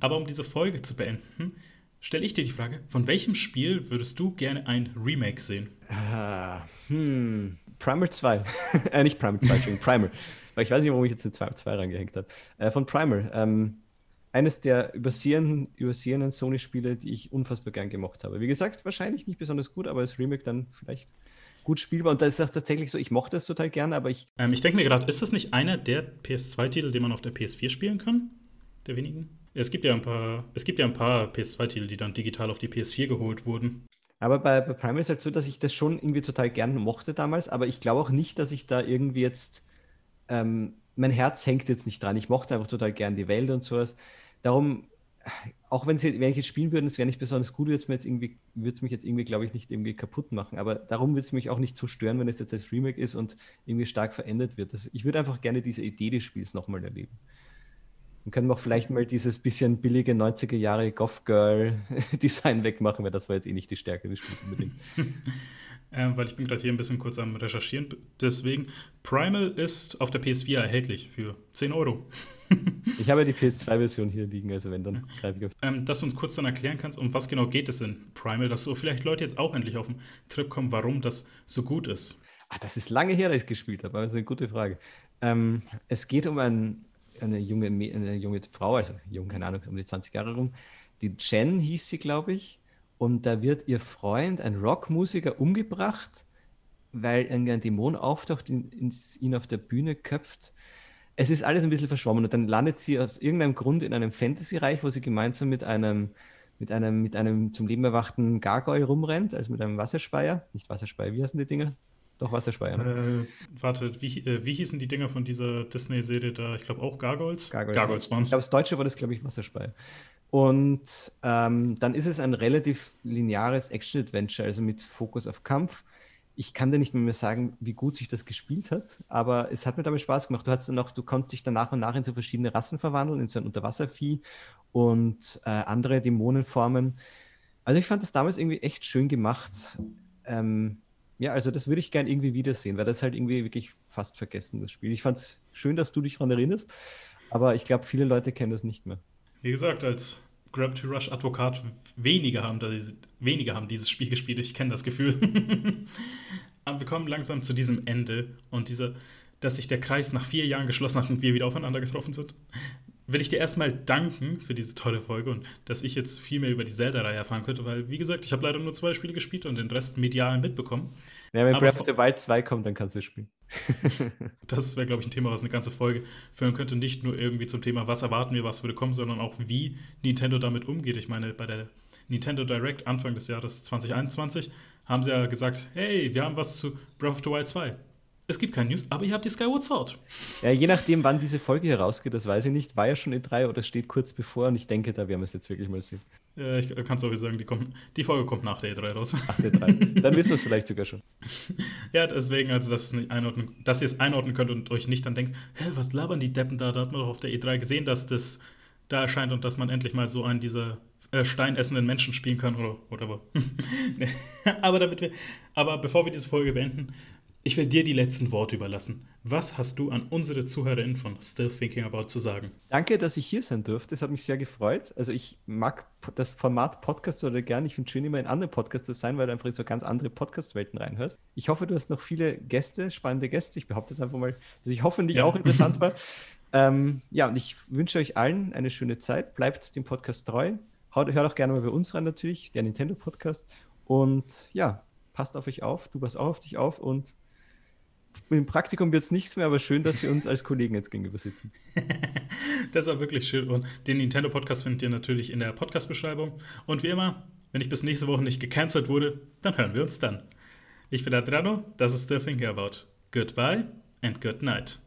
Speaker 1: Aber um diese Folge zu beenden, stelle ich dir die Frage, von welchem Spiel würdest du gerne ein Remake sehen?
Speaker 2: Ah, hm, Primer 2. (laughs) äh, nicht Primer 2, Entschuldigung, Primer. Weil ich weiß nicht, warum ich jetzt den 2, 2 reingehängt habe. Äh, von Primer. Ähm, eines der übersehenden, übersehenden Sony-Spiele, die ich unfassbar gern gemacht habe. Wie gesagt, wahrscheinlich nicht besonders gut, aber als Remake dann vielleicht gut spielbar. Und das ist auch tatsächlich so, ich mochte es total gerne, aber ich.
Speaker 1: Ähm, ich denke mir gerade, ist das nicht einer der PS2-Titel, den man auf der PS4 spielen kann? Der wenigen? Es gibt ja ein paar, es gibt ja ein paar PS2-Titel, die dann digital auf die PS4 geholt wurden.
Speaker 2: Aber bei, bei Primal ist halt so, dass ich das schon irgendwie total gern mochte damals, aber ich glaube auch nicht, dass ich da irgendwie jetzt, ähm, mein Herz hängt jetzt nicht dran. Ich mochte einfach total gern die Welt und sowas. Darum, auch wenn, sie, wenn ich jetzt spielen würde, es wäre nicht besonders gut, würde es mich jetzt irgendwie, glaube ich, nicht irgendwie kaputt machen. Aber darum würde es mich auch nicht so stören, wenn es jetzt als Remake ist und irgendwie stark verändert wird. Das, ich würde einfach gerne diese Idee des Spiels nochmal erleben. Dann können wir auch vielleicht mal dieses bisschen billige 90er Jahre Goth Girl (laughs) Design wegmachen, weil das war jetzt eh nicht die Stärke des Spiels unbedingt. (laughs)
Speaker 1: äh, weil ich bin gerade hier ein bisschen kurz am Recherchieren. Deswegen, Primal ist auf der PS4 erhältlich für 10 Euro. (laughs)
Speaker 2: ich habe ja die PS2-Version hier liegen, also wenn, dann
Speaker 1: greife ich auf. Ähm, dass du uns kurz dann erklären kannst, um was genau geht es in Primal, dass so vielleicht Leute jetzt auch endlich auf den Trip kommen, warum das so gut ist.
Speaker 2: Ah, das ist lange her, dass ich gespielt habe, aber das ist eine gute Frage. Ähm, es geht um ein eine junge, eine junge Frau, also jung, keine Ahnung, um die 20 Jahre rum. Die Jen hieß sie, glaube ich. Und da wird ihr Freund, ein Rockmusiker, umgebracht, weil ein Dämon auftaucht, ihn, ihn auf der Bühne köpft. Es ist alles ein bisschen verschwommen und dann landet sie aus irgendeinem Grund in einem Fantasy-Reich, wo sie gemeinsam mit einem, mit einem, mit einem zum Leben erwachten Gargoyle rumrennt, also mit einem Wasserspeier. Nicht Wasserspeier, wie heißen die Dinger? Doch, Wasserspeier.
Speaker 1: Ne? Äh, warte, wie, äh, wie hießen die Dinger von dieser Disney-Serie da? Ich glaube auch Gargoyles.
Speaker 2: Gargoyles, Gargoyles waren es. Ich glaube, das Deutsche war das, glaube ich, Wasserspeier. Und ähm, dann ist es ein relativ lineares Action-Adventure, also mit Fokus auf Kampf. Ich kann dir nicht mehr sagen, wie gut sich das gespielt hat, aber es hat mir dabei Spaß gemacht. Du hast dann auch, du konntest dich dann nach und nach in so verschiedene Rassen verwandeln, in so ein Unterwasservieh und äh, andere Dämonenformen. Also ich fand das damals irgendwie echt schön gemacht. Ähm, ja, also das würde ich gerne irgendwie wiedersehen, weil das halt irgendwie wirklich fast vergessen, das Spiel. Ich fand es schön, dass du dich daran erinnerst, aber ich glaube, viele Leute kennen das nicht mehr.
Speaker 1: Wie gesagt, als Gravity Rush Advokat weniger haben, weniger haben dieses Spiel gespielt. Ich kenne das Gefühl. (laughs) wir kommen langsam zu diesem Ende und dieser, dass sich der Kreis nach vier Jahren geschlossen hat und wir wieder aufeinander getroffen sind will ich dir erstmal danken für diese tolle Folge und dass ich jetzt viel mehr über die Zelda-Reihe erfahren könnte, weil, wie gesagt, ich habe leider nur zwei Spiele gespielt und den Rest medial mitbekommen.
Speaker 2: Ja, wenn Breath of the Wild 2 kommt, dann kannst du spielen. (laughs) (laughs)
Speaker 1: das wäre, glaube ich, ein Thema, was eine ganze Folge führen könnte. Nicht nur irgendwie zum Thema, was erwarten wir, was würde kommen, sondern auch, wie Nintendo damit umgeht. Ich meine, bei der Nintendo Direct Anfang des Jahres 2021 haben sie ja gesagt, hey, wir haben was zu Breath of the Wild 2 es gibt keine News, aber ihr habt die Skyward Sword.
Speaker 2: Ja, je nachdem, wann diese Folge hier rausgeht, das weiß ich nicht. War ja schon in drei oder steht kurz bevor und ich denke, da werden wir es jetzt wirklich mal sehen.
Speaker 1: Ja, ich kann es auch sagen, die, kommt, die Folge kommt nach der E3 raus.
Speaker 2: Nach der E3. Dann wissen wir es vielleicht sogar schon. (laughs)
Speaker 1: ja, deswegen, also, dass, dass ihr es einordnen könnt und euch nicht dann denkt, hä, was labern die Deppen da? Da hat man doch auf der E3 gesehen, dass das da erscheint und dass man endlich mal so einen dieser äh, steinessenden Menschen spielen kann oder whatever. (laughs) aber damit wir, aber bevor wir diese Folge beenden, ich will dir die letzten Worte überlassen. Was hast du an unsere ZuhörerInnen von Still Thinking About zu sagen?
Speaker 2: Danke, dass ich hier sein durfte. Es hat mich sehr gefreut. Also ich mag das Format Podcast oder gern. Ich finde es schön, immer in andere Podcasts zu sein, weil du einfach in so ganz andere Podcast-Welten reinhörst. Ich hoffe, du hast noch viele Gäste, spannende Gäste. Ich behaupte jetzt einfach mal, dass ich hoffentlich ja. auch interessant (laughs) war. ähm, ja, und ich wünsche euch allen eine schöne Zeit. Bleibt dem Podcast treu. Hört auch gerne mal bei uns rein natürlich, der Nintendo Podcast. Und ja, passt auf euch auf, du passt auch auf dich auf und dem Praktikum wird es nichts mehr, aber schön, dass wir uns als Kollegen jetzt gegenüber sitzen. (laughs)
Speaker 1: das war wirklich schön. Und den Nintendo Podcast findet ihr natürlich in der Podcast-Beschreibung. Und wie immer, wenn ich bis nächste Woche nicht gecancelt wurde, dann hören wir uns dann. Ich bin Adriano, das ist The Thinking About. Goodbye and good night.